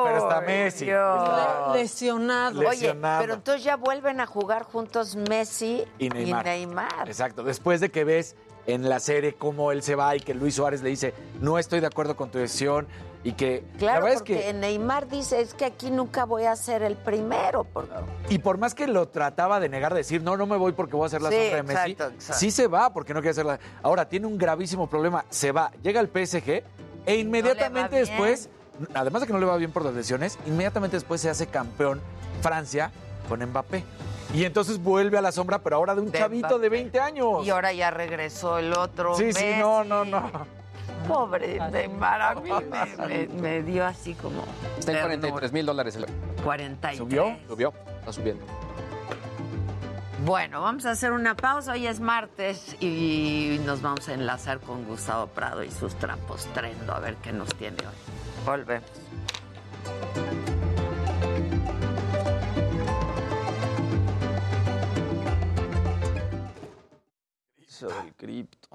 pero está Messi. Dios. Lesionado. Oye, Lesionado. pero entonces ya vuelven a jugar juntos Messi y Neymar. Neymar. Exacto. Después de que ves en la serie cómo él se va y que Luis Suárez le dice, no estoy de acuerdo con tu decisión y que la Claro, verdad es que Neymar dice, es que aquí nunca voy a ser el primero. Porque... y por más que lo trataba de negar, decir, no, no me voy porque voy a hacer la Sí, sombra de Messi, exacto, exacto. sí se va porque no quiere hacerla. Ahora, tiene un gravísimo problema, se va, llega al PSG e inmediatamente después, además de que no le va bien por las lesiones, inmediatamente después se hace campeón Francia con Mbappé. Y entonces vuelve a la sombra, pero ahora de un De chavito Mbappé. de 20 años. Y ahora ya regresó el otro. Sí, sí, no, no, no. Pobre Neymar, a mí me, me- me dio así como... Está en ternura. 43 mil dólares. el- 43. ¿Subió? Subió, está subiendo. Bueno, vamos a hacer una pausa. Hoy es martes y nos vamos a enlazar con Gustavo Prado y sus trampos trendo a ver qué nos tiene hoy. Volvemos. Eso del cripto.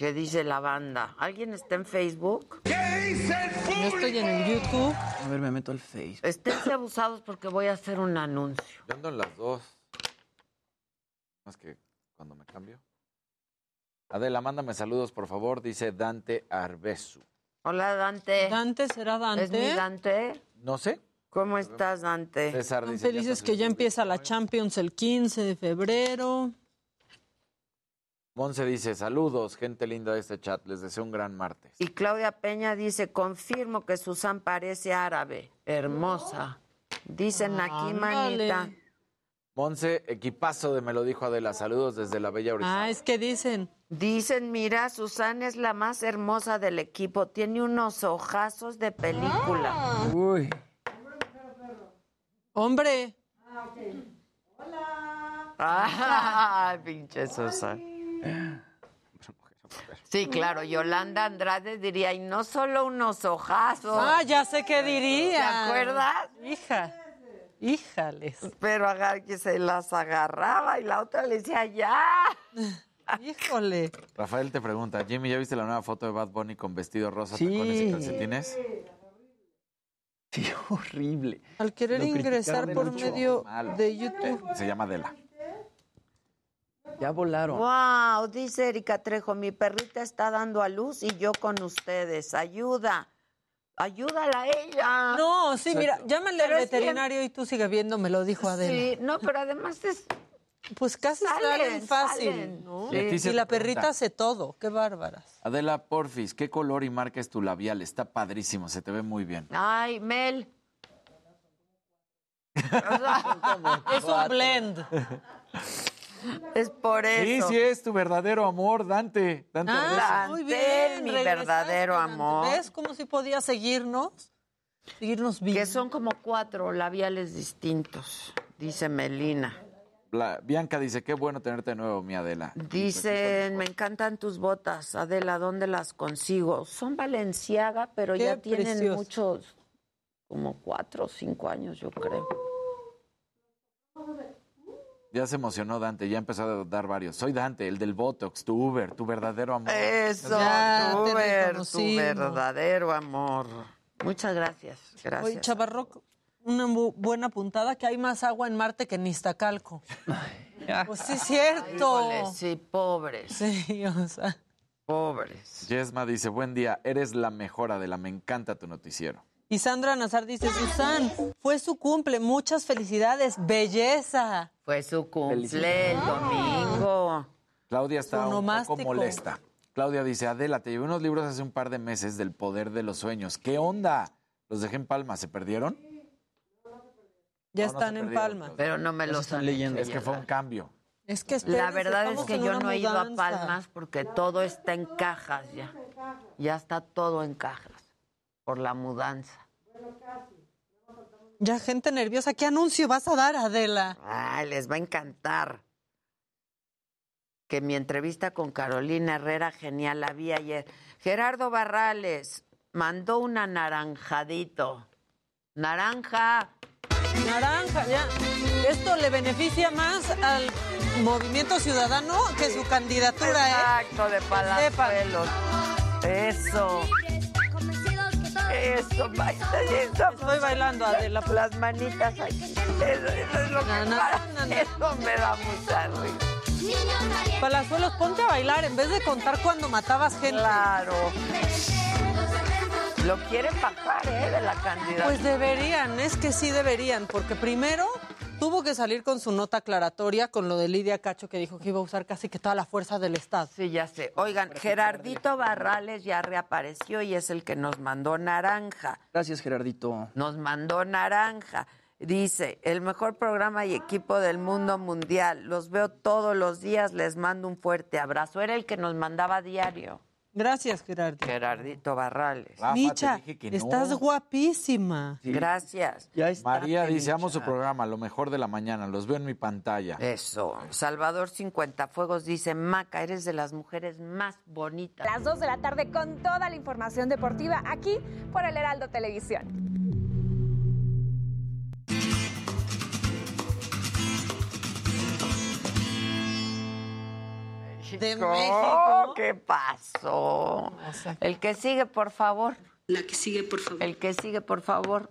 ¿Qué dice la banda? ¿Alguien está en Facebook? Yo estoy en el YouTube. A ver, me meto al Facebook. Esténse abusados porque voy a hacer un anuncio. Yo ando en las dos. Más que cuando me cambio. Adela, mándame saludos, por favor, dice Dante Arbesu. Hola, Dante. Dante, ¿será Dante? ¿Es mi Dante? No sé. ¿Cómo estás, Dante? César Están dice, que ya empieza la Champions el 15 de febrero. Monse dice, saludos, gente linda de este chat, les deseo un gran martes. Y Claudia Peña dice, confirmo que Susan parece árabe. Hermosa. Dicen aquí, manita. Monse, equipazo de me lo dijo Adela, saludos desde la bella Orizaba. Ah, es que dicen. Dicen, mira, Susan es la más hermosa del equipo. Tiene unos ojazos de película. Uy. Hombre. Ah, pinche Susan. Sí, claro, Yolanda Andrade diría, y no solo unos ojazos. Ah, ya sé qué diría. ¿Te acuerdas? Hija. Híjales. Pero agar- que se las agarraba y la otra le decía, ya. Híjole. Rafael te pregunta, Jimmy, ¿ya viste la nueva foto de Bad Bunny con vestido rosa, Sí. tacones y calcetines? Sí, horrible. Al querer Lo ingresar por mucho. medio Mal. de YouTube. Se llama Adela. Ya volaron. Wow, dice Erika Trejo, mi perrita está dando a luz y yo con ustedes. Ayuda. Ayúdala a ella. No, sí, mira, llámale al bien- veterinario y tú sigue viendo, me lo dijo Adela. Sí, no, pero además es... Pues casi Salen, salen fácil, salen. ¿no? Sí. Y la perrita hace todo, qué bárbaras. Adela Porfis, ¿qué color y marca es tu labial? Está padrísimo, se te ve muy bien. Ay, Mel. Es un blend. Es por Sí, eso. sí es tu verdadero amor, Dante. Dante. Ah, Dante, muy bien. mi verdadero Dante. amor. ¿Ves cómo si podía seguirnos? Seguirnos bien. Que son como cuatro labiales distintos, dice Melina. Bla- Bianca dice, qué bueno tenerte de nuevo, mi Adela. Dicen, me encantan tus botas, Adela, ¿dónde las consigo? Son Valenciaga, pero Qué ya tienen precioso. muchos, como cuatro o cinco años, yo creo. Ya se emocionó Dante, ya empezó a dar varios. Soy Dante, el del Botox, tu Uber, tu verdadero amor. Eso, Ya tu, ver- tu verdadero amor. Muchas gracias, gracias. Oye, Chavarroc, una bu- buena puntada que hay más agua en Marte que en Iztacalco. Pues sí, es cierto. Híjole, sí, pobres, Sí, o sea. pobres. Yesma dice, buen día, eres la mejor Adela, me encanta tu noticiero. Y Sandra Nazar dice, Susan, fue su cumple, muchas felicidades, belleza. Fue su cumple el domingo. Claudia está un poco molesta. Claudia dice, Adela, te llevé unos libros hace un par de meses del poder de los sueños. ¿Qué onda? ¿Los dejé en Palma? ¿Se perdieron? Ya No, no están en Palma. Pero no me los están leyendo. Es que fue un cambio. Es que La verdad es que yo no he ido a. Palmas porque todo está en cajas ya. Ya está todo en cajas por la mudanza. Ya gente nerviosa, ¿qué anuncio vas a dar, Adela? Ay, les va a encantar. Que mi entrevista con Carolina Herrera, genial, la vi ayer. Gerardo Barrales mandó un anaranjadito. Naranja. Naranja, ya. Esto le beneficia más al Movimiento Ciudadano que su candidatura, ¿eh? Exacto, de palazuelos. Eso. Eso, ba- eso. Estoy bailando, Adela. Las manitas aquí. Eso, eso es lo que Na, na, pasa. Eso me da mucha risa. Palazuelos, ponte a bailar en vez de contar cuando matabas gente. Claro. Lo quieren bajar, ¿eh? De la candidatura. Pues deberían, es que sí deberían, porque primero tuvo que salir con su nota aclaratoria con lo de Lidia Cacho que dijo que iba a usar casi que toda la fuerza del Estado. Sí, ya sé. Oigan, Gerardito Barrales ya reapareció y es el que nos mandó naranja. Gracias, Gerardito. Nos mandó naranja. Dice, el mejor programa y equipo del mundo mundial. Los veo todos los días, les mando un fuerte abrazo. Era el que nos mandaba diario. Gracias, Gerardo. Gerardito Barrales. Micha, estás guapísima. Gracias. María dice, amo su programa, lo mejor de la mañana, los veo en mi pantalla. Eso. Salvador 50 Fuegos dice, Maca, eres de las mujeres más bonitas. Las 2 de la tarde con toda la información deportiva aquí por el Heraldo Televisión. De No, México. ¿Qué pasó? El que sigue, por favor. La que sigue, por favor. El que sigue, por favor.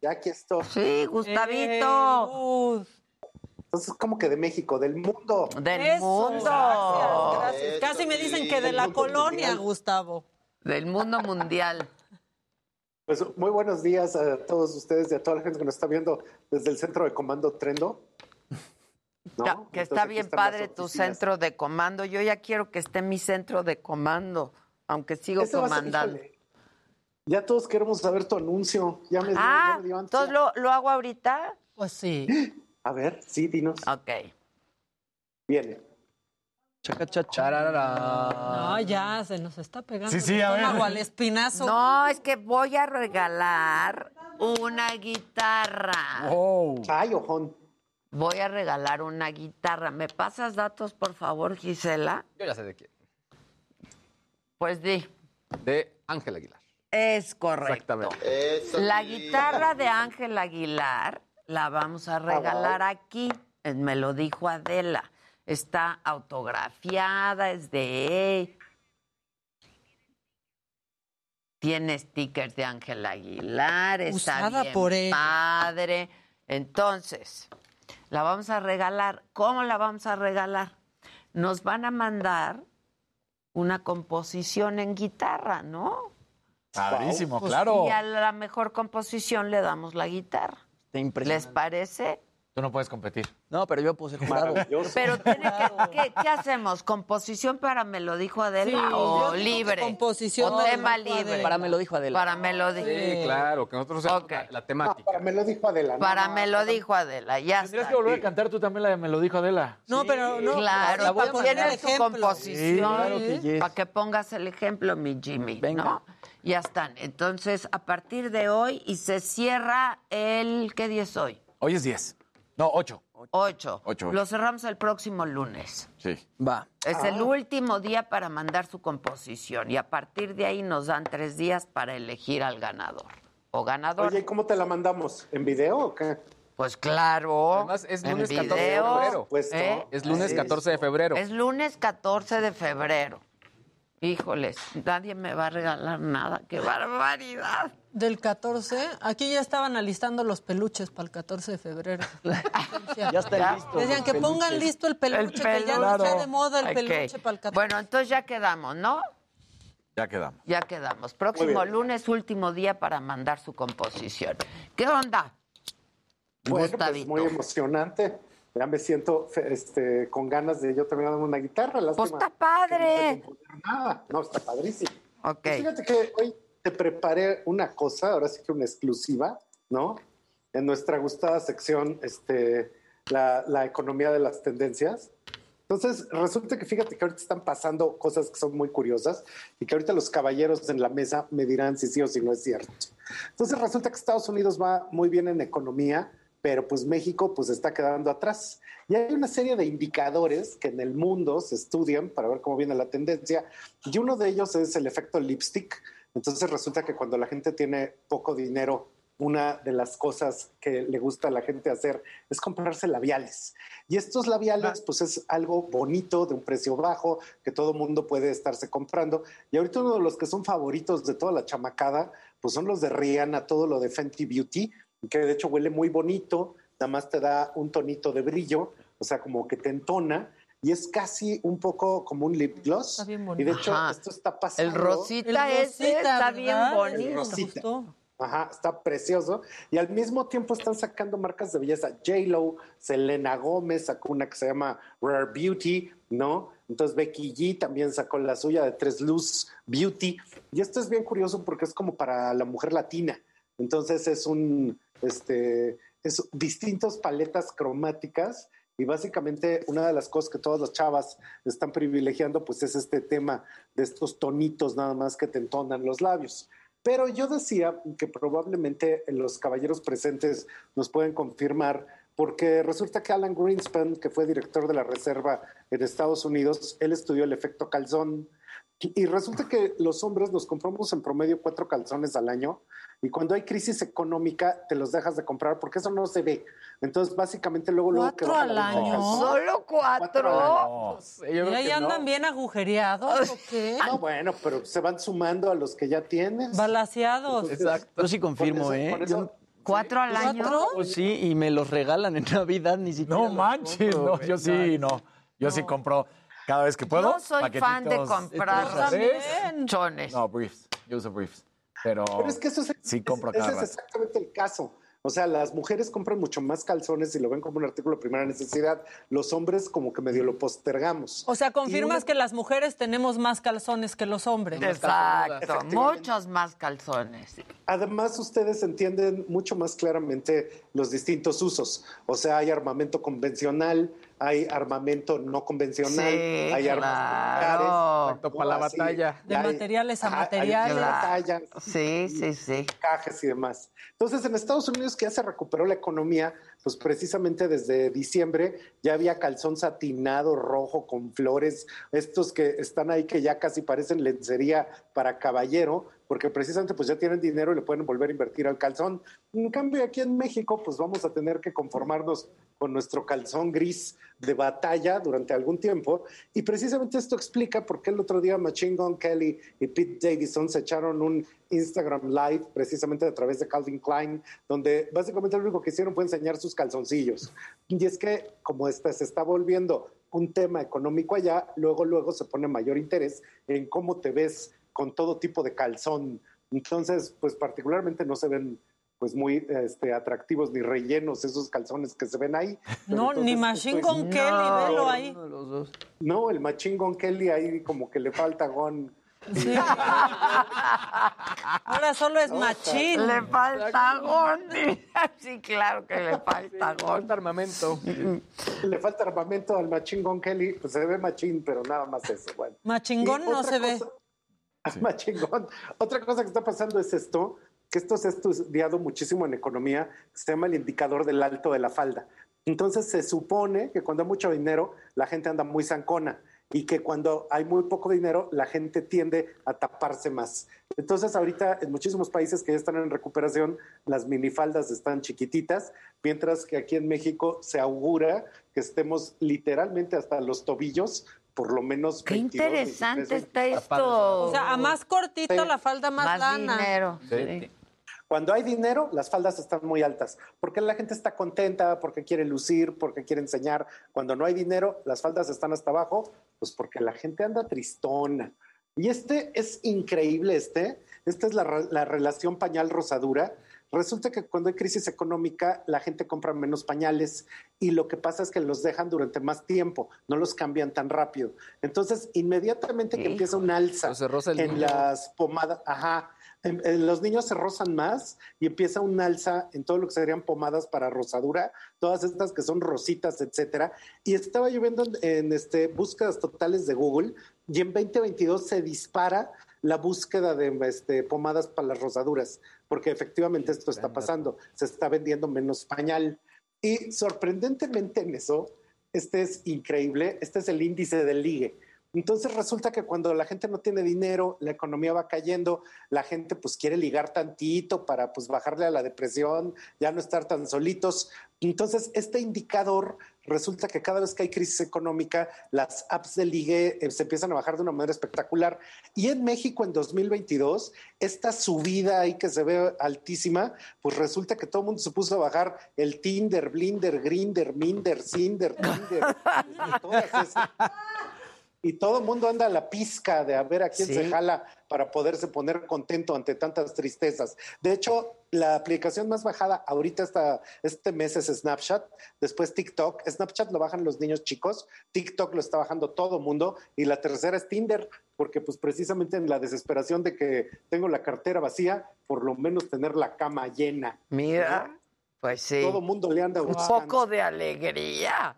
Ya aquí estoy. Sí, Gustavito. Entonces, como que de México, del mundo. Del Eso, mundo. Gracias, gracias. Casi me dicen que de Del la mundo colonia, mundial. Gustavo. Del mundo mundial. Pues muy buenos días a todos ustedes y a toda la gente que nos está viendo desde el centro de comando Trendo. ¿No? Ya, que Entonces, está bien padre tu centro de comando. Yo ya quiero que esté mi centro de comando, aunque sigo ser- comandando. Ya todos queremos saber tu anuncio. Ya me, ya Ah, me dio ansia. entonces lo, lo hago ahorita. Pues sí. A ver, sí, dinos. Ok. Viene. Chaca, cha, cha. No, ya, se nos está pegando Sí, sí, el a ver. estómago al espinazo. No, es que voy a regalar una guitarra. Ay, ojón. Voy a regalar una guitarra. ¿Me pasas datos, por favor, Gisela? Yo ya sé de quién. Pues di. De Ángel Aguilar. Es correcto. Exactamente. La guitarra de Ángel Aguilar la vamos a regalar aquí. Eh, Me lo dijo Adela. Está autografiada, es de él. Tiene stickers de Ángel Aguilar, está Usada bien por él. padre. Entonces, la vamos a regalar. ¿Cómo la vamos a regalar? Nos van a mandar una composición en guitarra, ¿no? Padrísimo, Pues, claro. Y a la mejor composición le damos la guitarra. ¿Les parece? Tú no puedes competir. No, pero yo puedo ser jurado. Pero tiene que, ¿qué, qué hacemos? ¿Composición para me lo dijo Adela Sí, o yo digo que libre? composición o me lo tema dijo libre. Adela. Para me lo dijo Adela. Para me lo dijo. Sí, claro, que nosotros usamos la, la temática. Para me lo dijo Adela. no, Para no, me lo dijo Adela, ya Tendrías está. que volver a cantar tú también la de Me lo dijo Adela. No, pero no. Claro, la voy a poner tu ejemplo. composición, Sí, claro que yes. para que pongas el ejemplo, mi Jimmy, Venga. ¿no? Ya están. Entonces, a partir de hoy, y se cierra el... ¿Qué día es hoy? Hoy es 10. No, 8. Ocho. Ocho. Lo cerramos el próximo lunes. Sí. Va. Es el último día para mandar su composición y a partir de ahí nos dan tres días para elegir al ganador o ganador. Oye, ¿y ¿cómo te la mandamos? ¿En video o qué? Pues claro. Además, es en lunes 14 de video, febrero. Pues, ¿eh? Es lunes Así es. 14 de febrero. Es lunes 14 de febrero. Híjoles, nadie me va a regalar nada. ¡Qué barbaridad! Del 14, aquí ya estaban alistando los peluches para el 14 de febrero. Ya está listo. Decían que pongan listo el peluche, que ya no peluche. está de moda el peluche para el 14. Bueno, entonces ya quedamos, ¿no? Ya quedamos. Ya quedamos. Próximo lunes, último día para mandar su composición. ¿Qué onda? Bueno, pues Gustavito. muy emocionante. Ya me siento este, con ganas de yo también darme una guitarra. Lástima Pues está no padre. componer nada. No, está padrísimo. Ok. Pues fíjate que hoy te preparé una cosa, ahora sí que una exclusiva, ¿no? En nuestra gustada sección, este, la, la economía de las tendencias. Entonces, resulta que fíjate que ahorita están pasando cosas que son muy curiosas y que ahorita los caballeros en la mesa me dirán si sí o si no es cierto. Entonces, resulta que Estados Unidos va muy bien en economía, pero pues México pues está quedando atrás. Y hay una serie de indicadores que en el mundo se estudian para ver cómo viene la tendencia y uno de ellos es el efecto lipstick. Entonces resulta que cuando la gente tiene poco dinero, una de las cosas que le gusta a la gente hacer es comprarse labiales. Y estos labiales, pues es algo bonito, de un precio bajo, que todo mundo puede estarse comprando. Y ahorita uno de los que son favoritos de toda la chamacada, pues son los de Rihanna, todo lo de Fenty Beauty, que de hecho huele muy bonito, nada más te da un tonito de brillo, o sea, como que te entona. Y es casi un poco como un lip gloss. Y de hecho, Ajá. esto está pasando. El rosita ese está bien El bonito. rosita. Ajá, está precioso. Y al mismo tiempo están sacando marcas de belleza. J-Lo, Selena Gómez sacó una que se llama Rare Beauty, ¿no? Entonces Becky G también sacó la suya de Tres Luz Beauty. Y esto es bien curioso porque es como para la mujer latina. Entonces es un, este, es distintas paletas cromáticas y básicamente una de las cosas que todas las chavas están privilegiando pues es este tema de estos tonitos nada más que te entonan los labios. Pero yo decía que probablemente los caballeros presentes nos pueden confirmar porque resulta que Alan Greenspan, que fue director de la Reserva en Estados Unidos, él estudió el efecto calzón y resulta que los hombres nos compramos en promedio cuatro calzones al año y cuando hay crisis económica te los dejas de comprar porque eso no se ve. Entonces, básicamente, luego, luego que ¿Cuatro baja al la año? calzón- ¿Solo cuatro? No, ¿Y ahí andan bien agujereados o qué? No, bueno, pero se van sumando a los que ya tienes. Balaseados. Exacto. Yo sí confirmo, Por eso- ¿eh? por eso- Yo- ¿Cuatro al año? Pues sí, y me los regalan en Navidad, ni siquiera. No manches, compro, no, yo sí, no. Yo sí compro cada vez que puedo. Yo soy fan de comprar chones. No, briefs. Yo uso briefs. Pero, Pero es que eso es, sí compro ese cada es rato. exactamente el caso. O sea, las mujeres compran mucho más calzones y lo ven como un artículo de primera necesidad. Los hombres como que medio lo postergamos. O sea, confirmas que las mujeres tenemos más calzones que los hombres. Exacto, muchos más calzones. Además, ustedes entienden mucho más claramente los distintos usos. O sea, hay armamento convencional, hay armamento no convencional, Sí, hay armas claro. ¿no? para la Así, batalla. De hay- materiales a ajá, hay materiales. batallas, Sí, sí, sí. cajes y demás. Entonces, en Estados Unidos, que ya se recuperó la economía, pues precisamente desde diciembre ya había calzón satinado rojo con flores, estos que están ahí que ya casi parecen lencería para caballero, porque precisamente pues ya tienen dinero y le pueden volver a invertir al calzón. En cambio, aquí en México, pues vamos a tener que conformarnos con nuestro calzón gris de batalla durante algún tiempo. Y precisamente esto explica por qué el otro día Machine Gun Kelly y Pete Davidson se echaron un Instagram Live precisamente a través de Calvin Klein, donde básicamente lo único que hicieron fue enseñar sus calzoncillos. Y es que como esta se está volviendo un tema económico allá, luego, luego se pone mayor interés en cómo te ves con todo tipo de calzón. Entonces, pues particularmente no se ven pues muy este, atractivos ni rellenos esos calzones que se ven ahí. Pero No, ni entonces Machine esto es- Gun Kelly, velo ahí. No, el Machine Gun Kelly ahí como que le falta gon. Sí. Ahora solo es No, machín. Le falta Gondi. Sí, claro que le falta Gondi. armamento. Le falta armamento al Machine Gun Kelly, pues se ve machín, pero nada más eso. Bueno. Machingón no se ve. cosa- Machine Gun. Otra cosa que está pasando es esto, que esto se ha estudiado muchísimo en economía, que se llama el indicador del alto de la falda. Entonces se supone que cuando hay mucho dinero, la gente anda muy zancona y que cuando hay muy poco dinero, la gente tiende a taparse más. Entonces ahorita en muchísimos países que ya están en recuperación, las minifaldas están chiquititas, mientras que aquí en México se augura que estemos literalmente hasta los tobillos, por lo menos Qué 22, interesante 23, está esto. O sea, a más cortito Sí. la falda más, Más lana. dinero. Sí. Cuando hay dinero, las faldas están muy altas, porque la gente está contenta, porque quiere lucir, porque quiere enseñar. Cuando no hay dinero, las faldas están hasta abajo, pues porque la gente anda tristona. Y este es increíble, este. Esta es la, la relación pañal-rosadura. Resulta que cuando hay crisis económica, la gente compra menos pañales y lo que pasa es que los dejan durante más tiempo, no los cambian tan rápido. Entonces, inmediatamente que empieza un alza en las pomadas, ajá, en- en los niños se rozan más y empieza un alza en todo lo que serían pomadas para rosadura, todas estas que son rositas, etcétera. Y estaba yo viendo en, en, este, búsquedas totales de Google y en 2022 se dispara la búsqueda de este, pomadas para las rosaduras, porque efectivamente esto está pasando, se está vendiendo menos pañal. Y sorprendentemente en eso, este es increíble, este es el índice del ligue. Entonces resulta que cuando la gente no tiene dinero, la economía va cayendo, la gente pues quiere ligar tantito para pues bajarle a la depresión, ya no estar tan solitos. Entonces este indicador resulta que cada vez que hay crisis económica, las apps de ligue eh, se empiezan a bajar de una manera espectacular. Y en México en 2022, esta subida ahí que se ve altísima, pues resulta que todo el mundo se puso a bajar el Tinder, Blinder, Grinder, Minder, Cinder, Tinder, todas esas. Y todo el mundo anda a la pizca de a ver a quién Sí. se jala para poderse poner contento ante tantas tristezas. De hecho, la aplicación más bajada ahorita este mes es Snapchat, después TikTok. Snapchat lo bajan los niños chicos, TikTok lo está bajando todo mundo y la tercera es Tinder, porque pues precisamente en la desesperación de que tengo la cartera vacía, por lo menos tener la cama llena. Mira, pues sí. Todo el mundo le anda Un buscando. poco de alegría.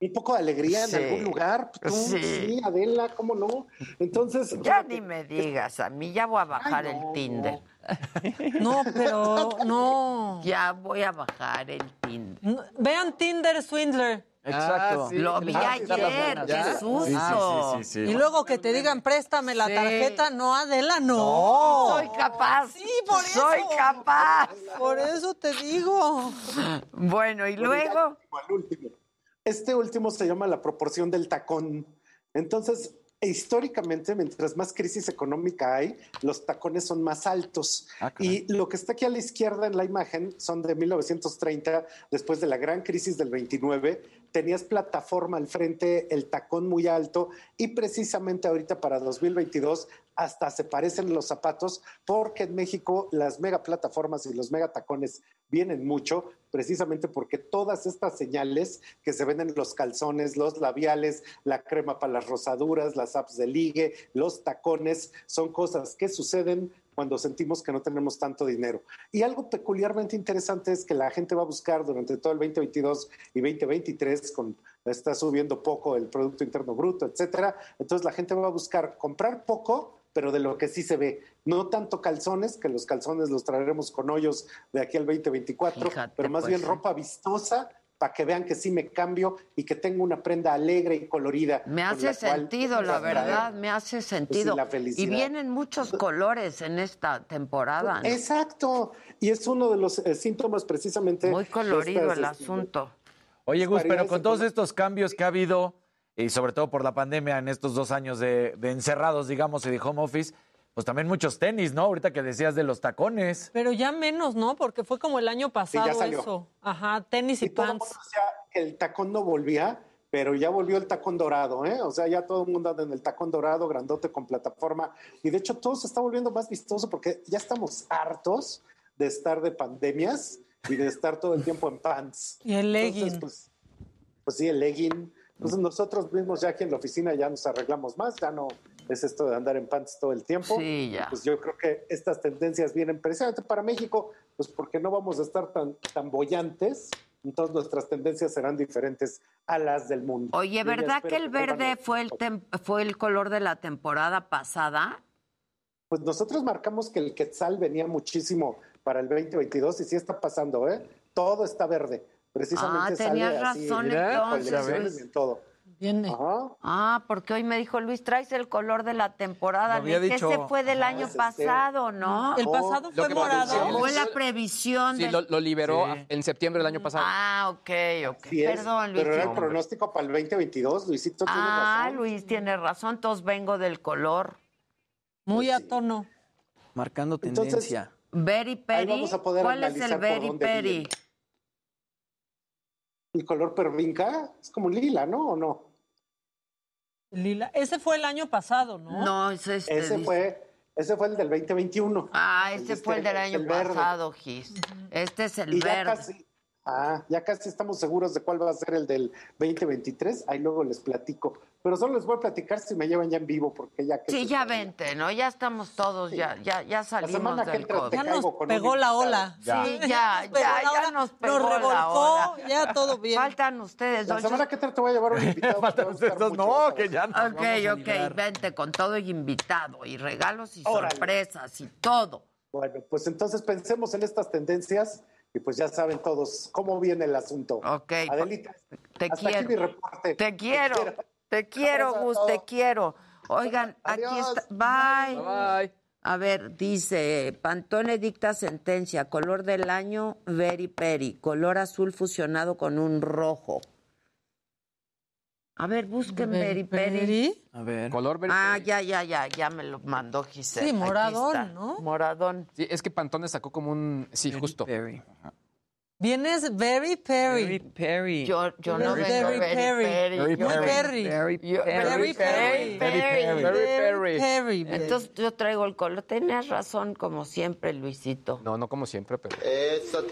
Un poco de alegría en algún lugar. Tú, Sí. sí. Adela, ¿cómo no? Entonces. Ya ni me digas, a mí ya voy a bajar Ay, no, el Tinder. No, pero no. Ya voy a bajar el Tinder. No, Vean Tinder Swindler. Exacto. Ah, sí. Lo vi Ah, ayer, buenas. qué ¿Ya? susto. Sí, sí, sí, sí, sí. Y luego que te digan, préstame la tarjeta. No, Adela, no. Soy capaz. Sí, por eso. Soy capaz. Por eso te digo. Bueno, y luego. Al último. Este último se llama la proporción del tacón. Entonces, históricamente, mientras más crisis económica hay, los tacones son más altos. y lo que está aquí a la izquierda en la imagen son de 1930, después de la gran crisis del 29. Tenías plataforma al frente, el tacón muy alto, y precisamente ahorita para 2022 hasta se parecen los zapatos, porque en México las mega plataformas y los mega tacones vienen mucho, precisamente porque todas estas señales que se ven en los calzones, los labiales, la crema para las rosaduras, las apps de ligue, los tacones, son cosas que suceden cuando sentimos que no tenemos tanto dinero. Y algo peculiarmente interesante es que la gente va a buscar durante todo el 2022 y 2023, con, está subiendo poco el Producto Interno Bruto, etcétera. Entonces la gente va a buscar comprar poco, pero de lo que sí se ve. No tanto calzones, que los calzones los traeremos con hoyos de aquí al 2024, Fíjate, pero más pues, bien sí. ropa vistosa para que vean que sí me cambio y que tengo una prenda alegre y colorida. Me hace la cual sentido, la verdad, me hace sentido. la y felicidad. vienen muchos colores en esta temporada. ¿no? Exacto. Y es uno de los eh, síntomas precisamente. Muy colorido estas, el este, asunto. Oye, Gus, pero con todos estos cambios que ha habido, y sobre todo por la pandemia en estos dos años de, de encerrados, digamos, y de home office, pues también muchos tenis, ¿no? Ahorita que decías de los tacones. Pero ya menos, ¿no? Porque fue como el año pasado salió. eso. Ajá, tenis y, Y todo el pants. mundo decía que el tacón no volvía, pero ya volvió el tacón dorado, ¿eh? O sea, ya todo el mundo anda en el tacón dorado, grandote con plataforma. Y de hecho todo se está volviendo más vistoso porque ya estamos hartos de estar de pandemias y de estar todo el tiempo en pants. Y el legging. Entonces, pues, pues sí, el legging. Entonces nosotros mismos ya aquí en la oficina ya nos arreglamos más, ya no es esto de andar en pants todo el tiempo. Sí, ya. Pues yo creo que estas tendencias vienen precisamente para México, pues porque no vamos a estar tan, tan bollantes, entonces nuestras tendencias serán diferentes a las del mundo. Oye, ¿verdad que el verde a- fue el, fue el color de la temporada pasada? Pues nosotros marcamos que el quetzal venía muchísimo para el 2022 y sí está pasando, ¿eh? Todo está verde. Precisamente Ah, tenías razón, en entonces, en todo. Viene. Ajá. Ah, porque hoy me dijo Luis, traes el color de la temporada. Había dicho- Ese fue del Ah, año es este. pasado, ¿no? El pasado fue morado. Fue la previsión Sí, del- lo, lo liberó Sí. en septiembre del año pasado. Ah, ok, ok. Perdón, Luis. Pero era el pronóstico para el 2022, Luisito tiene Ah, razón. Luis tiene razón, entonces vengo del color. Muy a tono. Marcando Entonces, tendencia. Berry Peri. vamos a poder ¿Cuál es analizar el por Berry dónde Peri? viene. El color pervinca es como lila, ¿no? ¿O no? Lila. Ese fue el año pasado, ¿no? No, ese es. Ese fue, ese fue el del 2021. Ah, El este de fue el del el año pasado, Gis. Este es el Y ya verde. casi, ah, ya casi estamos seguros de cuál va a ser el del 2023. Ahí luego les platico. Pero solo les voy a platicar si me llevan ya en vivo, porque ya que Sí, ya vente, ¿no? Ya estamos todos, ya, ya, ya salimos semana que del entra te COVID. Ya nos pegó la ola. Ya. Sí, ya, Nos pegó ya, la ya ola, nos pegó Nos la revolcó, ola. ya todo bien. Faltan ustedes La dos. semana que entra te voy a llevar un invitado. que te va a gustar mucho, vas a ver. Ok, ok, vente con todo y invitado y regalos y Órale. sorpresas y todo. Bueno, pues entonces pensemos en estas tendencias y pues ya saben todos cómo viene el asunto. Ok. Adelita, Te hasta quiero. aquí mi reporte. Te quiero, te quiero, Abrazo a Gus, te quiero. Oigan, aquí está. Bye. Bye. A ver, dice, Pantone dicta sentencia, color del año, very peri, color azul fusionado con un rojo. A ver, busquen very peri. A ver. Color verde. Ah, ya, ya, ya, ya me lo mandó Giselle. Sí, moradón. ¿no? Moradón. Sí, es que Pantone sacó como un. Sí, justo. Ajá. Vienes very Perry. Very Perry. Yo, yo no Very vengo Perry. very Perry. Very Perry. Very Perry. Very Perry. Very Perry. Perry. Entonces yo traigo el color. Tenías razón, como siempre, Luisito. No, no como siempre, pero. Eso,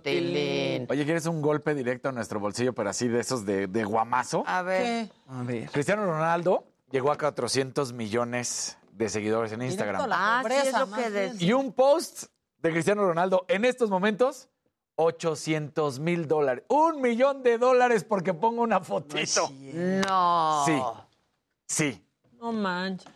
Tilín. Oye, ¿quieres un golpe directo a nuestro bolsillo, pero así de esos de, de guamazo? A ver. ¿Qué? A ver. Cristiano Ronaldo llegó a 400 millones de seguidores en Instagram. Ah, sí, es lo que decía. Y un post de Cristiano Ronaldo en estos momentos, 800 mil dólares. Un millón de dólares porque pongo una fotito. No. Sí, sí. No manches.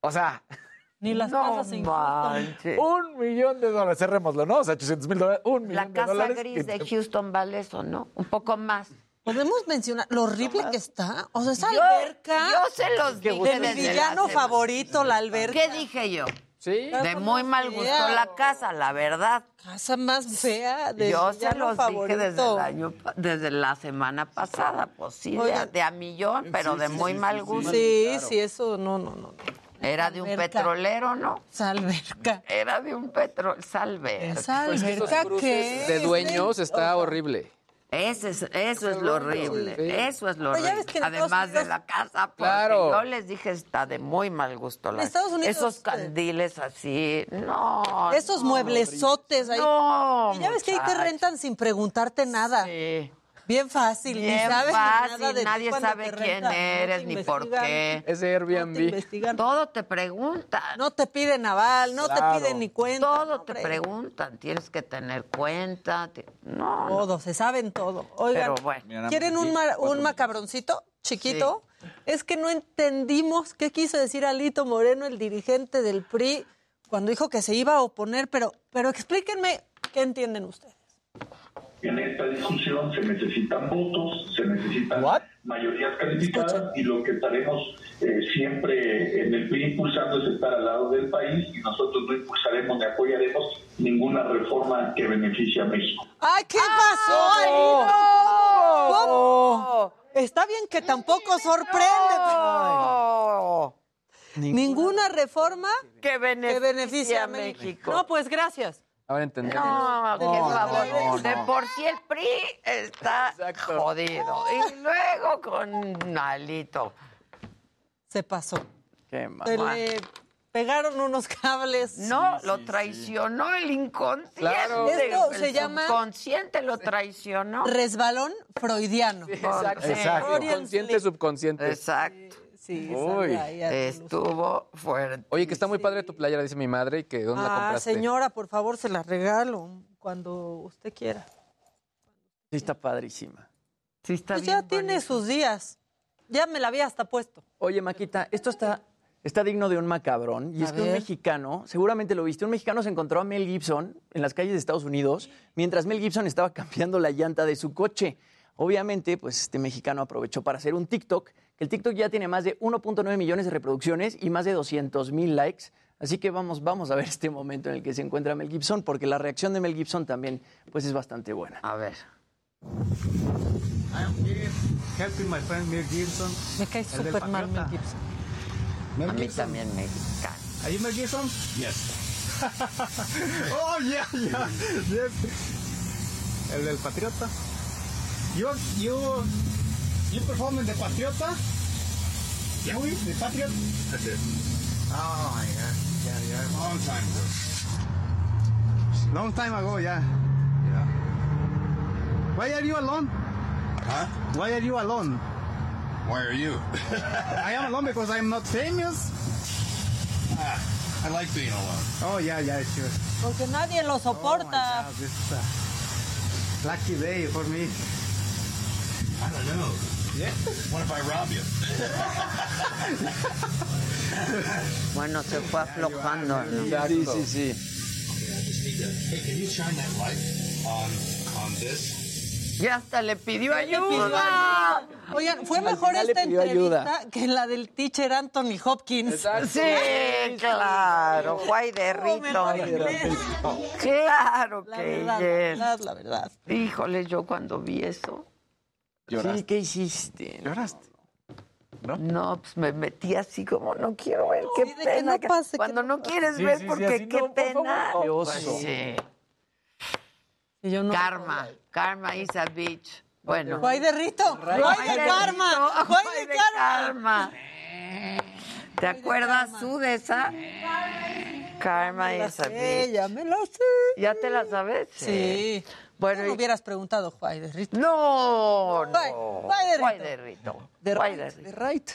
O sea, Ni las No casas en Houston. manches. un millón de dólares. Cerrémoslo, ¿no? O sea, 800 mil dólares. Un millón La de casa dólares. gris que de te- Houston vale eso, ¿no? Un poco más. ¿Podemos mencionar lo horrible que está? O sea, esa Yo- alberca. yo se los dije De mi la villano favorito, la alberca. ¿Qué dije yo? Sí. De muy mal gusto fea. la casa, la verdad. Casa más fea de Yo se los favorito. dije desde el año, desde la semana pasada, pues sí, de, a millón, pero de muy mal gusto. Sí, sí, eso no, no, no. Era de un Alberca. petrolero, ¿no? Esa alberca. Era de un petrol, salve. Esa Pues que de dueños está horrible. Ese es- eso es lo horrible. Sí. Eso es lo horrible. Además de la casa, porque Claro. yo les dije está de muy mal gusto. la- Estados Unidos, esos candiles así, no. Esos no, mueblezotes ahí. No, y ya ves que ahí te rentan sin preguntarte nada. Sí. Bien fácil, ni Bien sabes fácil, nada de nadie sabe quién no eres ni por qué. Es No te Airbnb. investigan. Todo te preguntan. No te piden aval, no Claro. te piden ni cuenta. Todo te hombre. preguntan. Tienes que tener cuenta. No, no. Todo, se saben todo. Oigan, Pero bueno. ¿quieren un, aquí, ma- cuatro un macabroncito chiquito? Es que no entendimos qué quiso decir Alito Moreno, el dirigente del PRI, cuando dijo que se iba a oponer, pero, pero explíquenme qué entienden ustedes. En esta discusión se necesitan votos, se necesitan What? mayorías calificadas y lo que estaremos eh, siempre en el PRI impulsando es estar al lado del país y nosotros no impulsaremos ni apoyaremos ninguna reforma que beneficie a México. ¡Ay, qué pasó, Alito! ¿Cómo? Está bien que tampoco sorprende. No. Ninguna reforma Que beneficie a a México. México. No, pues gracias. Ahora entendemos. No, qué No, favor. no, De por sí el PRI está Exacto. jodido. Y luego con Alito. Se pasó. Qué mal. Se le pegaron unos cables. No, lo traicionó el inconsciente. Claro. Esto el se llama- subconsciente lo traicionó. Resbalón freudiano. Exacto. Exacto. Consciente, subconsciente. Exacto. Sí, Uy. Estuvo fuerte. Oye, que está muy padre tu playera, dice mi madre, y que ¿dónde la Ah, compraste? señora, por favor, se la regalo cuando usted quiera. Sí, está padrísima. Sí, está Pues bien ya tiene sus días. Ya me la había hasta puesto. Oye, Maquita, esto está, está digno de un macabrón. Y A es que un mexicano, seguramente lo viste, un mexicano se encontró a Mel Gibson en las calles de Estados Unidos mientras Mel Gibson estaba cambiando la llanta de su coche. Obviamente, pues este mexicano aprovechó para hacer un TikTok, que el TikTok ya tiene más de 1.9 millones de reproducciones y más de 200 mil likes. Así que vamos, vamos a ver este momento en el que se encuentra Mel Gibson, porque la reacción de Mel Gibson también pues, es bastante buena. A ver. I am here helping my friend Mel Gibson. Me cae súper mal Mel. Gibson. Mel A mí Gibson. también mexicano. Are you Mel Gibson? Yes. oh, yeah, yeah. Yes. El del Patriota. You, you, you perform in the Patriota? Who is the Patriot? That's it. Oh my god. Yeah, yeah. Long time ago. Long time ago, yeah. Yeah. Why are you alone? Huh? Why are you alone? Why are you? I am alone because I'm not famous. ah, I like being alone. Oh yeah, yeah, sure. Porque nadie lo soporta. Oh, this is a lucky day for me. I don't know. Yeah. What if I rob you? Bueno, se fue aflojando. ¿no? Sí, sí, sí. Ya hasta le pidió ayuda. Oigan, fue mejor esta entrevista ayuda. que la del teacher Anthony Hopkins. Sí, claro, Juay de Rito. Claro La que verdad, la yes. verdad, la verdad. Híjole, yo cuando vi eso. Sí, ¿qué hiciste? ¿Lloraste? ¿No? pues me metí así como no quiero ver, qué Sí, de que pena. no pase, que Cuando no no quieres Sí, ver sí, sí, porque así, qué no, por pena. favor. Pues sí. Y yo no- Karma, karma is a bitch. Bueno. Guay de Rito. Guay de karma. Guay de karma. karma. ¿Te acuerdas tú de esa? Karma is a bitch. ya me la sé. ¿Ya te la sabes? Sí. Bueno, no y- hubieras preguntado Juay de Rito. No, no. guay de Rito. de Rito. De Guay right,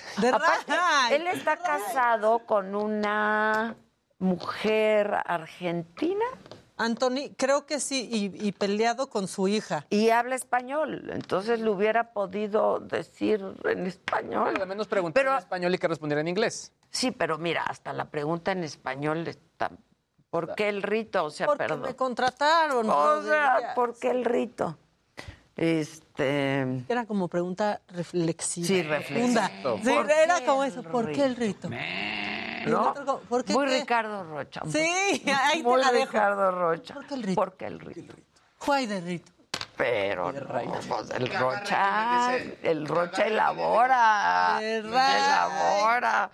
de él está casado con una mujer argentina Anthony, creo que sí, y, y peleado con su hija. y habla español. Entonces le hubiera podido decir en español. Al menos preguntar Pero- en español y que respondiera en inglés. Sí, pero mira, hasta la pregunta en español está. ¿Por qué el rito? O sea, Porque perdón. me contrataron. O sea. ¿por qué el rito? Este. Era como pregunta reflexiva. Sí, reflexiva. Profunda. Sí, ¿Por era qué como el eso. ¿Por qué el rito? El ¿No? otro como, ¿Por qué Muy qué? Ricardo Rocha. Sí, ahí te Muy la dejo. Ricardo Rocha. ¿Por qué el rito? ¿Por qué el rito? Juay de Rito. Pero no, pues el Rocha, el Rocha elabora, elabora.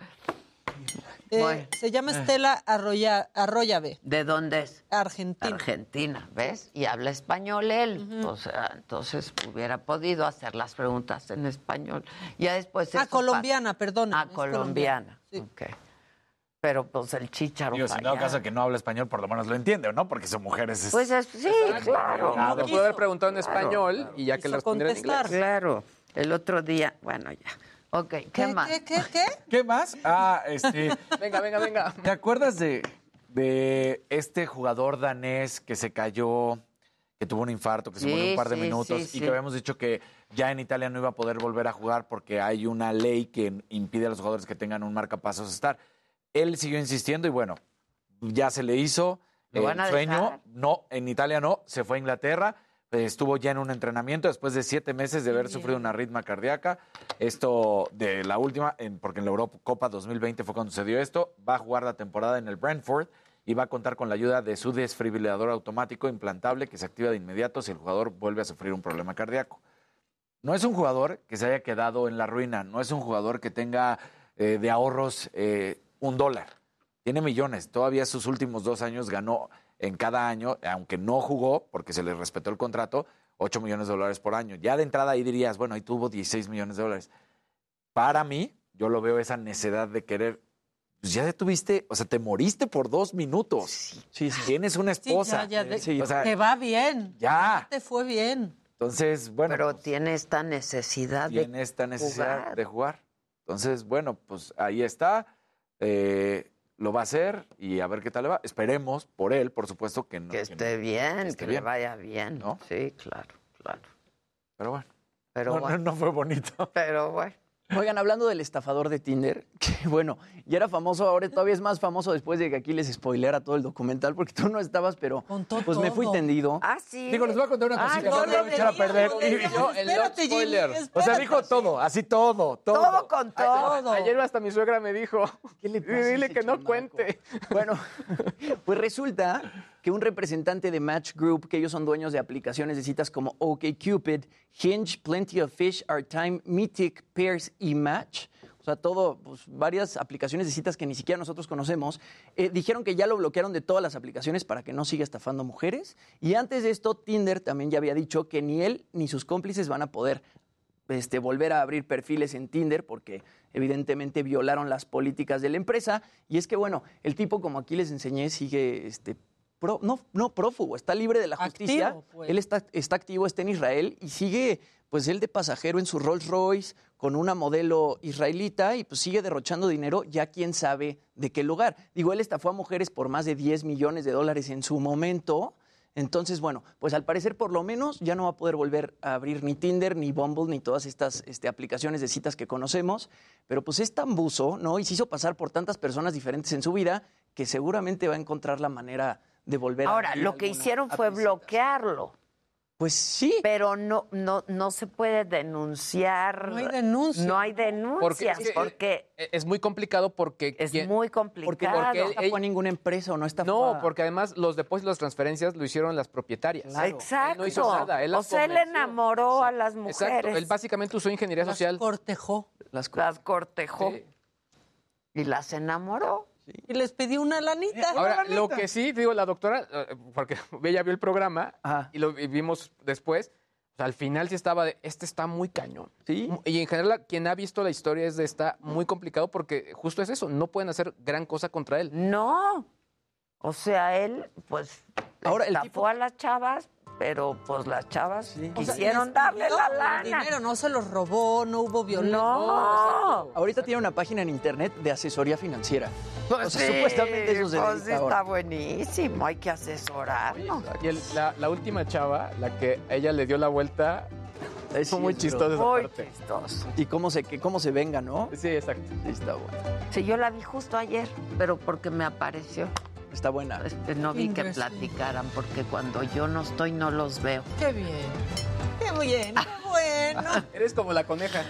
Eh, Bueno. Se llama Estela Arroya, Arroyave, ¿De dónde es? Argentina. Argentina, ¿ves? Y habla español él. O sea, entonces hubiera podido hacer las preguntas en español. Ya después Ah, eso colombiana, perdón. pasa. Ah, colombiana. Sí. Ok. Pero pues el chícharo Digo, si no, caso que no habla español, por lo menos lo entiende, ¿no? Porque son mujeres. es- Pues es- sí, claro. Le pudo haber preguntado en Claro, español y ya que le respondiera en inglés. Claro. El otro día, bueno, ya. Ok, ¿qué, ¿Qué, más? qué, qué, qué? ¿Qué más? Ah, este. Venga, venga, venga. ¿Te acuerdas de, de este jugador danés que se cayó, que tuvo un infarto, que se Sí, murió un par de sí, minutos sí, y sí. que habíamos dicho que ya en Italia no iba a poder volver a jugar porque hay una ley que impide a los jugadores que tengan un marcapasos estar? Él siguió insistiendo y bueno, ya se le hizo ¿Lo el van a sueño. dejar? No, en Italia no, se fue a Inglaterra. Eh, Estuvo ya en un entrenamiento después de siete meses de haber sufrido una arritmia cardíaca. Esto de la última, en- porque en la Eurocopa 2020 fue cuando sucedió esto. Va a jugar la temporada en el Brentford y va a contar con la ayuda de su desfibrilador automático implantable que se activa de inmediato si el jugador vuelve a sufrir un problema cardíaco. No es un jugador que se haya quedado en la ruina, no es un jugador que tenga eh, de ahorros eh, un dólar. Tiene millones. Todavía sus últimos dos años ganó en cada año, aunque no jugó porque se le respetó el contrato, 8 millones de dólares por año. Ya de entrada ahí dirías, bueno, ahí tuvo 16 millones de dólares. Para mí, yo lo veo esa necedad de querer. Pues ya tuviste, o sea, te moriste por dos minutos. Sí, sí. Tienes una Sí, esposa. ya, ya, de- Sí, o sea, te va bien. ya. Te fue bien. Entonces, bueno. Pero tiene esta necesidad tiene de esta necesidad jugar. de jugar. Entonces, bueno, pues ahí está. Eh, lo va a hacer y a ver qué tal le va. Esperemos por él, por supuesto, que no. que esté bien, esté que le bien. vaya bien. ¿No? Sí, claro, claro. Pero bueno. Pero no, bueno. no, no fue bonito. Pero bueno. Oigan, hablando del estafador de Tinder, que bueno, ya era famoso, ahora todavía es más famoso después de que aquí les spoilera todo el documental, porque tú no estabas, pero pues me fui todo. tendido. Ah, sí. Digo, les voy a contar una Ah, cosita. no no lo voy a echar a perder. no Y-. Yo, el Espérate, spoiler. O sea, dijo todo, así todo, todo. Todo con todo. Ayer hasta mi suegra me dijo, ¿Qué le pasa a dile ese que no chamaco? cuente. Bueno, pues resulta que un representante de Match Group, que ellos son dueños de aplicaciones de citas como OkCupid, Hinge, Plenty of Fish, Our Time, Mythic, Pairs y Match, o sea, todo, pues, varias aplicaciones de citas que ni siquiera nosotros conocemos, eh, dijeron que ya lo bloquearon de todas las aplicaciones para que no siga estafando mujeres. Y antes de esto, Tinder también ya había dicho que ni él ni sus cómplices van a poder este, volver a abrir perfiles en Tinder porque evidentemente violaron las políticas de la empresa. Y es que, bueno, el tipo, como aquí les enseñé, sigue, este, pro- no, no prófugo, está libre de la justicia. Activo, pues. Él está, está activo, está en Israel y sigue, pues él de pasajero en su Rolls Royce con una modelo israelita y pues sigue derrochando dinero, ya quién sabe de qué lugar. Digo, él estafó a mujeres por más de 10 millones de dólares en su momento. Entonces, bueno, pues al parecer por lo menos ya no va a poder volver a abrir ni Tinder, ni Bumble, ni todas estas este, aplicaciones de citas que conocemos. Pero pues es tan buzo, ¿no? Y se hizo pasar por tantas personas diferentes en su vida que seguramente va a encontrar la manera de volver a Ahora, lo que hicieron fue bloquearlo. Pues sí. Pero no, no, no se puede denunciar. No hay denuncia. No hay Porque denuncias, es que- porque E- Es muy complicado porque... es quien- muy complicado. porque no estafó a ninguna empresa o no está No, porque además los depósitos, las transferencias lo hicieron las propietarias. Exacto. Él no hizo nada. Él o sea, él enamoró a las mujeres. Exacto. Él básicamente usó ingeniería Las social. cortejó. Las, las cortejó. Sí. Y las enamoró. Y les pidió una lanita. Ahora, lo que sí, digo, la doctora, eh, porque ella vio el programa y lo vimos después, o sea, al final sí estaba de, este está muy cañón. Sí. Y en general, quien ha visto la historia es de está muy complicado porque justo es eso, no pueden hacer gran cosa contra él. No. O sea, él, pues, Ahora, el estafó a las chavas, pero pues las chavas O sea, quisieron darle la lana. dinero, no se los robó, no hubo violencia. No. Ahorita tiene una página en internet de asesoría financiera. Pues o sea, sí, supuestamente eso se pues ahora. está buenísimo, hay que asesorarnos. Y el- la, la última chava, la que ella le dio la vuelta, Es fue muy sí, chistoso esa Muy parte. chistoso. Y cómo se, que, cómo se venga, ¿no? Sí, exacto. Sí, está bueno. Sí, yo la vi justo ayer, pero porque me apareció. Está buena. No vi que platicaran, porque cuando yo no estoy no los veo. Qué bien. Qué bien, qué bueno. Eres como la coneja.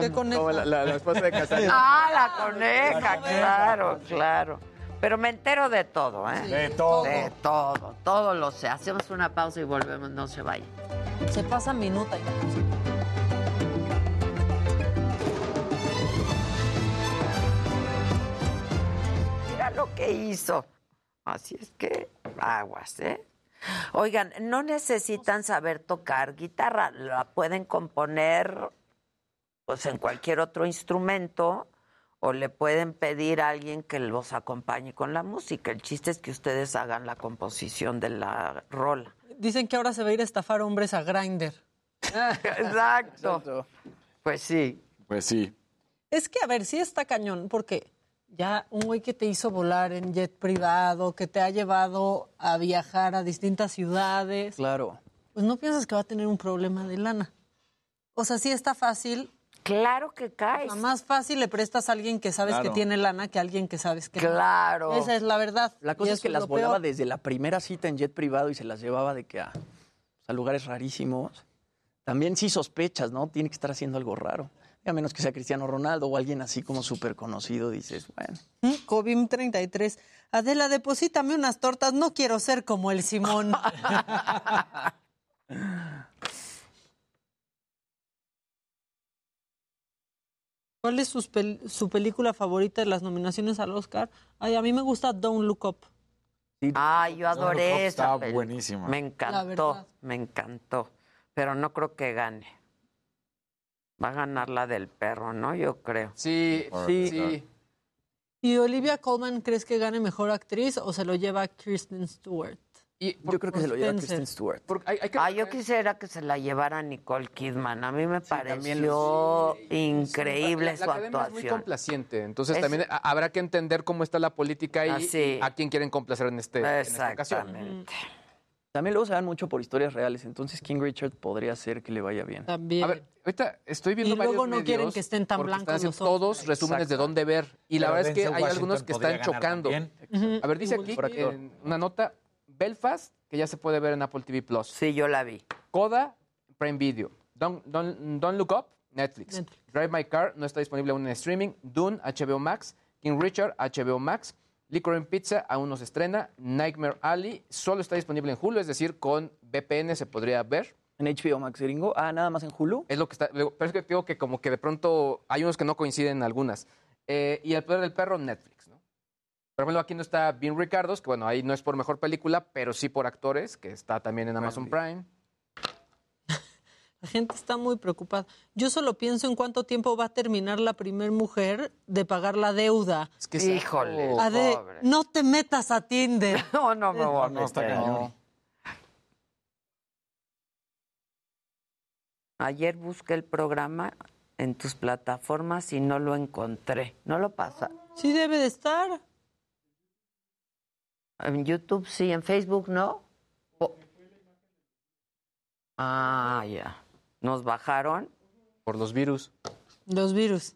¿Qué con Como la, la- la esposa de Casarín. Ah, la coneja, claro, claro. Pero me entero de todo, ¿eh? De todo. De todo, todo lo sé. Hacemos una pausa y volvemos, no se vayan. Se pasa minuta lo que hizo. Así es que aguas, ¿eh? Oigan, no necesitan saber tocar guitarra, la pueden componer pues en cualquier otro instrumento o le pueden pedir a alguien que los acompañe con la música. El chiste es que ustedes hagan la composición de la rola. Dicen que ahora se va a ir a estafar hombres a Grinder. Exacto. Pues sí. Pues sí. Es que, a ver, sí está cañón, porque ya un güey que te hizo volar en jet privado, que te ha llevado a viajar a distintas ciudades, Claro. pues no piensas que va a tener un problema de lana. O sea, sí está fácil. Claro que caes. Más fácil le prestas a alguien que sabes Claro. que tiene lana que a alguien que sabes que no. Claro. Esa es la verdad. La cosa es que las volaba peor. desde la primera cita en jet privado y se las llevaba de que a, a lugares rarísimos. También sí sospechas, ¿no? Tiene que estar haciendo algo raro. A menos que sea Cristiano Ronaldo o alguien así como súper conocido, dices, bueno. Mm, Cobim 33. Adela, deposítame unas tortas. No quiero ser como el Simón. ¿Cuál es sus pel- su película favorita de las nominaciones al Oscar? Ay, a mí me gusta Don't Look Up. Ay, yo adoré esa Estaba peli. buenísima. Me encantó, me encantó. Pero no creo que gane. Va a ganar la del perro, ¿no? Yo creo. Sí, Sí. sí. ¿Y Olivia Colman crees que gane mejor actriz o se lo lleva Kristen Stewart? Y Yo creo que se lo lleva Spencer. Kristen Stewart. porque hay, hay que Ah, yo quisiera que se la llevara Nicole Kidman. A mí me también pareció increíble la, su la academia es muy actuación. complaciente, entonces Es- también ha- habrá que entender cómo está la política y, Ah, sí. y a quién quieren complacer en, este, en esta ocasión. Exactamente. También luego se dan mucho por historias reales, entonces King Richard podría ser que le vaya bien. También. A ver, ahorita estoy viendo Y luego varios no medios quieren que estén tan blancos los ojos. todos resúmenes de dónde ver y la Pero verdad es que hay Washington algunos que están chocando. A ver, dice aquí en una nota Belfast que ya se puede ver en Apple TV Plus. Sí, yo la vi. Coda, Prime Video. Don't, don't, Don't Look Up, Netflix. Netflix. Drive My Car no está disponible aún en streaming. Dune, HBO Max. King Richard, HBO Max. Licorice Pizza aún no se estrena. Nightmare Alley solo está disponible en Hulu, es decir, con VPN se podría ver. En HBO Max gringo, ah, nada más en Hulu. Es lo que está. Pero es que digo que como que de pronto hay unos que no coinciden en algunas. Eh, y El Poder del Perro, Netflix, ¿no? Por ejemplo, aquí no está Bien Ricardos, que bueno, ahí no es por mejor película, pero sí por actores, que está también en Amazon Prime. La gente está muy preocupada. Yo solo pienso en cuánto tiempo va a terminar la primer mujer de pagar la deuda. Es que Híjole, A de, pobre. no te metas a Tinder. No, no me voy a meter. Ayer busqué el programa en tus plataformas y no lo encontré. ¿No lo pasa? Sí debe de estar. En YouTube sí, en Facebook no. Ah, ya. Nos bajaron. Por los virus. Los virus.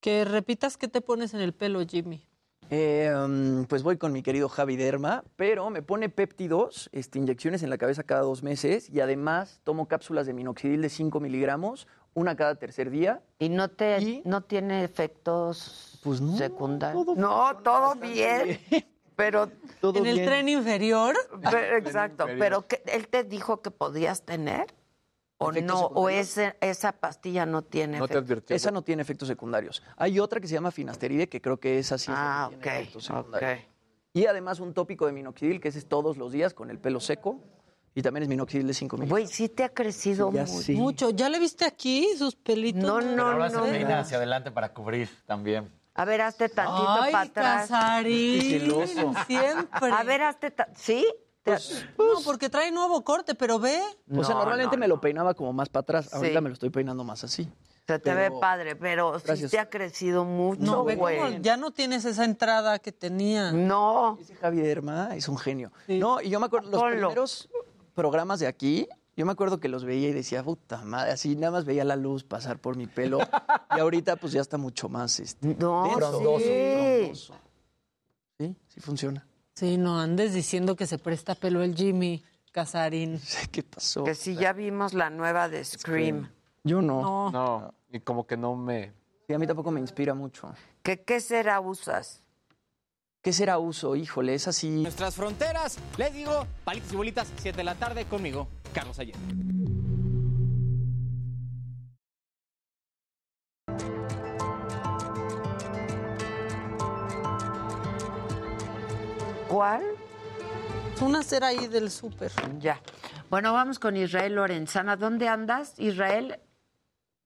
Que repitas qué te pones en el pelo, Jimmy. Eh, um, pues voy con mi querido Javi Derma, pero me pone péptidos, este, inyecciones en la cabeza cada dos meses y además tomo cápsulas de minoxidil de 5 miligramos, una cada tercer día. ¿Y no te no tiene efectos pues no, secundarios? no, todo bien. Pero en el tren inferior. Pero- exacto, pero que, él te dijo que podías tener o ¿Efectos no, o ese- esa pastilla no tiene efectos. Esa no tiene efectos secundarios. Hay otra que se llama finasteride, que creo que esa sí es la Ah, tiene ok, efectos secundarios. Y además un tópico de minoxidil, que ese es todos los días con el pelo seco. Y también es minoxidil de 5 miligramos. Güey, sí te ha crecido Ya mucho. sí. Mucho. ¿Ya le viste aquí sus pelitos? No, Pero no, ahora se no. hacia adelante para cubrir también. A ver, hazte tantito Ay, para atrás. Casarín, siempre. A ver, hazte ¿Sí? Te- no, porque trae nuevo corte, pero ve. o sea, normalmente me lo peinaba como más para atrás. Ahorita Sí. me lo estoy peinando más así. Se te Pero- ve padre, pero sí te ha crecido mucho, No, ve güey. cómo ya no tienes esa entrada que tenía. No. Ese Javier Derma es un genio. No, y yo me acuerdo, los Ponlo. primeros programas de aquí, yo me acuerdo que los veía y decía, puta madre, así nada más veía la luz pasar por mi pelo. y ahorita pues ya está mucho más este, No, denso, sí. frondoso. Sí, sí funciona. Sí, no andes diciendo que se presta pelo el Jimmy Casarín. ¿Qué pasó? Que si ya vimos la nueva de Scream. Yo no. No. No, y como que no me... Sí, a mí tampoco me inspira mucho. ¿Qué, qué será usas? ¿Qué será uso? Híjole, es así. Nuestras fronteras, les digo, palitos y bolitas, 7 de la tarde conmigo, Carlos Ayer. ¿Cuál? Una cera ahí del súper. Ya. Bueno, vamos con Israel Lorenzana. ¿Dónde andas, Israel?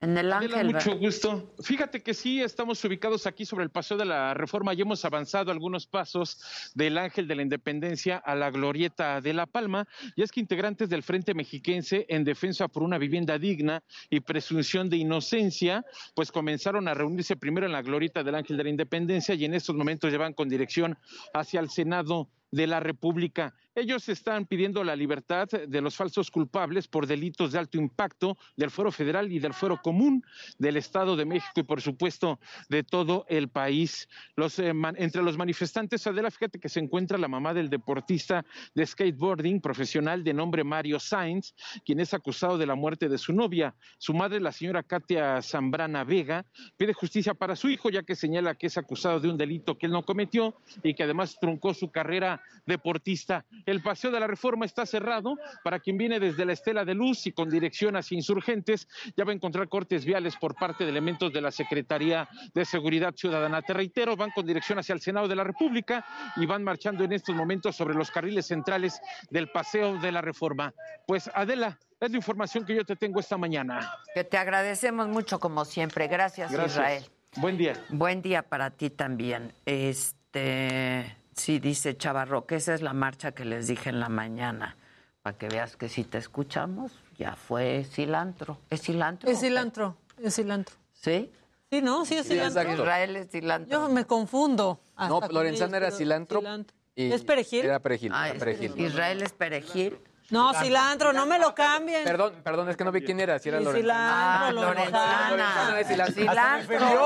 En el Adela, Ángel. mucho gusto. Fíjate que sí, estamos ubicados aquí sobre el Paseo de la Reforma y hemos avanzado algunos pasos del Ángel de la Independencia a la Glorieta de La Palma. Y es que integrantes del Frente Mexiquense en defensa por una vivienda digna y presunción de inocencia, pues comenzaron a reunirse primero en la Glorieta del Ángel de la Independencia y en estos momentos llevan con dirección hacia el Senado de la República. Ellos están pidiendo la libertad de los falsos culpables por delitos de alto impacto del fuero federal y del fuero común del Estado de México y, por supuesto, de todo el país. Eh, entre los manifestantes, Adela, fíjate que se encuentra la mamá del deportista de skateboarding profesional de nombre Mario Sainz, quien es acusado de la muerte de su novia. Su madre, la señora Katia Zambrana Vega, pide justicia para su hijo, ya que señala que es acusado de un delito que él no cometió y que además truncó su carrera deportista. El paseo de la reforma está cerrado para quien viene desde la Estela de Luz y con dirección hacia insurgentes. Ya va a encontrar cortes viales por parte de elementos de la Secretaría de Seguridad Ciudadana. Te reitero, van con dirección hacia el Senado de la República y van marchando en estos momentos sobre los carriles centrales del paseo de la reforma. Pues Adela, es la información que yo te tengo esta mañana. Que te agradecemos mucho, como siempre. Gracias, Gracias. Israel. Buen día. Buen día para ti también. Este, sí, dice Chavarro, que esa es la marcha que les dije en la mañana. Para que veas que si te escuchamos, ya fue cilantro. ¿Es cilantro? Es cilantro, es cilantro. ¿Sí? Sí, ¿no? Sí, es Sí, cilantro. exacto. Israel es cilantro. Yo me confundo. No, hasta Lorenzana era cilantro. y ¿Es perejil? Era perejil. Ah, era es- perejil. Israel es perejil. No, cilantro, no me lo cambien. Perdón, perdón, es que no vi quién era, si era Lorenzana. cilantro, Lorenzana. Lorenzana es cilantro.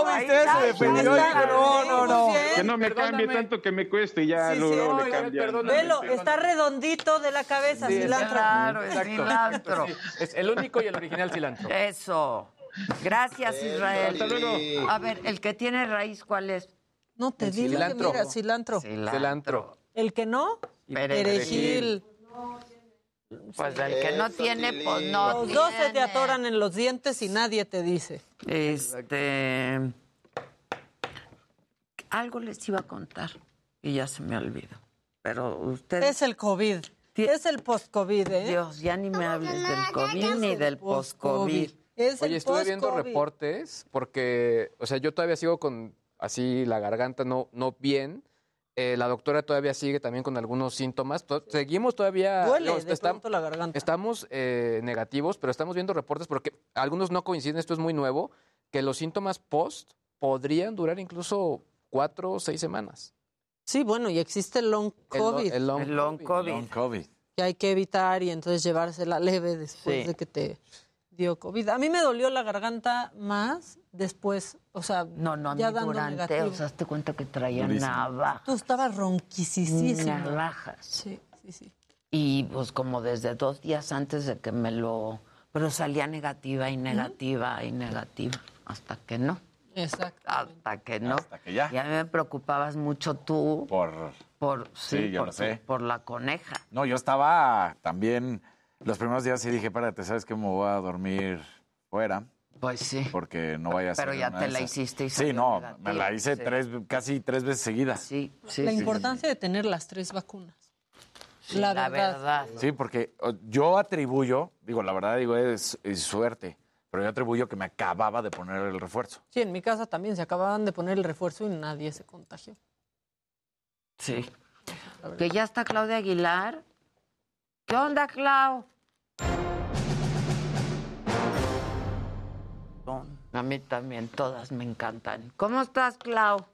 Está, Se defendió, no, no, no. Que no me cambie tanto que me cueste y ya Sí, luego sí, le cambian. Velo, está redondito de la cabeza, Sí, cilantro. Claro, cilantro. Es el único y el original cilantro. Eso. Gracias, Israel. Hasta luego. A ver, el que tiene raíz, ¿cuál es? No te digo que cilantro. mira, cilantro. Cilantro. El que no, Perejil. Pues el que no tiene, pues no Los dos se te tiene. atoran en los dientes y nadie te dice. Este. Algo les iba a contar y ya se me olvidó. Pero ustedes. Es el COVID. Es el post-COVID, ¿eh? Dios, ya ni me hables del COVID ni del post-COVID. Es Oye, el estuve viendo post-COVID. reportes porque, o sea, yo todavía sigo con así la garganta no, no bien. Eh, la doctora todavía sigue también con algunos síntomas. To- Seguimos todavía. Duele de la garganta. Estamos eh, negativos, pero estamos viendo reportes porque algunos no coinciden, esto es muy nuevo, que los síntomas post podrían durar incluso cuatro o seis semanas. Sí, bueno, y existe el long El lo- COVID. el long El long COVID. Long COVID. que hay que evitar y entonces llevársela leve después Sí. de que te dio COVID. A mí me dolió la garganta más después, o sea, No, no, ya dando durante, negativo. o sea, hazte cuenta que traía Durísimo. navaja. Tú estabas ronquisísima. Navajas. Sí, sí, sí. Y pues como desde dos días antes de que me lo... Pero salía negativa y negativa y negativa. Hasta que no. Exacto. Hasta que no. Hasta que ya. Y a mí me preocupabas mucho tú Por. por, sí, Sí, yo por, lo sé. por la coneja. No, yo estaba también. Los primeros días sí dije, espérate, ¿sabes qué? Me voy a dormir fuera. Pues sí. Porque no vaya a ser. Pero ya te la hiciste y Sí, no, negativa, me la hice sí. tres, casi tres veces seguidas. Sí, sí. la sí, importancia de tener las tres vacunas. sí. la la verdad. verdad. Sí, porque yo atribuyo, digo, la verdad digo, es, es suerte, pero yo atribuyo que me acababa de poner el refuerzo. Sí, en mi casa también se acababan de poner el refuerzo y nadie se contagió. Sí. Que ya está Claudia Aguilar. ¿Qué onda, Clau? A mí también, todas me encantan. ¿Cómo estás, Clau?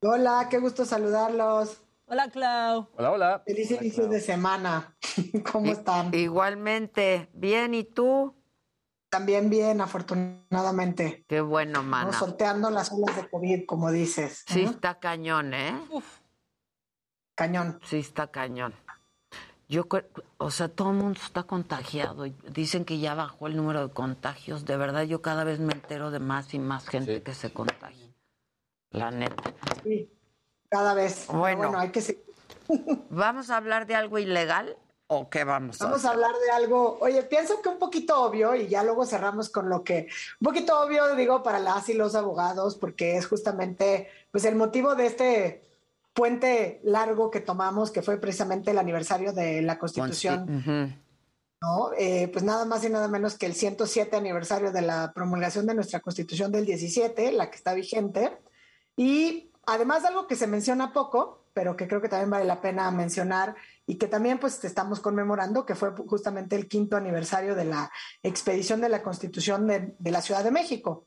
Hola, qué gusto saludarlos. Hola, Clau. Hola, hola. Feliz inicio de semana. ¿Cómo están? Igualmente. Bien, ¿y tú? También bien, afortunadamente. Qué bueno, ¿no? mana. Sorteando las olas de COVID, como dices. Sí está cañón, ¿eh? Cañón. Sí está cañón. Yo, o sea, todo el mundo está contagiado. Dicen que ya bajó el número de contagios. De verdad, yo cada vez me entero de más y más gente que se contagia. La neta. Sí, cada vez. Pero Bueno. bueno hay que seguir. ¿Vamos a hablar de algo ilegal o qué vamos a Vamos a hacer? hablar de algo, oye, pienso que un poquito obvio y ya luego cerramos con lo que, un poquito obvio digo para las y los abogados, porque es justamente pues el motivo de este puente largo que tomamos, que fue precisamente el aniversario de la Constitución. ¿no? Eh, pues nada más y nada menos que el 107 aniversario de la promulgación de nuestra Constitución del 17, la que está vigente. Y además de algo que se menciona poco, pero que creo que también vale la pena mencionar y que también pues estamos conmemorando, que fue justamente el quinto aniversario de la expedición de la Constitución de, de la Ciudad de México.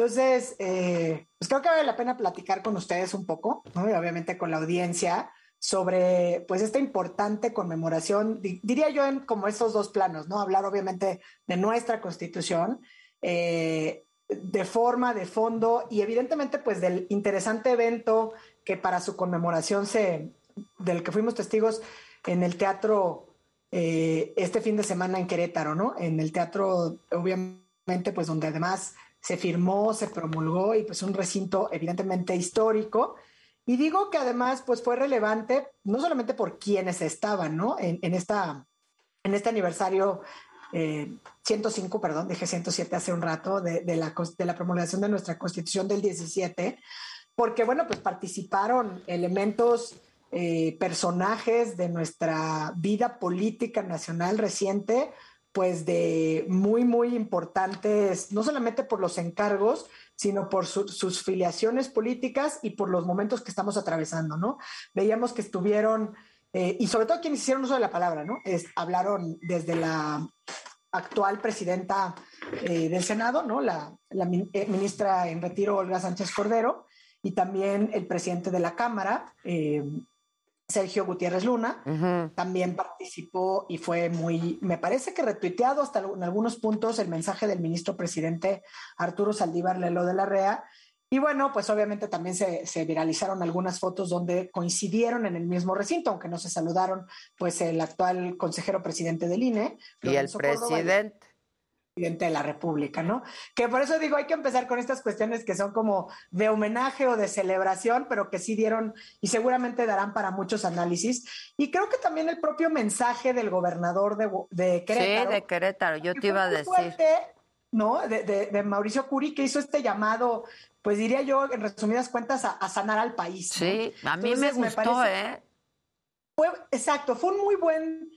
Entonces, eh, pues creo que vale la pena platicar con ustedes un poco, ¿no? y obviamente con la audiencia, sobre pues esta importante conmemoración, di- diría yo en como estos dos planos, ¿no? Hablar obviamente de nuestra constitución, eh, de forma, de fondo y evidentemente pues del interesante evento que para su conmemoración se, del que fuimos testigos en el teatro eh, este fin de semana en Querétaro, ¿no? En el teatro, obviamente, pues donde además se firmó, se promulgó y pues un recinto evidentemente histórico. Y digo que además pues fue relevante no solamente por quienes estaban, ¿no? En, esta, en este aniversario eh, 105, perdón, dije 107 hace un rato, de, la, de la promulgación de nuestra constitución del 17, porque bueno, pues participaron elementos, eh, personajes de nuestra vida política nacional reciente, pues de muy, muy importantes, no solamente por los encargos, sino por su- sus filiaciones políticas y por los momentos que estamos atravesando, ¿no? Veíamos que estuvieron, eh, y sobre todo quienes hicieron uso de la palabra, ¿no? Es, hablaron desde la actual presidenta eh, del Senado, ¿no? La, eh, ministra en retiro, Olga Sánchez Cordero, y también el presidente de la Cámara, eh, Sergio Gutiérrez Luna, también participó y fue muy, me parece que retuiteado hasta en algunos puntos el mensaje del ministro presidente Arturo Saldívar Lelo de la REA. Y bueno, pues obviamente también se, se viralizaron algunas fotos donde coincidieron en el mismo recinto, aunque no se saludaron, pues el actual consejero presidente del INE. Y el Córdoba, presidente. de la República, ¿no? Que por eso digo, hay que empezar con estas cuestiones que son como de homenaje o de celebración, pero que sí dieron y seguramente darán para muchos análisis. Y creo que también el propio mensaje del gobernador de, de Querétaro. Sí, de Querétaro, yo te iba a decir. fuerte, ¿no? De, de- de Mauricio Curi, que hizo este llamado, pues diría yo, en resumidas cuentas, a, a sanar al país. ¿no? Sí, a mí me gustó, parece- ¿eh? fue, exacto, fue un muy buen,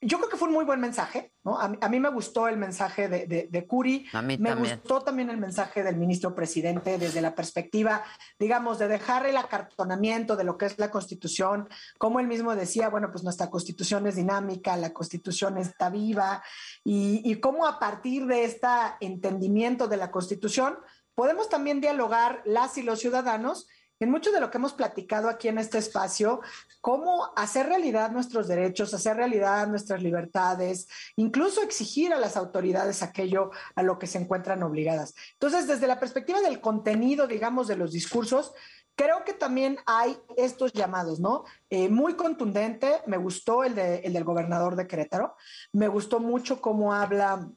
yo creo que fue un muy buen mensaje, ¿no? A, mí- a mí me gustó el mensaje de, de, de Curi, A mí me también. gustó también el mensaje del ministro presidente desde la perspectiva, digamos, de dejar el acartonamiento de lo que es la constitución, como él mismo decía, bueno, pues nuestra constitución es dinámica, la constitución está viva, y, y cómo a partir de este entendimiento de la constitución podemos también dialogar las y los ciudadanos en mucho de lo que hemos platicado aquí en este espacio, cómo hacer realidad nuestros derechos, hacer realidad nuestras libertades, incluso exigir a las autoridades aquello a lo que se encuentran obligadas. Entonces, desde la perspectiva del contenido, digamos, de los discursos, creo que también hay estos llamados, ¿no? Eh, muy contundente, me gustó el, de- el del gobernador de Querétaro, me gustó mucho cómo habla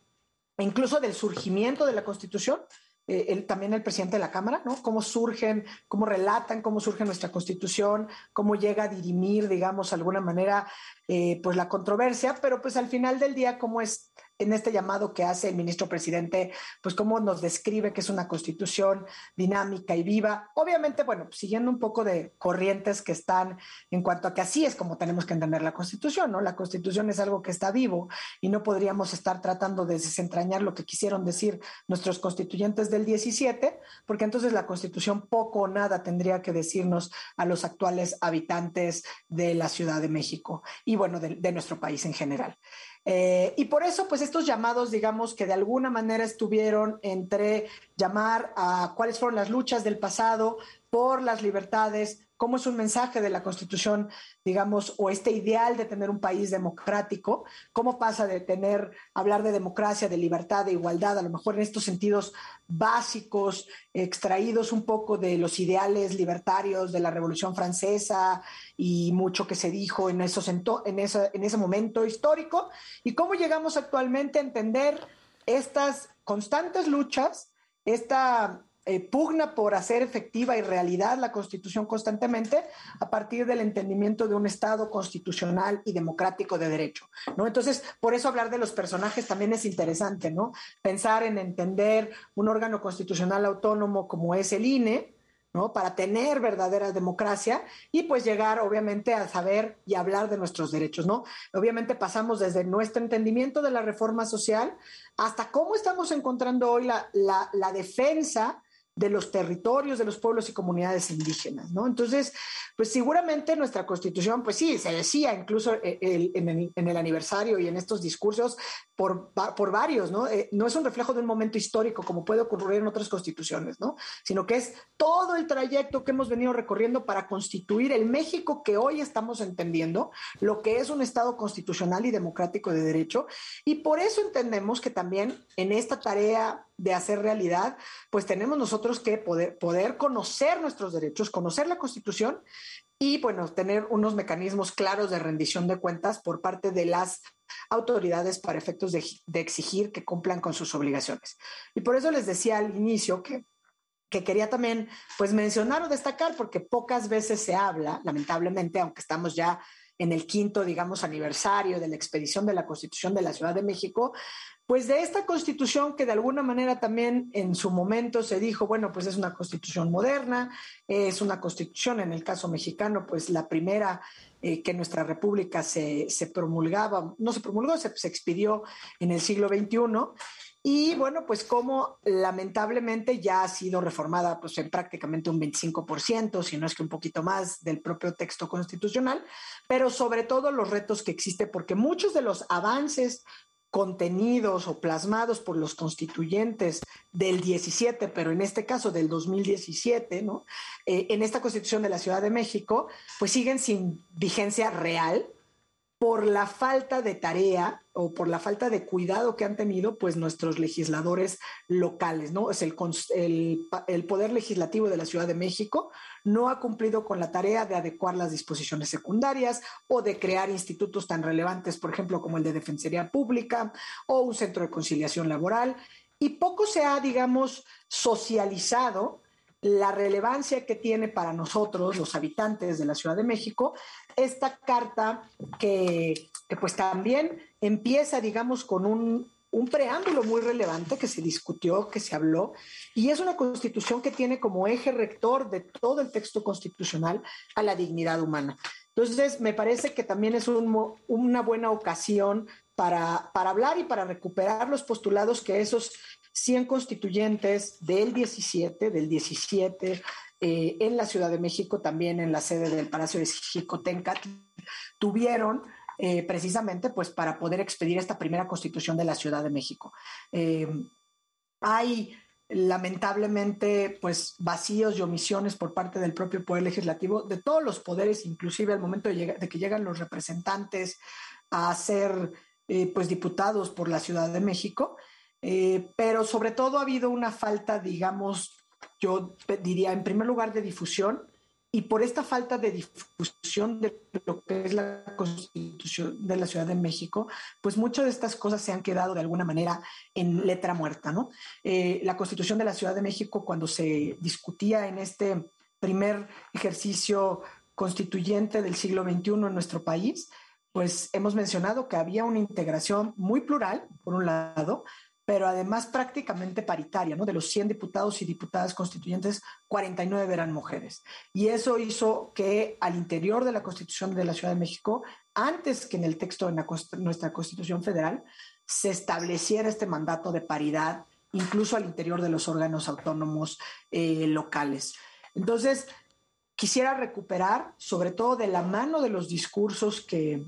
incluso del surgimiento de la Constitución, eh, el- también el presidente de la Cámara, ¿no? Cómo surgen, cómo relatan, cómo surge nuestra Constitución, cómo llega a dirimir, digamos, de alguna manera, eh, pues la controversia, pero pues al final del día, cómo es en este llamado que hace el ministro presidente, pues cómo nos describe que es una constitución dinámica y viva. Obviamente, bueno, siguiendo un poco de corrientes que están en cuanto a que así es como tenemos que entender la constitución, ¿no? La constitución es algo que está vivo y no podríamos estar tratando de desentrañar lo que quisieron decir nuestros constituyentes del 17, porque entonces la constitución poco o nada tendría que decirnos a los actuales habitantes de la Ciudad de México y bueno, de, de nuestro país en general. Eh, y por eso, pues estos llamados, digamos, que de alguna manera estuvieron entre llamar a cuáles fueron las luchas del pasado por las libertades, cómo es un mensaje de la Constitución, digamos, o este ideal de tener un país democrático, cómo pasa de tener, hablar de democracia, de libertad, de igualdad, a lo mejor en estos sentidos básicos, extraídos un poco de los ideales libertarios de la Revolución Francesa y mucho que se dijo en, esos en, ese, en ese momento histórico, y cómo llegamos actualmente a entender estas constantes luchas, esta eh, pugna por hacer efectiva y realidad la Constitución constantemente a partir del entendimiento de un Estado constitucional y democrático de derecho, ¿no? Entonces, por eso hablar de los personajes también es interesante, ¿no? Pensar en entender un órgano constitucional autónomo como es el INE, ¿no? Para tener verdadera democracia y pues llegar obviamente a saber y hablar de nuestros derechos, ¿no? Obviamente pasamos desde nuestro entendimiento de la reforma social hasta cómo estamos encontrando hoy la, la, la defensa de los territorios de los pueblos y comunidades indígenas, ¿no? Entonces, pues seguramente nuestra constitución, pues sí, se decía incluso eh, en, el, aniversario y en estos discursos por, por varios, ¿no? Eh, no es un reflejo de un momento histórico como puede ocurrir en otras constituciones, ¿no? Sino que es todo el trayecto que hemos venido recorriendo para constituir el México que hoy estamos entendiendo, lo que es un Estado constitucional y democrático de derecho. Y por eso entendemos que también en esta tarea de hacer realidad, pues tenemos nosotros que poder, poder conocer nuestros derechos, conocer la Constitución y, bueno, tener unos mecanismos claros de rendición de cuentas por parte de las autoridades para efectos de, exigir que cumplan con sus obligaciones. Y por eso les decía al inicio que que quería también pues mencionar o destacar porque pocas veces se habla, lamentablemente, aunque estamos ya en el quinto, digamos, aniversario de la expedición de la Constitución de la Ciudad de México, pues de esta constitución que de alguna manera también en su momento se dijo, bueno, pues es una constitución moderna, es una constitución, en el caso mexicano, pues la primera eh, que nuestra república se, se promulgaba, no se promulgó, se, se expidió en el siglo XXI. Y bueno, pues como lamentablemente ya ha sido reformada pues en prácticamente un 25%, si no es que un poquito más del propio texto constitucional, pero sobre todo los retos que existe, porque muchos de los avances contenidos o plasmados por los constituyentes del 17, pero en este caso del 2017, ¿no? Eh, en esta constitución de la Ciudad de México, pues siguen sin vigencia real por la falta de tarea o por la falta de cuidado que han tenido pues nuestros legisladores locales, ¿no? Es el, el Poder Legislativo de la Ciudad de México no ha cumplido con la tarea de adecuar las disposiciones secundarias o de crear institutos tan relevantes, por ejemplo, como el de Defensoría Pública o un centro de conciliación laboral. Y poco se ha, digamos, socializado la relevancia que tiene para nosotros, los habitantes de la Ciudad de México, esta carta que, pues también empieza, digamos, con un un preámbulo muy relevante que se discutió, que se habló, y es una constitución que tiene como eje rector de todo el texto constitucional a la dignidad humana. Entonces, me parece que también es un una buena ocasión para, para hablar y para recuperar los postulados que esos 100 constituyentes del 17, del 17, eh, en la Ciudad de México, también en la sede del Palacio de Jicotenca, tuvieron eh, precisamente pues para poder expedir esta primera constitución de la Ciudad de México. Eh, hay lamentablemente pues vacíos y omisiones por parte del propio poder legislativo de todos los poderes inclusive al momento de, que llegan los representantes a ser pues diputados por la Ciudad de México pero sobre todo ha habido una falta digamos yo diría en primer lugar de difusión y por esta falta de difusión de lo que es la constitución de la Ciudad de México, pues muchas de estas cosas se han quedado de alguna manera en letra muerta, ¿no? Eh, la constitución de la Ciudad de México, cuando se discutía en este primer ejercicio constituyente del siglo XXI en nuestro país, pues hemos mencionado que había una integración muy plural, por un lado, pero además prácticamente paritaria, ¿no? De los 100 diputados y diputadas constituyentes, 49 eran mujeres. Y eso hizo que al interior de la Constitución de la Ciudad de México, antes que en el texto de nuestra Constitución Federal, se estableciera este mandato de paridad, incluso al interior de los órganos autónomos eh, locales. Entonces, quisiera recuperar, sobre todo de la mano de los discursos que,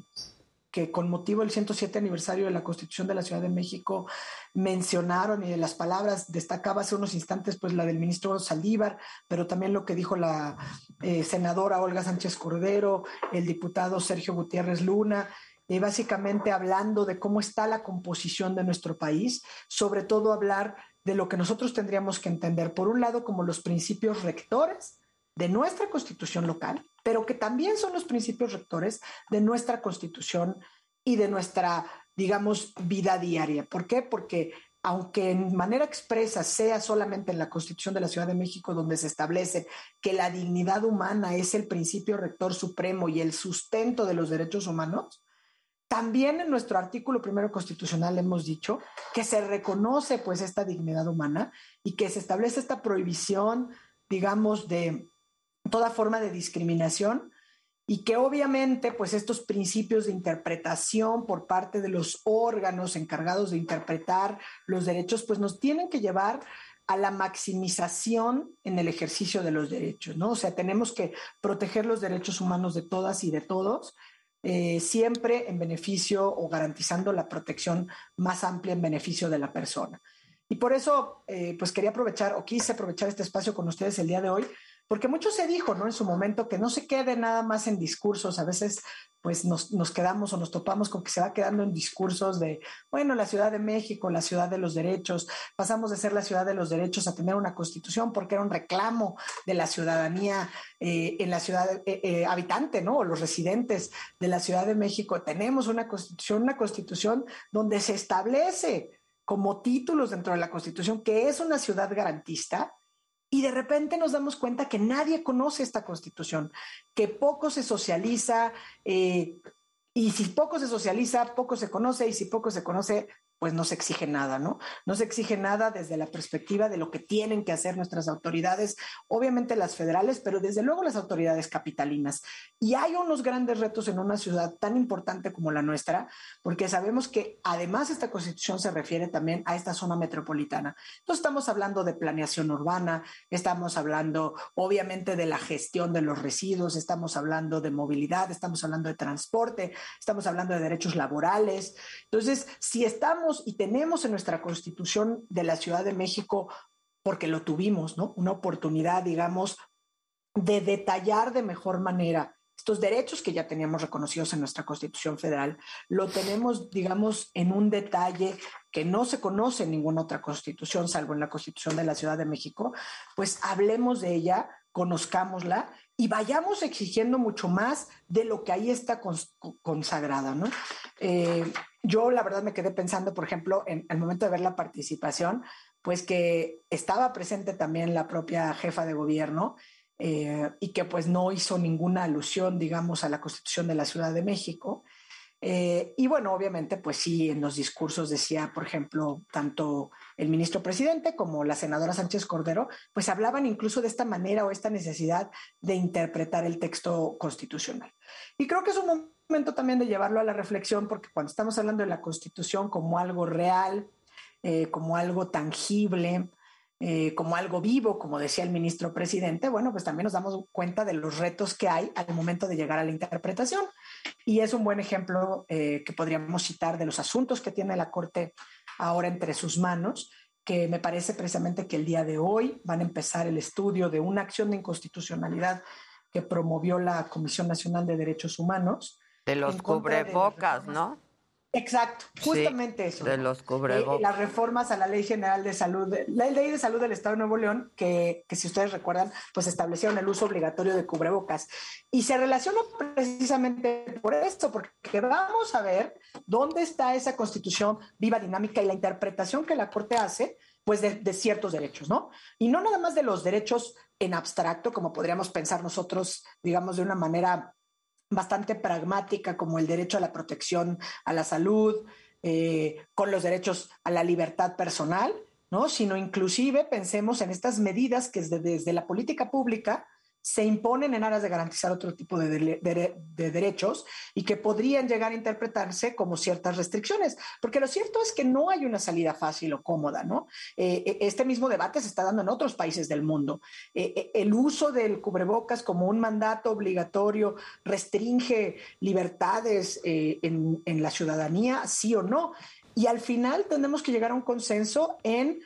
que con motivo del 107 aniversario de la Constitución de la Ciudad de México mencionaron y de las palabras destacaba hace unos instantes pues la del ministro Saldívar, pero también lo que dijo la eh, senadora Olga Sánchez Cordero, el diputado Sergio Gutiérrez Luna, y básicamente hablando de cómo está la composición de nuestro país, sobre todo hablar de lo que nosotros tendríamos que entender, por un lado, como los principios rectores de nuestra constitución local, pero que también son los principios rectores de nuestra constitución y de nuestra, digamos, vida diaria. ¿Por qué? Porque aunque en manera expresa sea solamente en la Constitución de la Ciudad de México donde se establece que la dignidad humana es el principio rector supremo y el sustento de los derechos humanos, también en nuestro artículo primero constitucional hemos dicho que se reconoce pues esta dignidad humana y que se establece esta prohibición, digamos, de toda forma de discriminación y que obviamente pues estos principios de interpretación por parte de los órganos encargados de interpretar los derechos pues nos tienen que llevar a la maximización en el ejercicio de los derechos, ¿no? O sea, tenemos que proteger los derechos humanos de todas y de todos, eh, siempre en beneficio o garantizando la protección más amplia en beneficio de la persona. Y por eso, eh, pues quería aprovechar o quise aprovechar este espacio con ustedes el día de hoy porque mucho se dijo, ¿no? En su momento que no se quede nada más en discursos, a veces pues nos, nos, quedamos o nos topamos con que se va quedando en discursos de, bueno, la Ciudad de México, la ciudad de los derechos, pasamos de ser la ciudad de los derechos a tener una constitución porque era un reclamo de la ciudadanía eh, en la ciudad eh, eh, habitante, ¿no? O los residentes de la Ciudad de México. Tenemos una constitución, una constitución donde se establece como títulos dentro de la constitución que es una ciudad garantista, y de repente nos damos cuenta que nadie conoce esta constitución, que poco se socializa, eh, y si poco se socializa, poco se conoce, y si poco se conoce, pues no se exige nada, ¿no? No se exige nada desde la perspectiva de lo que tienen que hacer nuestras autoridades, obviamente las federales, pero desde luego las autoridades capitalinas. Y hay unos grandes retos en una ciudad tan importante como la nuestra, porque sabemos que además esta constitución se refiere también a esta zona metropolitana. Entonces estamos hablando de planeación urbana, estamos hablando obviamente de la gestión de los residuos, estamos hablando de movilidad, estamos hablando de transporte, estamos hablando de derechos laborales. Entonces, si estamos y tenemos en nuestra constitución de la Ciudad de México, porque lo tuvimos, ¿no? Una oportunidad, digamos, de detallar de mejor manera estos derechos que ya teníamos reconocidos en nuestra Constitución Federal, lo tenemos, digamos, en un detalle que no se conoce en ninguna otra constitución, salvo en la Constitución de la Ciudad de México, pues hablemos de ella, conozcámosla y vayamos exigiendo mucho más de lo que ahí está consagrada, ¿no? Eh, yo la verdad me quedé pensando, por ejemplo, en el momento de ver la participación, pues que estaba presente también la propia jefa de gobierno eh, y que pues no hizo ninguna alusión, digamos, a la constitución de la Ciudad de México. Eh, y bueno, obviamente, pues sí, en los discursos decía, por ejemplo, tanto el ministro presidente como la senadora Sánchez Cordero, pues hablaban incluso de esta manera o esta necesidad de interpretar el texto constitucional. Y creo que es un momento también de llevarlo a la reflexión, porque cuando estamos hablando de la constitución como algo real, eh, como algo tangible, eh, como algo vivo, como decía el ministro presidente, bueno, pues también nos damos cuenta de los retos que hay al momento de llegar a la interpretación. Y es un buen ejemplo eh, que podríamos citar de los asuntos que tiene la Corte ahora entre sus manos, que me parece precisamente que el día de hoy van a empezar el estudio de una acción de inconstitucionalidad que promovió la Comisión Nacional de Derechos Humanos. De los de cubrebocas, ¿no? Exacto, justamente eso. De los Eh, cubrebocas. las reformas a la Ley General de Salud, la Ley de Salud del Estado de Nuevo León, que, que si ustedes recuerdan, pues establecieron el uso obligatorio de cubrebocas. Y se relaciona precisamente por esto, porque vamos a ver dónde está esa constitución viva, dinámica y la interpretación que la Corte hace, pues de, de ciertos derechos, ¿no? Y no nada más de los derechos en abstracto, como podríamos pensar nosotros, digamos, de una manera bastante pragmática como el derecho a la protección a la salud, eh, con los derechos a la libertad personal, ¿no? Sino inclusive pensemos en estas medidas que desde, desde la política pública se imponen en aras de garantizar otro tipo de, derechos y que podrían llegar a interpretarse como ciertas restricciones. Porque lo cierto es que no hay una salida fácil o cómoda, ¿no? Eh, eh, este mismo debate se está dando en otros países del mundo. Eh, el uso del cubrebocas como un mandato obligatorio restringe libertades en, en la ciudadanía, sí o no. Y al final tenemos que llegar a un consenso en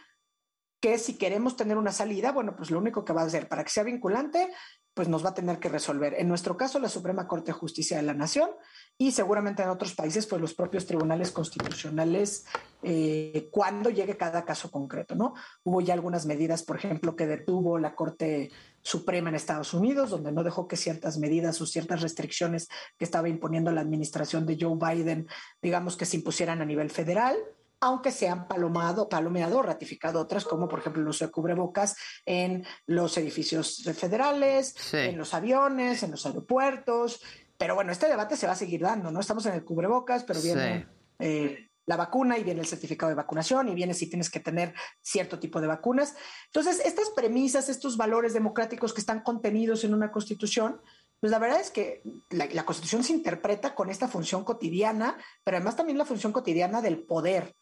que si queremos tener una salida, bueno, pues lo único que va a hacer para que sea vinculante, pues nos va a tener que resolver. En nuestro caso, la Suprema Corte de Justicia de la Nación y seguramente en otros países, pues los propios tribunales constitucionales eh, cuando llegue cada caso concreto, ¿no? Hubo ya algunas medidas, por ejemplo, que detuvo la Corte Suprema en Estados Unidos, donde no dejó que ciertas medidas o ciertas restricciones que estaba imponiendo la administración de Joe Biden, digamos que se impusieran a nivel federal aunque se han palomado, palomeado o ratificado otras, como por ejemplo el uso de cubrebocas en los edificios federales, en los aviones, en los aeropuertos. Pero bueno, este debate se va a seguir dando, ¿no? Estamos en el cubrebocas, pero viene eh, la vacuna y viene el certificado de vacunación y viene si tienes que tener cierto tipo de vacunas. Entonces, estas premisas, estos valores democráticos que están contenidos en una constitución, pues la verdad es que la, la constitución se interpreta con esta función cotidiana, pero además también la función cotidiana del poder.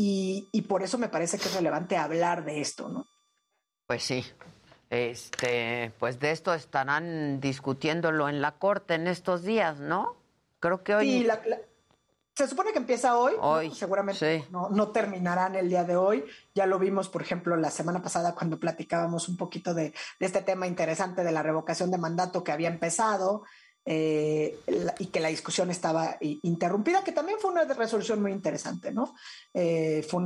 Y, y por eso me parece que es relevante hablar de esto, ¿no? Pues sí. Este, pues de esto estarán discutiéndolo en la corte en estos días, ¿no? Creo que hoy. Sí, la- la- se supone que empieza hoy, ¿no? Hoy, seguramente no, no terminarán el día de hoy. Ya lo vimos, por ejemplo, la semana pasada cuando platicábamos un poquito de, de este tema interesante de la revocación de mandato que había empezado eh, y que la discusión estaba interrumpida, que también fue una resolución muy interesante, ¿no? Eh, fue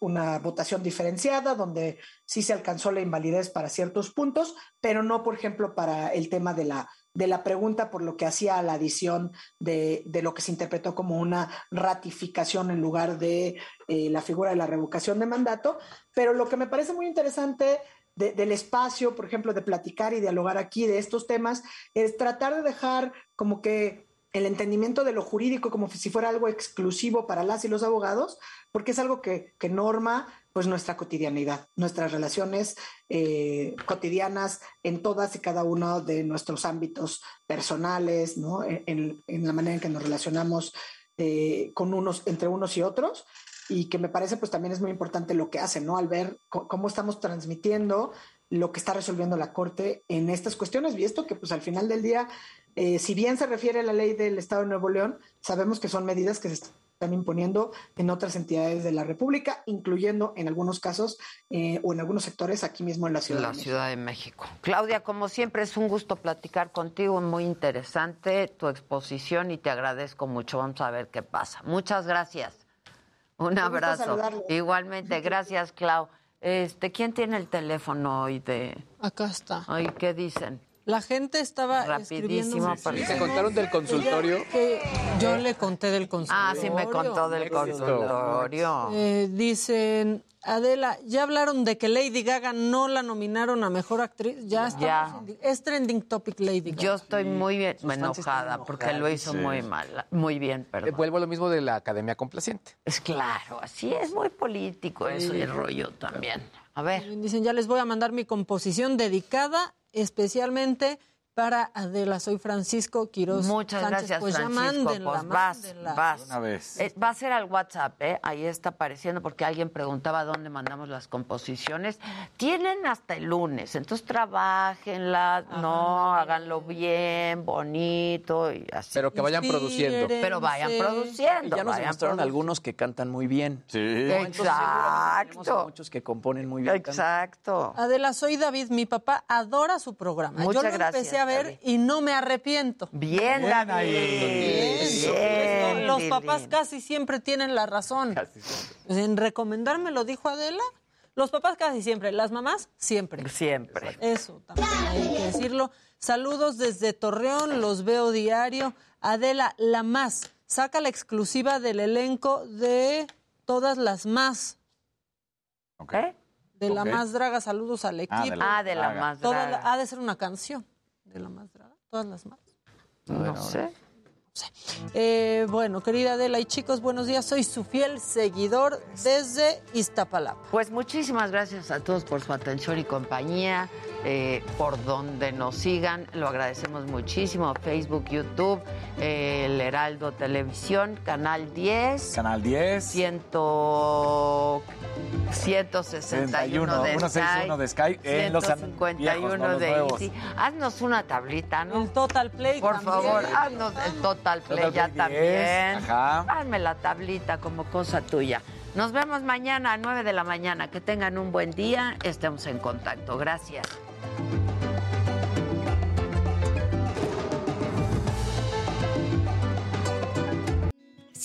una votación diferenciada donde sí se alcanzó la invalidez para ciertos puntos, pero no, por ejemplo, para el tema de la, de la pregunta por lo que hacía la adición de, de lo que se interpretó como una ratificación en lugar de eh, la figura de la revocación de mandato. Pero lo que me parece muy interesante de- del espacio, por ejemplo, de platicar y dialogar aquí de estos temas, es tratar de dejar como que el entendimiento de lo jurídico como si fuera algo exclusivo para las y los abogados, porque es algo que, norma pues nuestra cotidianidad, nuestras relaciones eh, cotidianas en todas y cada uno de nuestros ámbitos personales, ¿no? en, en- en la manera en que nos relacionamos eh, con unos, entre unos y otros, y que me parece pues también es muy importante lo que hacen, ¿no? Al ver cómo estamos transmitiendo lo que está resolviendo la Corte en estas cuestiones, y esto que pues al final del día, eh, si bien se refiere a la ley del Estado de Nuevo León, sabemos que son medidas que se están imponiendo en otras entidades de la República, incluyendo en algunos casos eh, o en algunos sectores aquí mismo en la Ciudad la de México. Ciudad de México. Claudia, como siempre, es un gusto platicar contigo, muy interesante tu exposición y te agradezco mucho. Vamos a ver qué pasa. Muchas gracias. Un abrazo. Igualmente, gracias, Clau. Este, ¿quién tiene el teléfono hoy de? Acá está. Ay, ¿qué dicen? La gente estaba Rapidísimo, escribiendo. porque- ¿Se contaron del consultorio? Que yo le conté del consultorio. Ah, sí me contó del consultorio. Eh, dicen, Adela, ¿ya hablaron de que Lady Gaga no la nominaron a Mejor Actriz? Ya está. Ya. Es trending topic Lady Gaga. Yo estoy muy bien, están enojada porque lo hizo Sí. muy mal, muy bien, Eh, perdón. Vuelvo a lo mismo de la Academia Complaciente. Es claro, así es muy político eso y el rollo también. A ver. Dicen, ya les voy a mandar mi composición dedicada especialmente para Adela. Soy Francisco Quiroz. Muchas Sánchez. gracias, Pues ya Francisco. mándenla, pues vas, mándenla. vas. Una vez. Eh, va a ser al WhatsApp, ¿eh? Ahí está apareciendo porque alguien preguntaba dónde mandamos las composiciones. Tienen hasta el lunes, entonces trabajenlas, no, háganlo bien, bonito y así. Pero que vayan produciendo. Pero vayan Y produciendo. ya nos produ- algunos que cantan muy bien. Sí. Exacto. muchos que componen muy bien. Exacto. Adela, soy David. Mi papá adora su programa. Muchas Yo lo gracias, empecé a ver y no me arrepiento. Bien, Bien David. ahí. Bien. Bien, Los papás casi siempre tienen la razón. Pues En recomendarme lo dijo Adela. Los papás casi siempre, las mamás siempre. Siempre. Eso también hay que decirlo. Saludos desde Torreón, los veo diario. Adela, la más, saca la exclusiva del elenco de todas las más. ¿Eh? De la Ok. más draga, saludos al equipo. de la Ah, de la más draga. la- ha de ser una canción la más draga. Todas las más. No sé. Eh, bueno, querida Adela y chicos, buenos días. Soy su fiel seguidor desde Iztapalapa. Pues muchísimas gracias a todos por su atención y compañía, eh, por donde nos sigan, lo agradecemos muchísimo. Facebook, YouTube, eh, El Heraldo Televisión, Canal 10, Canal 10. 100, 161 de 161 de Sky. En los an- 151 viejos, no los de. Easy. Haznos una tablita, ¿no? El Total Play. Por también. favor, haznos el Total Play Total ya Play también. 10, ajá. Hazme la tablita como cosa tuya. Nos vemos mañana a 9 de la mañana. Que tengan un buen día. Estemos en contacto. Gracias.